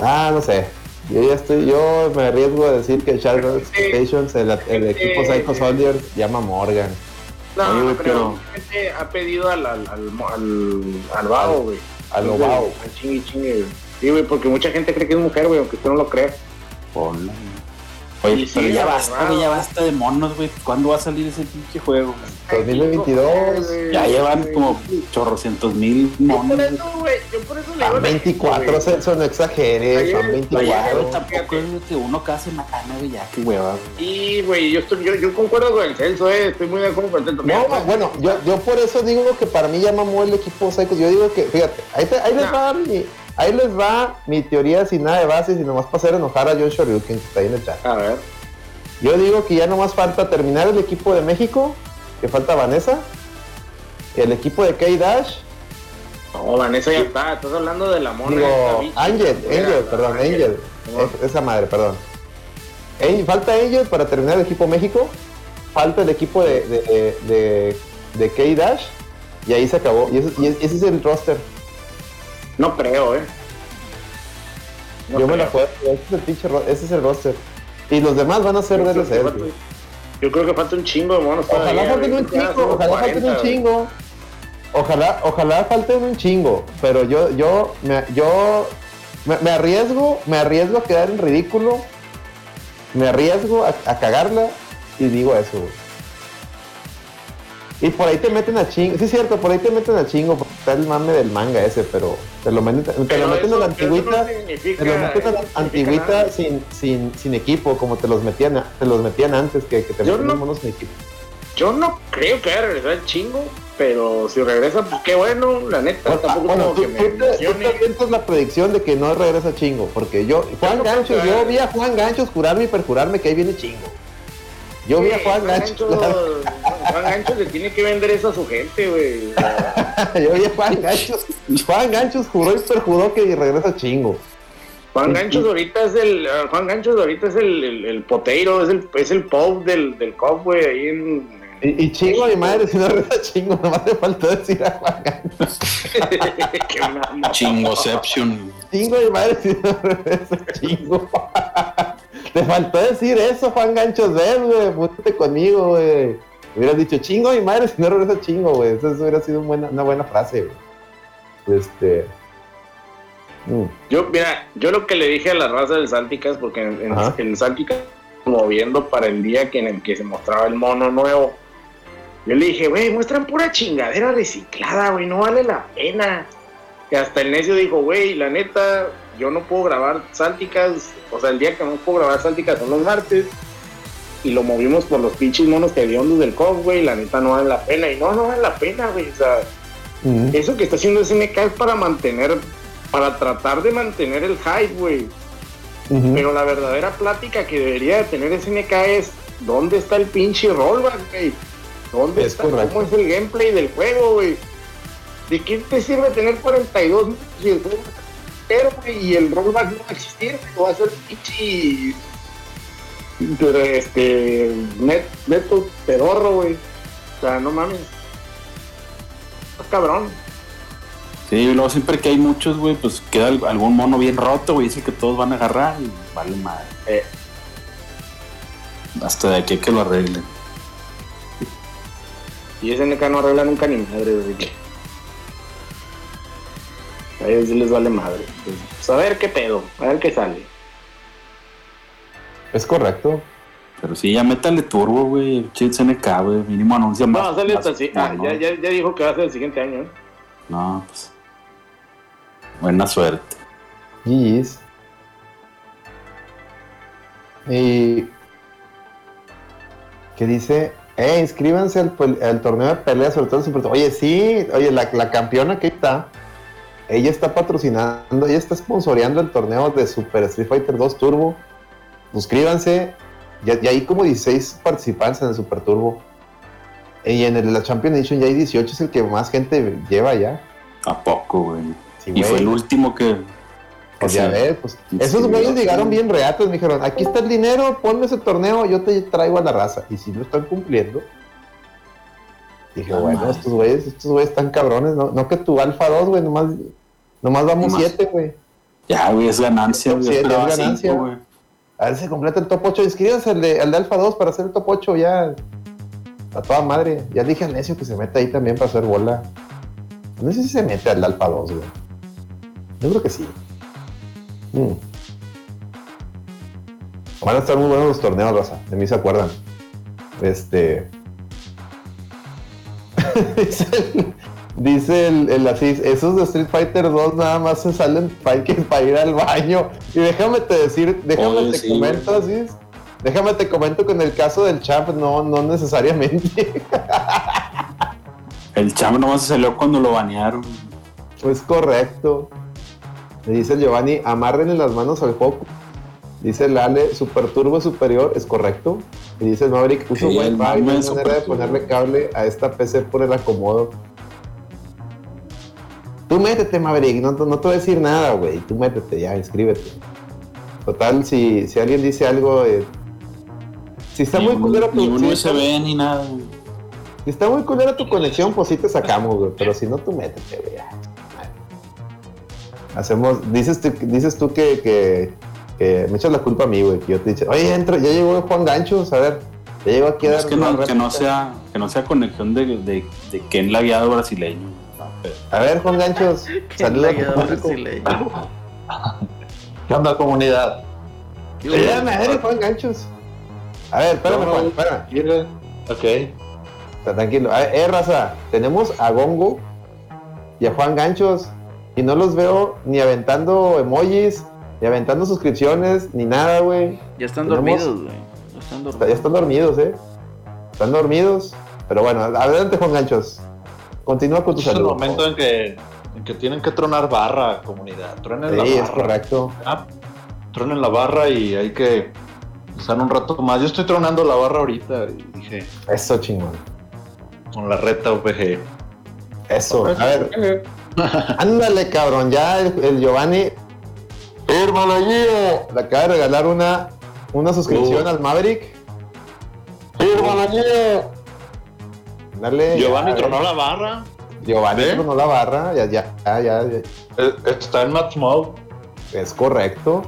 ah, no sé. Yo ya estoy, yo me arriesgo a decir que Charlotte Expectations, el, el equipo Psycho Soldier, llama Morgan. No, no, pero gente ha pedido al, al, al, al, al Bao, güey. Al Bao. Al chingue chingue, Sí, güey, porque mucha gente cree que es mujer, güey, aunque usted no lo crea. Ponla. Oye, pero ya basta, güey, ya basta de monos, güey. ¿Cuándo va a salir ese pinche juego? 2022. Ya llevan como chorrocientos mil monos. Yo por eso, güey, yo por eso le digo. 24, Celso, no exageres. Son 24. tampoco es que uno casi mañana, güey, ya, qué hueva, Sí, güey, yo, estoy, yo, yo concuerdo con el Celso, eh. Estoy muy de acuerdo con el Celso. No, bueno, yo, yo por eso digo que para mí ya mamó el equipo Psycho. Yo digo que, fíjate, ahí, te, ahí les va a dar mi Ahí les va mi teoría sin nada de base, y nomás para hacer enojar a John Shoryuken que está ahí en el chat. A ver. Yo digo que ya nomás falta terminar el equipo de México, que falta Vanessa, el equipo de K-Dash. No, Vanessa ya está, estás hablando de la mona. Digo, Angel, Angel, perdón, Angel. esa madre, perdón. falta Angel para terminar el equipo México. Falta el equipo de, de, de, K-Dash. Y ahí se acabó. Y ese, y ese es el roster. No creo, eh. Yo me la juego. Ese es el pinche ese es el roster. Y los demás van a ser DLC. Yo creo que falta un chingo de monos. Ojalá falten un chingo, ojalá falten un chingo. Ojalá, ojalá falten un chingo. Pero yo, yo, me, yo me, arriesgo, me arriesgo a quedar en ridículo. Me arriesgo a, cagarla y digo eso, Y por ahí te meten a chingo. Sí, es cierto, por ahí te meten a chingo. Porque está el mame del manga ese, pero te lo meten, te lo meten a la antigüita. te lo meten a la antigüita sin, sin, sin equipo, como te los metían, te los metían antes que, que te metían no, monos sin equipo. Yo no creo que haya regresado el chingo, pero si regresa, pues qué bueno, la neta. tampoco bueno, tú, que tú, la predicción de que no regresa chingo, porque yo, Juan Ganchos, yo vi a Juan Ganchos jurarme y perjurarme que ahí viene chingo. Yo vi a Juan, Gancho. Juan Gancho le tiene que vender eso a su gente, güey. Yo vi a Juan Gancho. Juan Gancho juró y perjuró que regresa chingo. Juan Ganchos ahorita es el Juan Ganchos ahorita es el, el, el poteiro, es el, es el pop del, del cop, güey, ahí en, y, y, chingo mi madre, si no regresa chingo, nomás te faltó decir a Juan. Chingoception. Chingo mi madre, si no regresa chingo. Te faltó decir eso, Juan Ganchos ven, güey. Púntate conmigo, güey. Hubieras dicho chingo mi madre si no regresa chingo, güey. Eso hubiera sido una buena frase, güey. Este. Mm. Yo, mira, yo lo que le dije a la raza del Salticas, porque en, en, el Salticas, moviendo para el día que en el que se mostraba el mono nuevo, yo le dije, güey, muestran pura chingadera reciclada, güey, no vale la pena. Y hasta el necio dijo, güey, la neta, yo no puedo grabar Sálticas, o sea, el día que no puedo grabar Sálticas son los martes, y lo movimos por los pinches monos que había del COP, güey, la neta no vale la pena, y no, no vale la pena, güey, o sea, eso que está haciendo SNK es para mantener, para tratar de mantener el hype, güey. Pero la verdadera plática que debería de tener SNK es, ¿dónde está el pinche rollback, güey? ¿Dónde está? ¿Cómo es el gameplay del juego, güey? ¿De qué te sirve tener 42 y el juego y el rollback no va a existir, va a ser pinche este net, neto pedorro, güey. O sea, no mames. Está cabrón. Sí, luego siempre que hay muchos, güey, pues queda algún mono bien roto, güey, dice que todos van a agarrar y vale madre. Eh. Hasta de aquí que lo arreglen. Y ese NK no arregla nunca ni madre, güey. A ellos les vale madre. Pues, a ver qué pedo, a ver qué sale. Es correcto. Pero sí, ya métale turbo, güey. Chits NK, güey. Mínimo anuncia más. No, sale hasta así. Ah, ya, ya, ya, dijo que va a ser el siguiente año, ¿eh? No, pues. Buena suerte. GG's. Y. ¿Qué dice? Eh, inscríbanse al, torneo de pelea, sobre todo el Super Oye, sí, oye, la, la campeona que está ella está patrocinando, ella está sponsoreando el torneo de Super Street Fighter 2 Turbo. Suscríbanse. Ya, hay como 16 participantes en el Super Turbo. Y en el, la Champion Edition ya hay 18, es el que más gente lleva ya. ¿A poco, güey? y fue el último que. Pues ya ves, pues. Esos güeyes llegaron bien reatos, me dijeron: aquí está el dinero, ponme ese torneo, yo te traigo a la raza. Y si lo están cumpliendo. Dije, bueno, estos güeyes, estos güeyes están cabrones, ¿no? No que tu Alfa 2, güey, nomás, nomás vamos 7, güey. Ya, güey, es ganancia, güey. es ganancia. güey. a ver si completa el top 8. Inscríbanse al de, al de Alfa 2 para hacer el top 8 ya. A toda madre. Ya dije al necio que se mete ahí también para hacer bola. No sé si se mete al de Alfa 2, güey. Yo creo que sí. Mm. Van a estar muy buenos los torneos, Rosa. De mí se acuerdan. Este. dice el, el, así, esos de Street Fighter 2 nada más se salen para, ir al baño. Y déjame te decir, déjame te comento así. Déjame te comento con el caso del champ, no, no necesariamente. el champ nomás se salió cuando lo banearon. Pues correcto. Le dice Giovanni, amárrenle las manos al foco. Dice el Ale, Super Turbo Superior, es correcto. Y dice el Maverick, uso sí, Wi-Fi, no hay manera de ponerle cable a esta PC por el acomodo. Tú métete, Maverick, no, te voy a decir nada, güey. Tú métete, ya, inscríbete. Total, si, si alguien dice algo, eh, si está muy culera tu ni USB ni nada. Si está muy culera tu conexión, pues sí te sacamos, güey. Pero si no, tú métete, güey. Hacemos, dices tú, dices tú que, que me echas la culpa a mí, güey. Que yo te dije, oye, entra, ya llegó Juan Ganchos, a ver, Ya llego aquí a Es que no, que no sea, que no sea conexión de, de, de Ken brasileño. A ver, Juan Ganchos, saludos brasileño. ¿Qué onda, comunidad? Ya, madre, Juan Ganchos. A ver, espérame, Juan, espérame. Ok. Está tranquilo. A ver, eh, raza, tenemos a Gongo y a Juan Ganchos y no los veo ni aventando emojis, ni aventando suscripciones, ni nada, güey. Ya están dormidos, güey. Ya están dormidos. Ya están dormidos, eh. Están dormidos. Pero bueno, adelante, Juan Ganchos. Continúa con tu saludo. Es el momento en que, en que tienen que tronar barra, comunidad. Truenen sí, la barra. es correcto. Ah, tronen la barra y hay que usar un rato más. Yo estoy tronando la barra ahorita y dije. Eso chingón. Con la reta OPG. Eso, a ver. Ándale, cabrón, ya el, Giovanni. Hermano, le acaba de regalar una, una suscripción al Maverick. Hermano, Dale. Giovanni tronó la barra. Giovanni tronó la barra, ya, ya, ya, ya. Eh, está en Match Mode. Es correcto.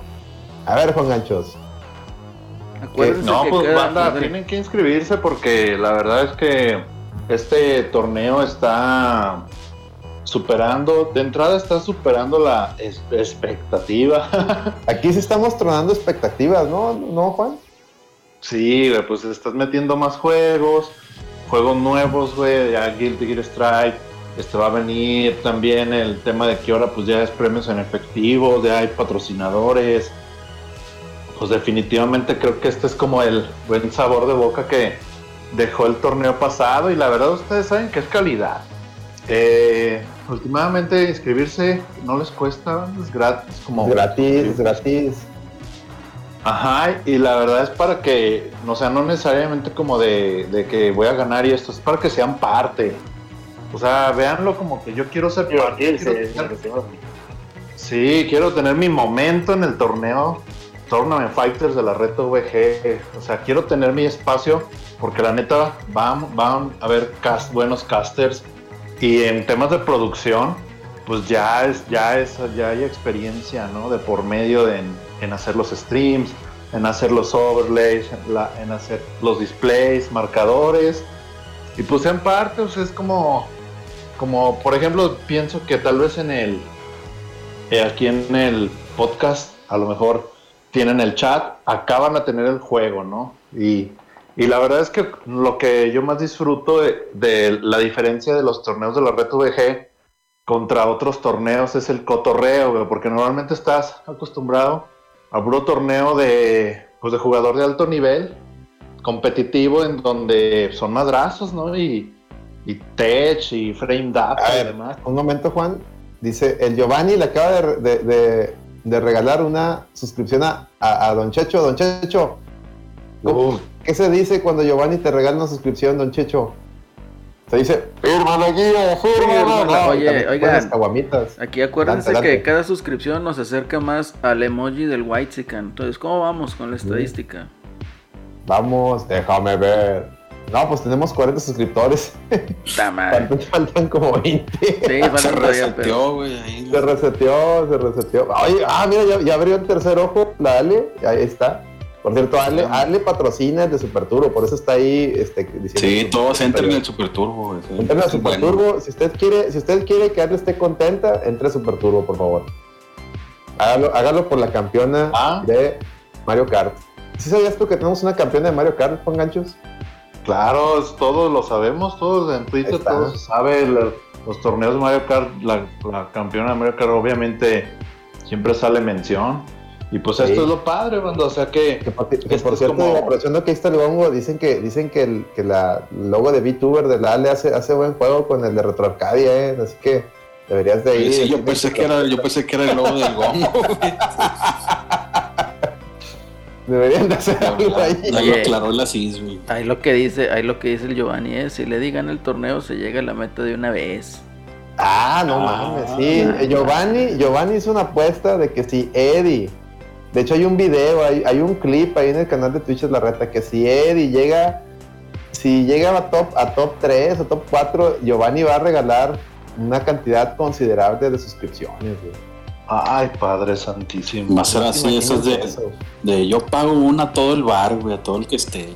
A ver, Juan Ganchos. No, pues banda, tienen que inscribirse porque la verdad es que este torneo está superando, de entrada está superando la expectativa. Aquí sí estamos tronando expectativas, ¿no? ¿No, Juan? Sí, pues estás metiendo más juegos, juegos nuevos, güey, ya Guilty Gear Strike, este va a venir también el tema de que ahora pues ya es premios en efectivo, ya hay patrocinadores. Pues definitivamente creo que este es como el buen sabor de boca que dejó el torneo pasado y la verdad ustedes saben que es calidad. Eh, últimamente inscribirse no les cuesta, es gratis. Como gratis, gratis. Ajá, y la verdad es para que, o sea, no necesariamente como de, de, que voy a ganar y esto, es para que sean parte. O sea, véanlo como que yo quiero ser parte. sí, quiero tener mi momento en el torneo Tournament Fighters de la Red VG. O sea, quiero tener mi espacio porque la neta van, van a haber cast, buenos casters y en temas de producción, pues ya es, ya es, ya hay experiencia, ¿no? De por medio de, en, hacer los streams, en hacer los overlays, en, hacer los displays, marcadores. Y pues en parte, pues es como, como, por ejemplo, pienso que tal vez en el, eh, aquí en el podcast, a lo mejor tienen el chat, acaban a tener el juego, ¿no? Y y la verdad es que lo que yo más disfruto de, la diferencia de los torneos de la Red VG contra otros torneos es el cotorreo, porque normalmente estás acostumbrado a puro torneo de, pues de jugador de alto nivel, competitivo, en donde son madrazos, ¿no? Y, y tech y frame data y demás. Un momento, Juan. Dice, el Giovanni le acaba de, regalar una suscripción a, a, Don Checho. Don Checho, ¿Qué se dice cuando Giovanni te regala una suscripción, don Checho? Se dice, hermano guía, hermano. Oye, oigan, aquí acuérdense que cada suscripción nos acerca más al emoji del White Entonces, ¿cómo vamos con la estadística? Vamos, déjame ver. No, pues tenemos 40 suscriptores. Faltan, faltan como 20. Sí, se reseteó, güey. Se reseteó, se reseteó. Oye, ah, mira, ya, ya abrió el tercer ojo, la Ale, ahí está. Por cierto, Arle, patrocina el de Super Turbo, por eso está ahí este, diciendo. Sí, todos entren en el Super Turbo. Entren al Super Turbo. Si usted quiere, si usted quiere que Arle esté contenta, entre a Super Turbo, por favor. Hágalo, hágalo por la campeona ah. de Mario Kart. ¿Sí sabías tú que tenemos una campeona de Mario Kart, Juan Ganchos? Claro, todos lo sabemos, todos en Twitter, todos se sabe los torneos de Mario Kart, la, la campeona de Mario Kart obviamente siempre sale mención. Y pues esto es lo padre, banda, o sea que... Que por, cierto, como... aprovechando que ahí está el gongo, dicen que dicen que el que la logo de VTuber de la Ale hace, hace buen juego con el de Retro Arcadia, ¿eh? Así que deberías de ir. Sí, yo pensé, que era, yo pensé que era el logo del gongo, Deberían de hacer algo ahí. Oye, aclaró la CIS, güey. Ahí lo que dice, ahí lo que dice el Giovanni es, si le digan el torneo se llega a la meta de una vez. Ah, no ah, mames, sí. Giovanni, Giovanni hizo una apuesta de que si Eddie de hecho, hay un video, hay, hay, un clip ahí en el canal de Twitch es la reta que si Eddie llega, si llega a top, a top 3 o top 4, Giovanni va a regalar una cantidad considerable de suscripciones, Ay, Padre Santísimo. Va a ser así, eso es de, de, yo pago una a todo el bar, güey, a todo el que esté.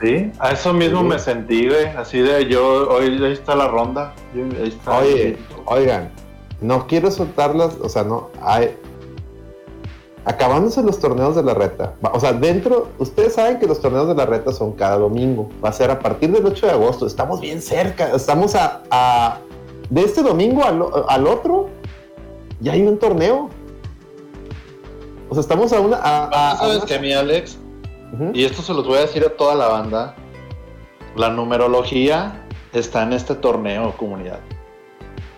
Sí, a eso mismo me sentí, güey. Así de yo, hoy ahí está la ronda. Oye, oigan, no quiero soltarlas, o sea, no, hay, acabándose los torneos de la reta. O sea, dentro, ustedes saben que los torneos de la reta son cada domingo. Va a ser a partir del 8 de agosto. Estamos bien cerca. Estamos a, de este domingo al, otro. Ya hay un torneo. O sea, estamos a una. ¿Sabes qué, mi Alex? Y esto se los voy a decir a toda la banda. La numerología está en este torneo, comunidad.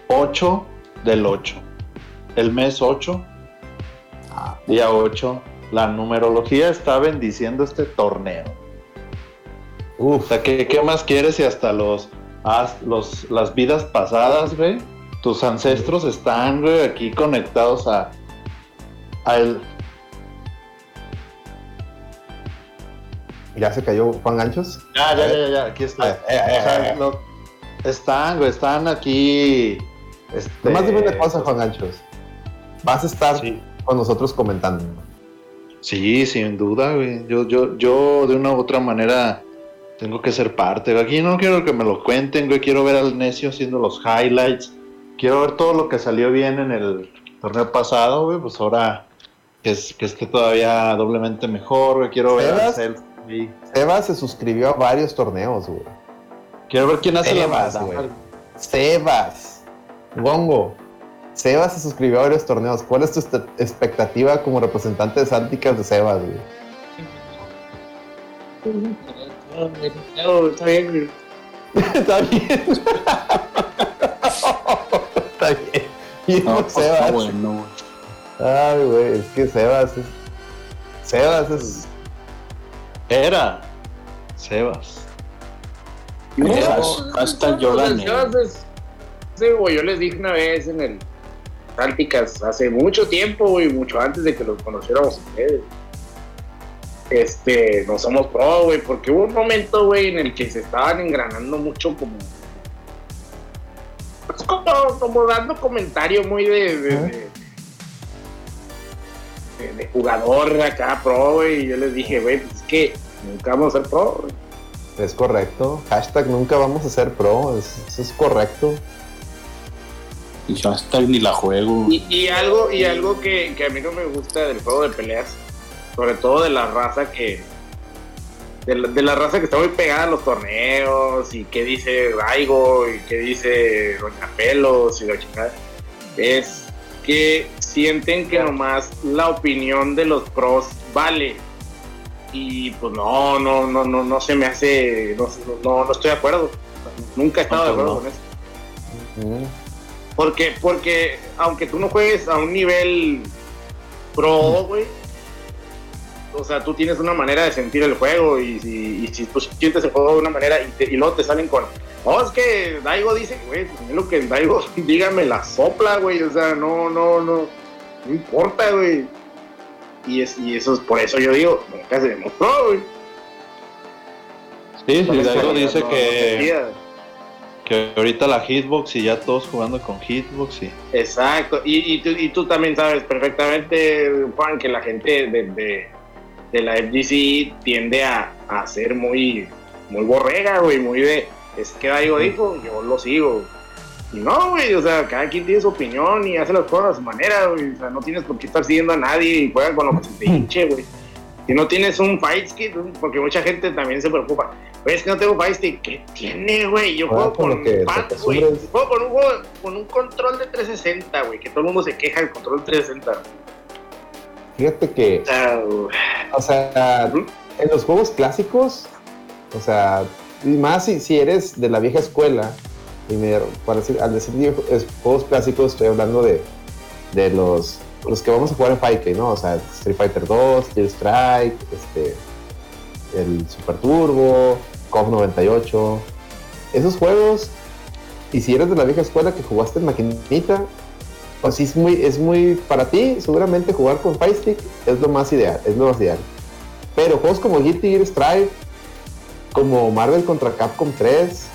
8 del 8. El mes 8 Día 8. La numerología está bendiciendo este torneo. Uf. O sea, ¿qué, más quieres si hasta los, los las vidas pasadas, güey? Tus ancestros están, güey, aquí conectados a, a el... ¿Ya se cayó Juan Ganchos? Ya, ya, ya, ya, aquí está. Eh, eh, eh, están, güey, están aquí. Este... Nomás dime una cosa, Juan Ganchos. Vas a estar con nosotros comentando. Sí, sin duda, güey. Yo, yo, yo de una u otra manera tengo que ser parte. Aquí no quiero que me lo cuenten, güey. Quiero ver al necio haciendo los highlights. Quiero ver todo lo que salió bien en el torneo pasado, güey. Pues ahora que, es, que esté todavía doblemente mejor, güey. Quiero ver a Sebas se suscribió a varios torneos, güey. Quiero ver quién hace Sebas, la güey. Sebas. Gongo. Sebas se suscribió a varios torneos. ¿Cuál es tu expectativa como representante de Sánticas de Sebas, güey? está bien, está bien. está bien. Y no, pues, Sebas. bueno. Ay, güey, es que Sebas es. Sebas es. Era. Sebas. Sebas. Hasta yo Sebas Sí, güey, yo les dije una vez en el tácticas hace mucho tiempo, güey, mucho antes de que los conociéramos ustedes. Este, no somos pro, güey, porque hubo un momento, güey, en el que se estaban engranando mucho como. Pues como, dando comentario muy de, de, de, jugador acá pro, güey. Y yo les dije, güey, pues es que nunca vamos a ser pro, güey. Es correcto. Hashtag nunca vamos a ser pro. eso es correcto. Y yo hasta ni la juego. Y, algo, y algo que, a mí no me gusta del juego de peleas, sobre todo de la raza que. De la, raza que está muy pegada a los torneos y que dice Raigo y que dice Doña Pelos y la chingada, es que sienten que nomás la opinión de los pros vale. Y pues no, no, no, no, no se me hace, no, no, no estoy de acuerdo. Nunca he estado de acuerdo con eso. Porque, porque aunque tú no juegues a un nivel pro, güey, o sea, tú tienes una manera de sentir el juego y, si tú sientes el juego de una manera y, y luego te salen con, oh, es que Daigo dice, güey, pues lo que Daigo dígame la sopla, güey, o sea, no, no, no, no importa, güey. Y, es, y eso es por eso yo digo, nunca se demostró, güey. Sí, sí, Daigo dice que que ahorita la hitbox y ya todos jugando con hitbox y... Exacto, y, y, tú, también sabes perfectamente, Juan, que la gente de, de, la FGC tiende a, a, ser muy, muy borrega, güey, muy de, es que algo dijo, yo lo sigo. Y no, güey, o sea, cada quien tiene su opinión y hace las cosas a su manera, güey, o sea, no tienes por qué estar siguiendo a nadie y juegan con lo que se te hinche, güey. Si no tienes un fight stick, porque mucha gente también se preocupa. Güey, es que no tengo stick. ¿Qué tiene, güey? Yo juego con, pad, güey. Juego con un, juego, con un control de 360, güey. Que todo el mundo se queja del control 360. Fíjate que. o sea, en los juegos clásicos, o sea, más si, si eres de la vieja escuela, y me, para decir, al decir juegos clásicos, estoy hablando de, de los los que vamos a jugar en 5K, ¿no? O sea, Street Fighter 2, Steel Strike, este, el Super Turbo, COF 98. Esos juegos, y si eres de la vieja escuela que jugaste en maquinita, pues sí es muy, es muy, para ti, seguramente jugar con Fire es lo más ideal, es lo más ideal. Pero juegos como Guilty Gear Strive, como Marvel contra Capcom 3,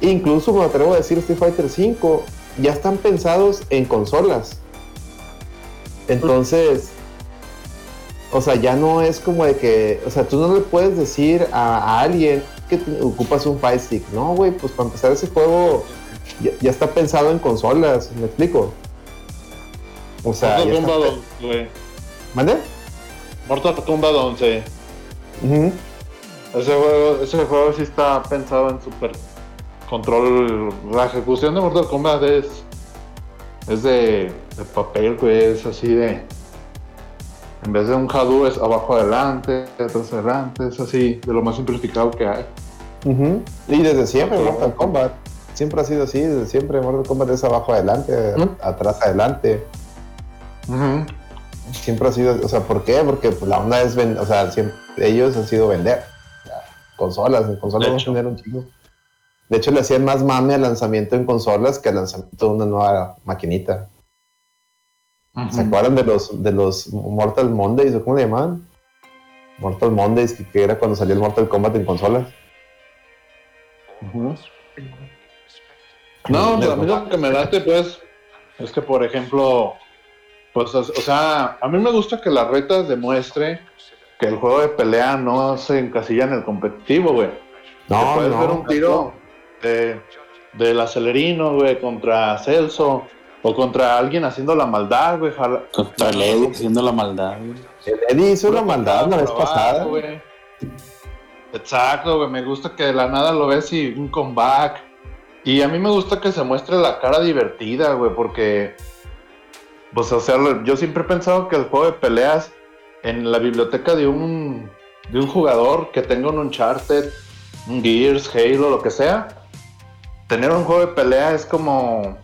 incluso me atrevo a decir Street Fighter 5, ya están pensados en consolas. Entonces, o sea, ya no es como de que, o sea, tú no le puedes decir a, alguien que ocupas un Fire Stick. No, güey, pues para empezar ese juego ya, está pensado en consolas, ¿me explico? O sea, Mortal Kombat 11, güey. ¿Mande? Mortal Kombat 11. ese, juego, ese juego sí está pensado en super control. La ejecución de Mortal Kombat es, es de, de papel, güey, es así de en vez de un Hadou es abajo adelante, atrás adelante, es así, de lo más simplificado que hay. Y desde siempre Mortal Kombat, siempre ha sido así, desde siempre Mortal Kombat es abajo adelante, atrás adelante. Siempre ha sido, o sea, ¿por qué? Porque la onda es, vender, o sea, ellos han sido vender consolas, en consolas no tener un chico. De hecho, le hacían más mame al lanzamiento en consolas que al lanzamiento de una nueva maquinita. ¿Se acuerdan de los, de los Mortal Mondays o cómo se llamaban? Mortal Mondays, que, era cuando salió el Mortal Kombat en consolas. No, pues, a mí lo que me late, pues, es que, por ejemplo, pues, o sea, a mí me gusta que la reta demuestre que el juego de pelea no se encasilla en el competitivo, güey. No, puedes ver un tiro de, del acelerino, güey, contra Celso o contra alguien haciendo la maldad, güey. Contra el Eddie haciendo la maldad, güey. El Eddie hizo la maldad la vez pasada. Güey. Exacto, güey. Me gusta que de la nada lo ves y un comeback. Y a mí me gusta que se muestre la cara divertida, güey, porque. Pues, o sea, yo siempre he pensado que el juego de peleas en la biblioteca de un, de un jugador que tenga un Uncharted, un Gears, Halo, lo que sea, tener un juego de pelea es como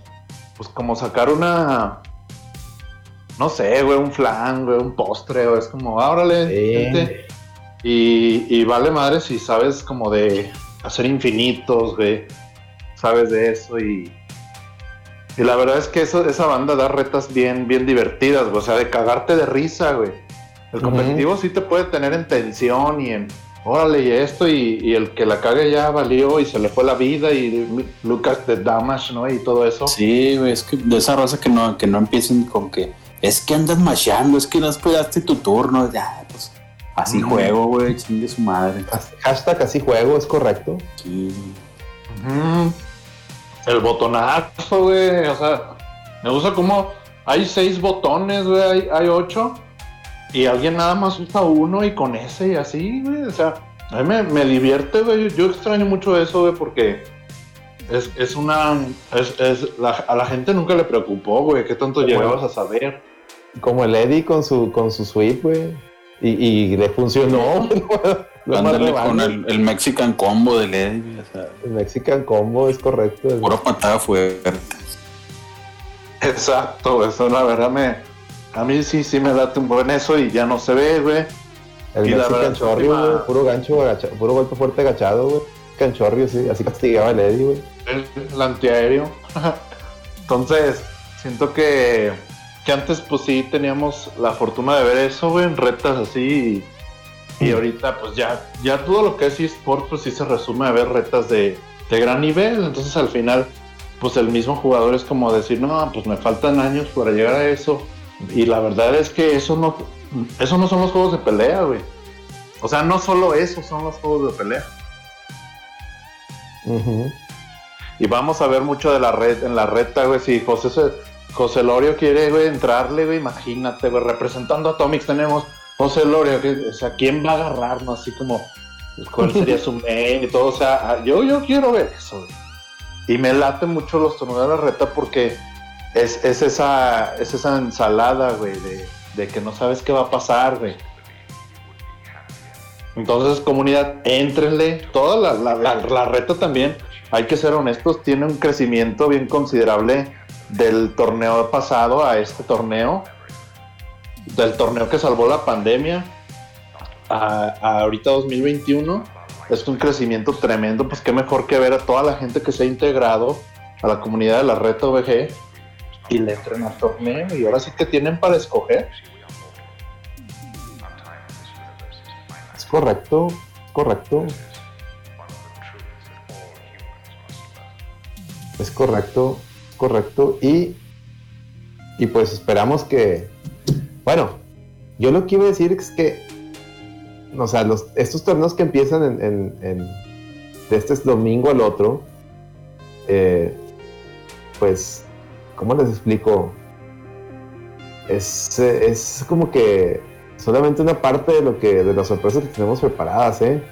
pues como sacar una, no sé, güey, un flan, güey, un postre, o es como, árale, y, y, vale madre si sabes como de hacer infinitos, güey, sabes de eso y... Y la verdad es que eso, esa banda da retas bien, bien divertidas, güey. O sea, de cagarte de risa, güey. El competitivo sí te puede tener en tensión y en, órale, y esto, y, el que la cague ya valió y se le fue la vida, y Lucas de Damage, ¿no? Y todo eso. Sí, güey, es que de esa raza que no, que no empiecen con que, es que andas machando, es que no esperaste tu turno, ya, pues, así juego, güey, chingue su madre. Hashtag así juego, es correcto. Sí. El botonazo, güey, o sea, me gusta como hay seis botones, güey, hay, hay ocho y alguien nada más usa uno y con ese y así, güey. O sea, a mí me, divierte, güey. Yo extraño mucho eso, güey, porque es, es una. Es, es a la gente nunca le preocupó, güey. ¿Qué tanto llegabas a saber? Como el Eddie con su, con su suite, güey. Y, y, le funcionó. Ándale con el, Mexican Combo del Eddie. O sea, el Mexican Combo es correcto. Pura patada fuerte. Exacto, eso la verdad me, a mí sí, sí me da un buen eso y ya no se ve, güey. El y la verdad, puro gancho, puro golpe fuerte agachado, güey. Canchorrio, sí, así castigaba el Eddie, güey. El, antiaéreo. Entonces, siento que, que antes, pues sí, teníamos la fortuna de ver eso, güey, en retas así. Y, ahorita, pues ya, ya todo lo que es eSport, pues sí se resume a ver retas de, de gran nivel. Entonces, al final, pues el mismo jugador es como decir, no, pues me faltan años para llegar a eso y la verdad es que eso no, eso no son los juegos de pelea, güey. O sea, no solo eso son los juegos de pelea. Y vamos a ver mucho de la red, en la reta, güey. Si José, José Lorio quiere, güey, entrarle, güey, imagínate, güey, representando a Atomics tenemos José Lorio, que, o sea, ¿quién va a agarrarnos así como cuál sería su main y todo? O sea, yo, yo quiero ver eso, güey. Y me late mucho los torneos de la reta porque es, esa, es esa ensalada, güey, de, que no sabes qué va a pasar, güey. Entonces, comunidad, éntrenle. Toda la, la, reta también, hay que ser honestos, tiene un crecimiento bien considerable del torneo pasado a este torneo. Del torneo que salvó la pandemia a, a ahorita 2021. Es un crecimiento tremendo. Pues qué mejor que ver a toda la gente que se ha integrado a la comunidad de la reta OVG y le entren al torneo y ahora sí que tienen para escoger. Es correcto, correcto. Es correcto, correcto. Y, y pues esperamos que, bueno, Yo lo que iba a decir es que, o sea, los, estos torneos que empiezan en, de este domingo al otro, eh, pues, ¿cómo les explico? Es, es como que solamente una parte de lo que de las sorpresas que tenemos preparadas, ¿eh?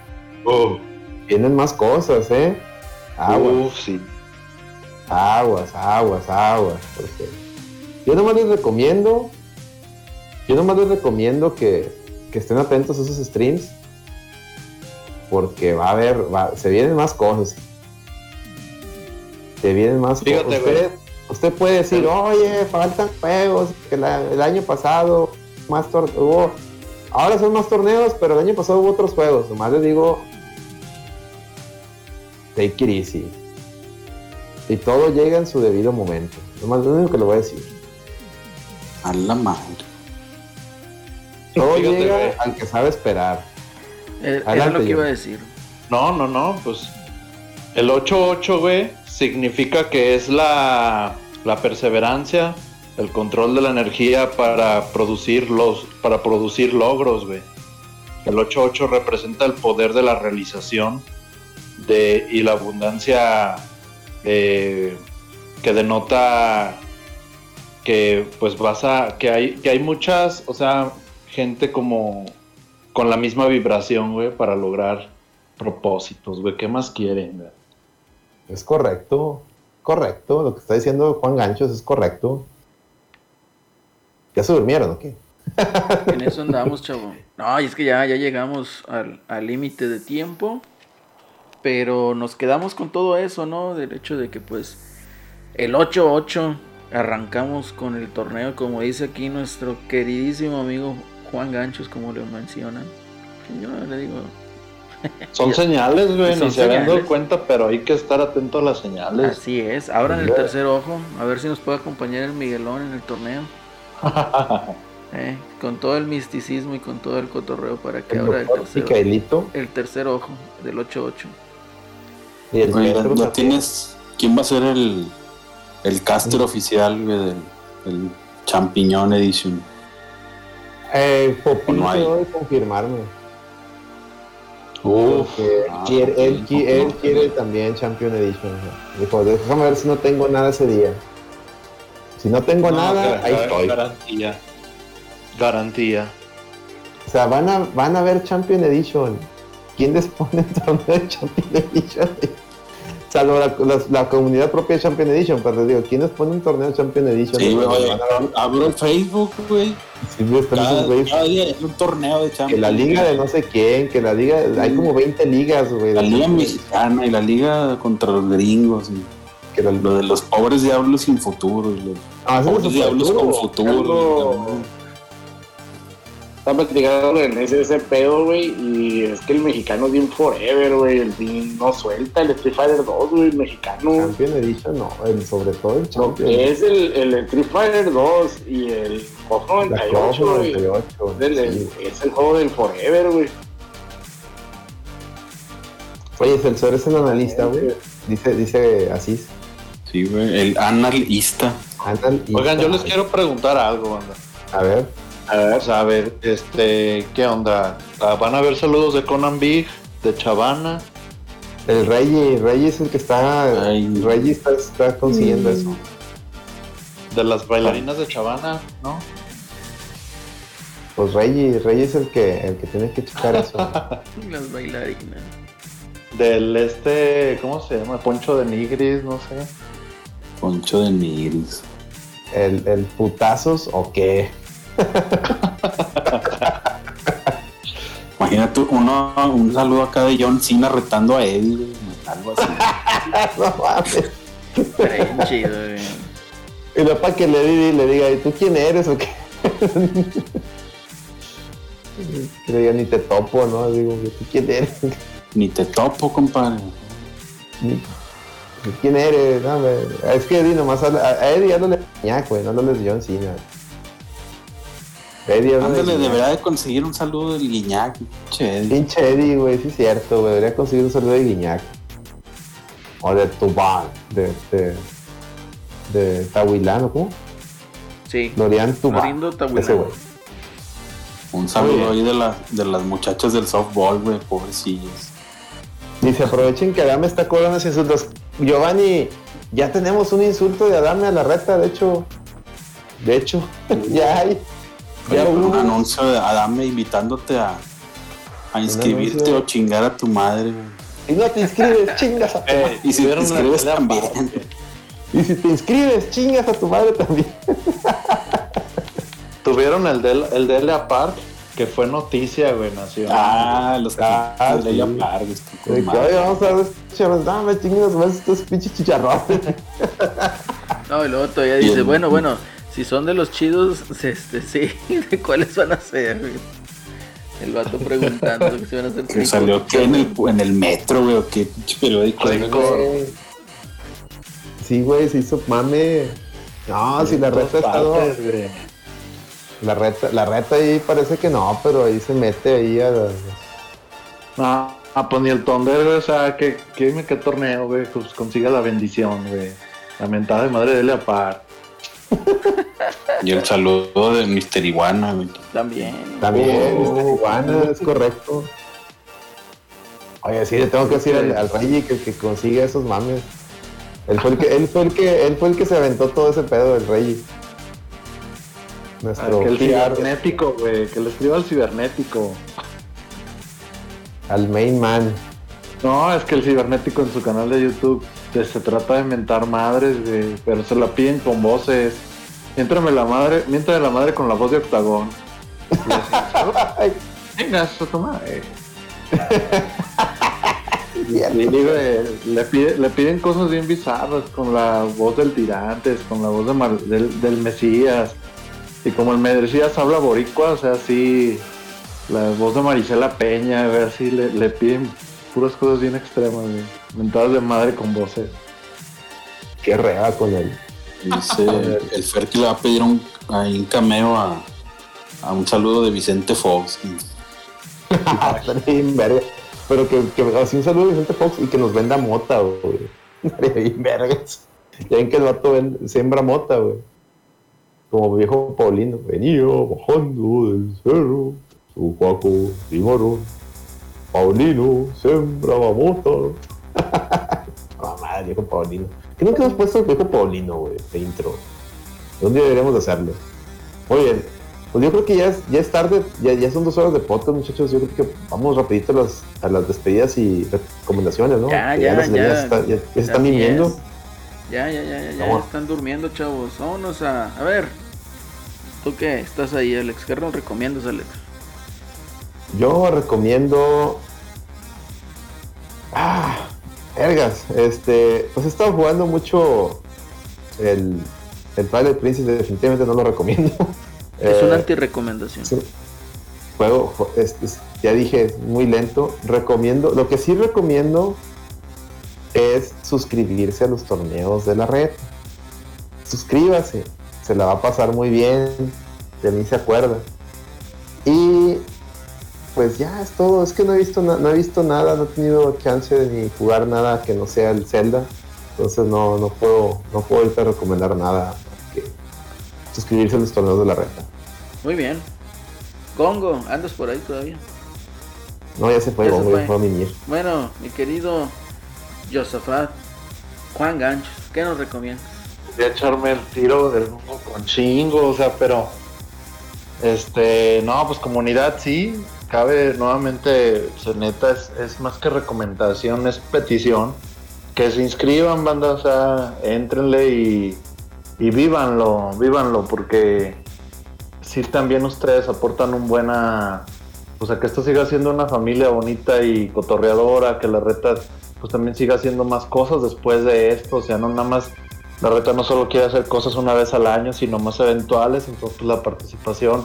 Oh. Vienen más cosas, ¿eh? Aguas. sí. Aguas, aguas, aguas. Yo nomás les recomiendo, yo nomás les recomiendo que, que estén atentos a esos streams, porque va a haber, se vienen más cosas. Se vienen más cosas. Usted, usted, puede decir, oye, faltan juegos, que el año pasado más hubo, ahora son más torneos, pero el año pasado hubo otros juegos. Nomás les digo, take it easy. Y todo llega en su debido momento. Nomás lo único que le voy a decir. A la madre. Todo llega al que sabe esperar. Eh, era lo que iba a decir. No, no, no, pues el 8-8, güey, significa que es la, la perseverancia, el control de la energía para producir los para producir logros, güey. El 8-8 representa el poder de la realización de, y la abundancia eh, que denota que pues vas a que hay que hay muchas, o sea, gente como con la misma vibración, güey, para lograr propósitos, güey. ¿Qué más quieren? Es correcto, correcto. Lo que está diciendo Juan Ganchos es correcto. ¿Ya se durmieron o qué? En eso andamos, chavo. No, y es que ya, ya llegamos al límite de tiempo. Pero nos quedamos con todo eso, ¿no? Del hecho de que, pues, el 8-8 arrancamos con el torneo, como dice aquí nuestro queridísimo amigo Juan Ganchos, como le mencionan. Yo le digo. Son señales, güey, ni se habían dado cuenta, pero hay que estar atento a las señales. Así es, abran el tercer ojo, a ver si nos puede acompañar el Miguelón en el torneo. Eh, con todo el misticismo y con todo el cotorreo para que abra el tercer, el tercer ojo del 8-8. Y el tienes. ¿Quién va a ser el, el caster oficial del el Champiñón Edition? Eh, Popín no hay. confirmarme. Uf, ah, él, quiere también Champion Edition. Dijo, déjame ver si no tengo nada ese día. Si no tengo nada, ahí estoy. Garantía. Garantía. O sea, van a, van a ver Champion Edition. ¿Quién les pone el torneo de Champion Edition? Salvo la, la, comunidad propia de Champion Edition, pero digo, ¿quién les pone un torneo de Champion Edition? Sí, güey, abro el Facebook, güey. Sí, cada, cada, día es un torneo de Champion. Que la liga de no sé quién, que la liga, hay como 20 ligas, güey. La liga mexicana y la liga contra los gringos. Que lo, lo de los pobres diablos sin futuro. Los ah, pobres diablos con futuro. Estaba platicando en ese, ese pedo, güey, y es que el mexicano es bien forever, güey, el bien no suelta, el Street Fighter 2, güey, el mexicano. Champion Edition, no, el, sobre todo el Champion. Es el, el Street Fighter 2 y el COF 98, güey, es el juego del forever, güey. Oye, Celsor es el analista, güey. Dice, dice Asís. Sí, güey, el analista. analista. Oigan, yo les quiero preguntar algo, banda. A ver. A ver, a ver, este, ¿qué onda? Ah, ¿Van a ver saludos de Conan Big, de Chavana? El Reggie, Reggie es el que está, Reggie está, consiguiendo eso. De las bailarinas de Chavana, ¿no? Pues Reggie, Reggie es el que, el que tiene que checar eso. las bailarinas. Del este, ¿cómo se llama? Poncho de Nigris, no sé. Poncho de Nigris. ¿El, el putazos o qué? Imagínate uno, un saludo acá de John Cena retando a Eddie, algo así. no chido, Y no para que le, le diga, ¿y tú quién eres o qué? que le diga, ni te topo, ¿no? Digo, ¿tú quién eres? Ni te topo, compadre. ¿Quién eres? es que Eddie nomás a Eddie ya no le güey, no le John Cena. Eddie, Ándale, debería de conseguir un saludo del Guiñac. Pinche Eddie. güey, sí es cierto, güey. Debería conseguir un saludo de Guiñac. O de Tubán, de, de, de Tahuilano, ¿cómo? Sí. Lorian Tubán. Ese güey. Un saludo ahí de, la, de las muchachas del softball, güey, pobrecillas. Dice, aprovechen que Adame está cobrando los insultos. Giovanni, ya tenemos un insulto de Adame a la reta, de hecho. De hecho, ya hay. Ya hubo un anuncio de Adame invitándote a, a inscribirte o chingar a tu madre. Y no te inscribes, chingas a tu madre. y si te inscribes también. Y si te inscribes, chingas a tu madre también. Tuvieron el de, el Park, que fue noticia, güey, nació. Ah, los ah, de Lea Park. Oye, vamos a ver, chavos, dame chingas más estos pinches chicharrones. No, y luego todavía dice, bueno, bueno, si son de los chidos, este, sí, ¿de cuáles van a ser? El vato preguntando que si van a ser Que salió que en el, en el metro, güey, o qué periódico. Sí, güey, se hizo mame. No, si la reta estado. La reta, la reta ahí parece que no, pero ahí se mete ahí a. Ah, ah, pues ni el Thunder, o sea, que, que dime qué torneo, güey, pues consiga la bendición, güey. La mentada de madre de Leopard. Y el saludo de Mr. Iguana, güey. También. También, Mr. Iguana, es correcto. Oye, sí, le tengo que decir al, al Rey que, que consiga esos mames. Él fue el que, él fue el que, él fue el que se aventó todo ese pedo del Rey. Nuestro que el cibernético, güey, que le escriba al cibernético. Al main man. No, es que el cibernético en su canal de YouTube se trata de mentar madres, güey, pero se la piden con voces. Miéntrame la madre, miéntame la madre con la voz de Octagón. Venga, eso toma. le, le, piden cosas bien bizarras con la voz del Tirantes, con la voz del, del Mesías. Y como el Mesías habla boricua, o sea, sí, la voz de Marisela Peña, a ver si le, le piden puras cosas bien extremas, mentadas de madre con voces. Qué real con él. Dice el Fer que le va a pedir un, un cameo a, a, un saludo de Vicente Fox. Pero que, que así un saludo de Vicente Fox y que nos venda mota, güey. vergas. Ya ven que el vato siembra mota, güey. Como viejo Paulino. Venía bajando del cerro, su Paco Timoro. Paulino sembraba mota. Mamá, viejo Paulino. ¿Qué nunca hemos puesto el viejo Paulino, güey, de intro? ¿Dónde deberíamos de hacerlo? Oye, pues yo creo que ya es, ya es tarde, ya, ya son dos horas de podcast, muchachos. Yo creo que vamos rapidito a las, a las despedidas y recomendaciones, ¿no? Ya, ya, ya, ya, ya, se están viniendo. Ya, ya, ya, ya, ya, están durmiendo, chavos. Vámonos a, a ver. ¿Tú qué? ¿Estás ahí, Alex? ¿Qué nos recomiendas, Alex? Yo recomiendo. Ah, Ergas, este, pues he estado jugando mucho el, el Twilight Princess, definitivamente no lo recomiendo. Es una eh, anti-recomendación. Juego, ya dije, muy lento. Recomiendo, lo que sí recomiendo es suscribirse a los torneos de la red. Suscríbase, se la va a pasar muy bien, de mí se acuerda. Y pues ya es todo. Es que no he visto no he visto nada, no he tenido chance de ni jugar nada que no sea el Zelda. Entonces no, no puedo, no puedo ahorita recomendar nada que suscribirse a los torneos de la reta. Muy bien. Congo, ¿andas por ahí todavía? No, ya se fue, ya fue. a Bueno, mi querido Josafat, Juan Gancho, ¿qué nos recomiendas? Voy a echarme el tiro del mundo con chingo, o sea, pero este, no, pues comunidad sí, cabe nuevamente, neta, es, más que recomendación, es petición. Que se inscriban, banda, o sea, entrenle y, y vívanlo, vívanlo, porque si también ustedes aportan un buena, o sea, que esto siga siendo una familia bonita y cotorreadora, que la reta pues también siga haciendo más cosas después de esto, o sea, no nada más, la reta no solo quiere hacer cosas una vez al año, sino más eventuales, entonces pues, la participación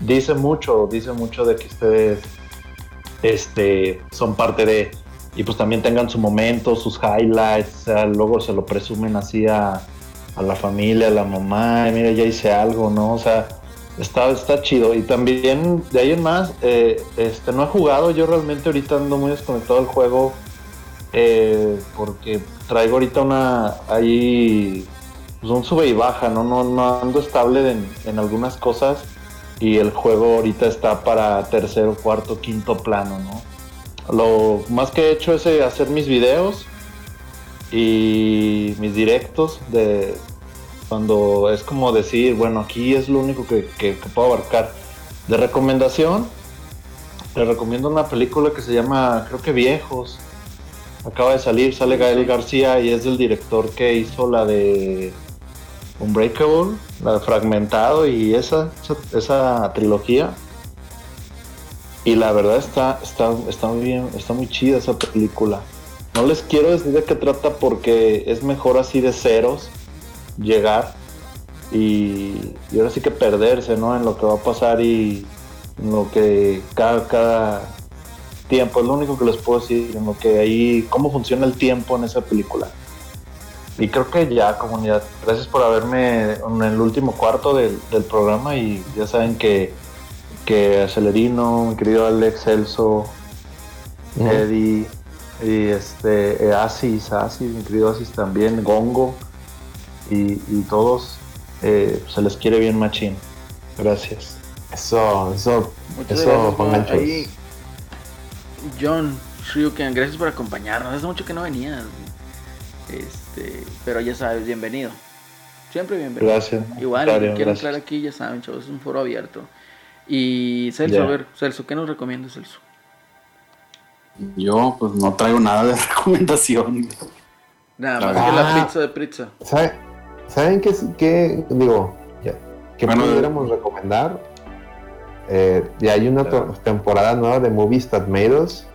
dice mucho, dice mucho de que ustedes este, son parte de, y pues también tengan su momento, sus highlights, o sea, luego se lo presumen así a, la familia, a la mamá, mira, ya hice algo, ¿no? O sea, está, está chido. Y también, de ahí en más, eh, este, no he jugado, yo realmente ahorita ando muy desconectado del juego, eh, porque traigo ahorita una, ahí, pues un sube y baja, ¿no? No, no ando estable en, en algunas cosas y el juego ahorita está para tercero, cuarto, quinto plano, ¿no? Lo más que he hecho es eh, hacer mis videos y mis directos de cuando es como decir, bueno, aquí es lo único que, que, puedo abarcar. De recomendación, le recomiendo una película que se llama, creo que Viejos. Acaba de salir, sale Gael García y es del director que hizo la de Unbreakable, la Fragmentado y esa, esa, trilogía. Y la verdad está, está, está muy bien, está muy chida esa película. No les quiero decir de qué trata porque es mejor así de ceros llegar y, ahora sí que perderse, ¿no? En lo que va a pasar y en lo que cada, cada tiempo, es lo único que les puedo decir, en lo que ahí, cómo funciona el tiempo en esa película. Y creo que ya, comunidad, gracias por haberme en el último cuarto del, programa y ya saben que, que Acelerino, mi querido Alex Celso, Eddie, y este, Asis, Asis, mi querido Asis también, Gongo, y, todos eh, se les quiere bien machín. Gracias. Eso, eso, eso, ahí, John Ryuken, gracias por acompañarnos. Hace mucho que no venías. Este, pero ya sabes, bienvenido. Siempre bienvenido. Gracias. Igual, quiero entrar aquí, ya saben, chavos, es un foro abierto. Y Celso, a ver, Celso, ¿qué nos recomiendas, Celso? Yo, pues no traigo nada de recomendación. Nada más que la pizza de pizza. ¿Saben qué, qué digo, que pudiéramos recomendar? Eh, ya hay una temporada nueva de Movies That Made Us,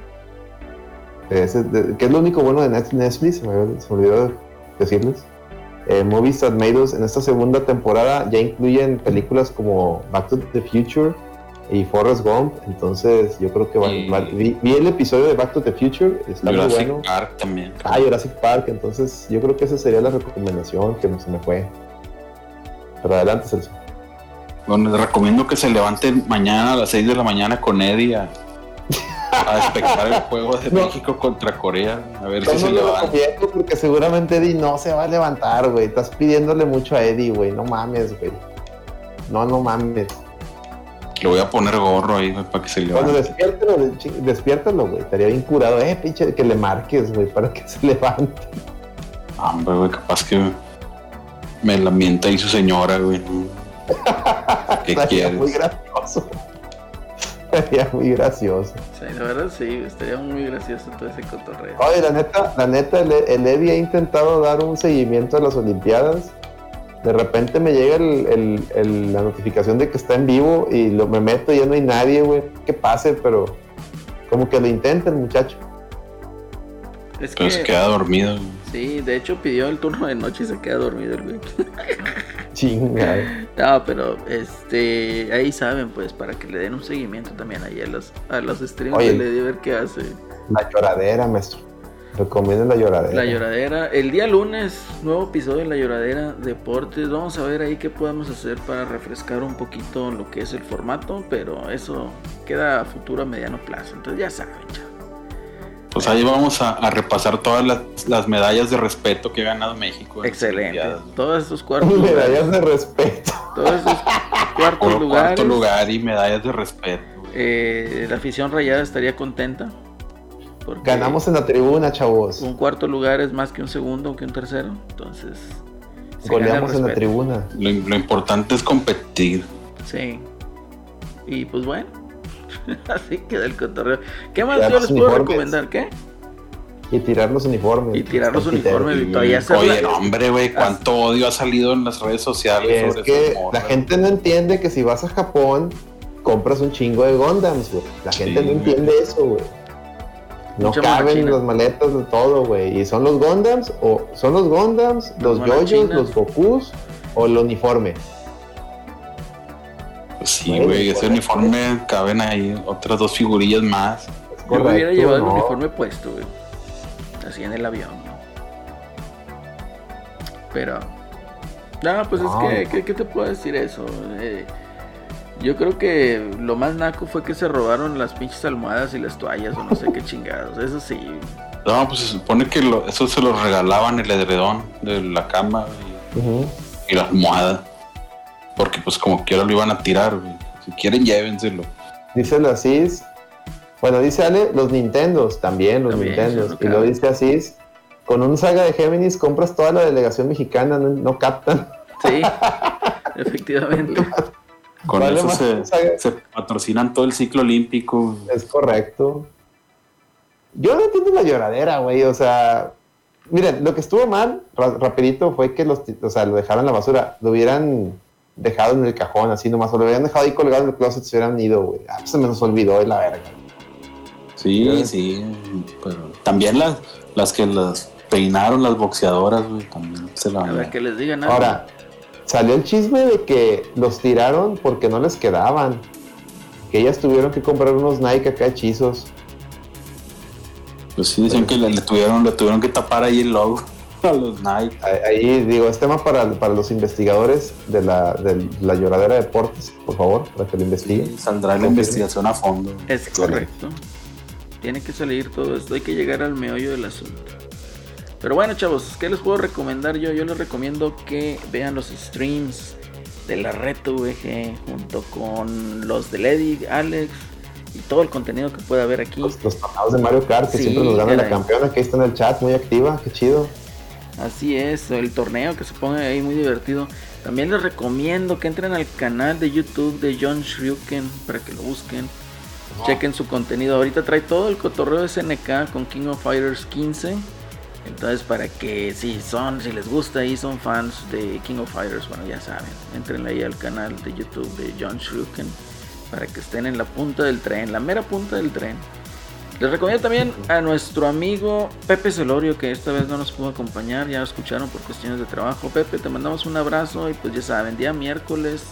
que es lo único bueno de Netflix, se me, olvidó decirles. Eh, Movies That Made Us en esta segunda temporada ya incluyen películas como Back to the Future, y Forrest Gump, entonces yo creo que va, vi, el episodio de Back to the Future, está Jurassic muy bueno. Park también. Ah, Jurassic Park, entonces yo creo que esa sería la recomendación que se me fue. Pero adelante, Celso. Bueno, les recomiendo que se levanten mañana a las 6 de la mañana con Eddie a, a el juego de México contra Corea. A ver si se levanta. Porque seguramente Eddie no se va a levantar, güey. Estás pidiéndole mucho a Eddie, güey. No mames, güey. No, no mames. Le voy a poner gorro ahí, güey, para que se levante. Cuando despiértelo, despiértalo, güey. Estaría bien curado. Eh, pinche, que le marques, güey, para que se levante. Hombre, güey, capaz que me la mienta ahí su señora, güey. ¿Qué estaría muy gracioso. Estaría muy gracioso. Sí, la verdad sí, estaría muy gracioso todo ese cotorreo. Oye, la neta, la neta, el, el Eddie ha intentado dar un seguimiento a las Olimpiadas de repente me llega la notificación de que está en vivo y lo, me meto y ya no hay nadie, güey. Que pase, pero como que lo intenta el muchacho. Es que se queda dormido. Sí, de hecho pidió el turno de noche y se queda dormido el güey. Chinga. No, pero este ahí saben, pues, para que le den un seguimiento también ahí a los, a los streams Oye, de ver qué hace. La lloradera, maestro. Recomiendo La Lloradera. La Lloradera. El día lunes, nuevo episodio en La Lloradera Deportes. Vamos a ver ahí qué podemos hacer para refrescar un poquito lo que es el formato, pero eso queda a futuro a mediano plazo. Entonces ya saben, ya. Pues ahí vamos a, repasar todas las, medallas de respeto que ha ganado México. Excelente. Todos esos cuartos Medallas de respeto. Todos esos cuartos lugares. Cuarto lugar y medallas de respeto. Eh, la afición rayada estaría contenta. Ganamos en la tribuna, chavos. Un cuarto lugar es más que un segundo, que un tercero. Entonces. Goleamos en la tribuna. Lo, importante es competir. Sí. Y pues bueno. Así queda el cotorreo. ¿Qué más yo les puedo recomendar? ¿Qué? Y tirar los uniformes. Y tirar los uniformes. Y todavía Oye, hombre, güey, cuánto odio ha salido en las redes sociales. Es que la gente no entiende que si vas a Japón, compras un chingo de Gondams, güey. La gente no entiende eso, güey. No caben las maletas de todo, güey. ¿Y son los Gondams? ¿O son los Gondams, los Yoyos, los Gokus o el uniforme? Pues sí, güey, ese uniforme caben ahí otras dos figurillas más. Yo me hubiera llevado el uniforme puesto, güey. Así en el avión. Pero. No, pues es que, ¿qué, te puedo decir eso? Eh, yo creo que lo más naco fue que se robaron las pinches almohadas y las toallas o no sé qué chingados. Eso sí. No, pues se supone que eso se lo regalaban el edredón de la cama y, la almohada. Porque pues como quiera lo iban a tirar, Si quieren, llévenselo. Dice el Asís. Bueno, dice Ale, los Nintendos, también los Nintendos. Y lo dice Asís. Con un saga de Géminis compras toda la delegación mexicana, no, captan. Sí, efectivamente. Con eso se, patrocinan todo el ciclo olímpico. Es correcto. Yo no entiendo la lloradera, güey. O sea, miren, lo que estuvo mal, rapidito, fue que los, o sea, lo dejaron en la basura. Lo hubieran dejado en el cajón, así nomás. O lo hubieran dejado ahí colgado en el closet, se hubieran ido, güey. Ah, se me nos olvidó de la verga. Sí, sí. Pero también las, las que las peinaron las boxeadoras, güey, también se la A ver, que les digan. Ahora, salió el chisme de que los tiraron porque no les quedaban. Que ellas tuvieron que comprar unos Nike acá hechizos. Pues sí, dicen que le, tuvieron, le tuvieron que tapar ahí el logo a los Nike. Ahí, digo, es tema para, para los investigadores de la, de la lloradera de deportes, por favor, para que lo investiguen. saldrá la investigación a fondo. Es correcto. Tiene que salir todo esto, hay que llegar al meollo del asunto. Pero bueno, chavos, ¿qué les puedo recomendar yo? Yo les recomiendo que vean los streams de la Reto VG junto con los de Lady, Alex, y todo el contenido que pueda haber aquí. Los, los de Mario Kart, que siempre nos gana la campeona, que ahí está en el chat, muy activa, qué chido. Así es, el torneo que se pone ahí muy divertido. También les recomiendo que entren al canal de YouTube de John Shryuken para que lo busquen. Chequen su contenido. Ahorita trae todo el cotorreo de SNK con King of Fighters 15. Entonces, para que si son, si les gusta y son fans de King of Fighters, bueno, ya saben, entren ahí al canal de YouTube de John Shryuken para que estén en la punta del tren, la mera punta del tren. Les recomiendo también a nuestro amigo Pepe Celorio, que esta vez no nos pudo acompañar, ya lo escucharon por cuestiones de trabajo. Pepe, te mandamos un abrazo y pues ya saben, día miércoles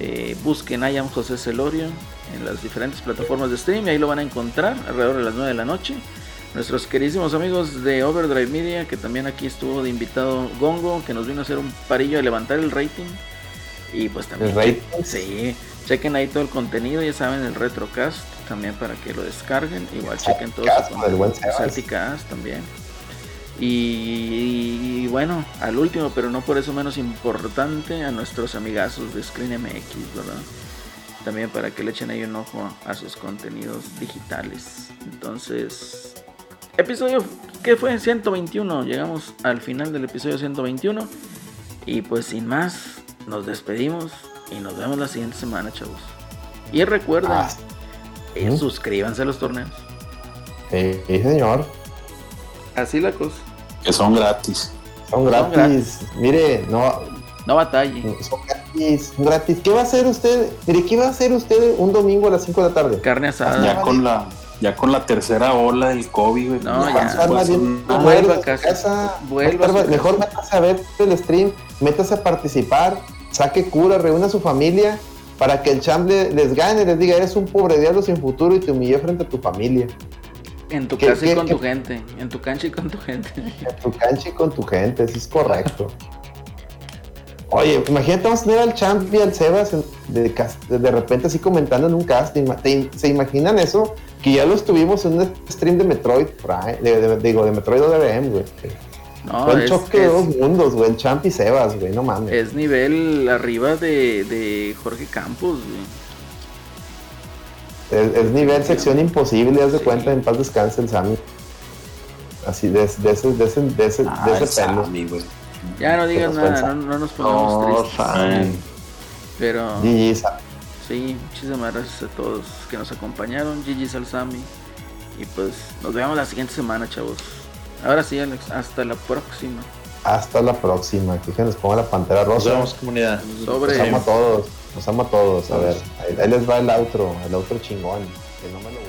eh, busquen a José Celorio en las diferentes plataformas de stream y ahí lo van a encontrar alrededor de las 9 de la noche. Nuestros queridísimos amigos de Overdrive Media, que también aquí estuvo de invitado Gongo, que nos vino a hacer un parillo a levantar el rating. Y pues también. ¿El rating? Sí, Chequen ahí todo el contenido, ya saben, el Retrocast también para que lo descarguen. Igual chequen todo su también. Y, bueno, al último, pero no por eso menos importante, a nuestros amigazos de Screen MX, ¿verdad? También para que le echen ahí un ojo a sus contenidos digitales. Entonces, episodio que fue 121. Llegamos al final del episodio 121. Y pues sin más, nos despedimos. Y nos vemos la siguiente semana, chavos. Y recuerden, ah. eh, suscríbanse a los torneos. Sí, señor. Así la cosa. Que son gratis. Son gratis. Mire, no. No batalle. Son gratis, gratis. ¿Qué va a hacer usted? Mire, ¿qué va a hacer usted un domingo a las 5 de la tarde? Carne asada. Ya con la, ya con la tercera ola del COVID, güey. No, ya. vuelva a casa. Vuelva. Mejor métase a ver el stream, métase a participar saque cura, reúna a su familia para que el champ les gane, les diga, eres un pobre diablo sin futuro y te humillé frente a tu familia. En tu casa y con tu gente, en tu cancha y con tu gente. En tu cancha y con tu gente, eso es correcto. Oye, imagínate, vamos a tener al Champ y al Sebas de, de, repente así comentando en un casting. ¿Se imaginan eso? Que ya lo estuvimos en un stream de Metroid, digo, de Metroid ODM, güey. No, el choque de dos mundos, güey. El Champ y Sebas, güey. No mames. Es nivel arriba de, de Jorge Campos, güey. Es, nivel sección imposible, haz de cuenta, en paz descanse el Sammy. Así, de, de, ese, de ese, de ese, ah, de ese pelo. Ya no digas nada, no, no, nos pongamos tristes. Pero. GG, Sí, muchísimas gracias a todos que nos acompañaron. GG Salsami. Y pues nos vemos la siguiente semana, chavos. Ahora sí, Alex, hasta la próxima. Hasta la próxima. Que les ponga la pantera rosa. Nos vemos, comunidad. Sobre. Nos amo a todos. Nos amo a todos. A ver, ahí, les va el outro, el outro chingón. Que no me lo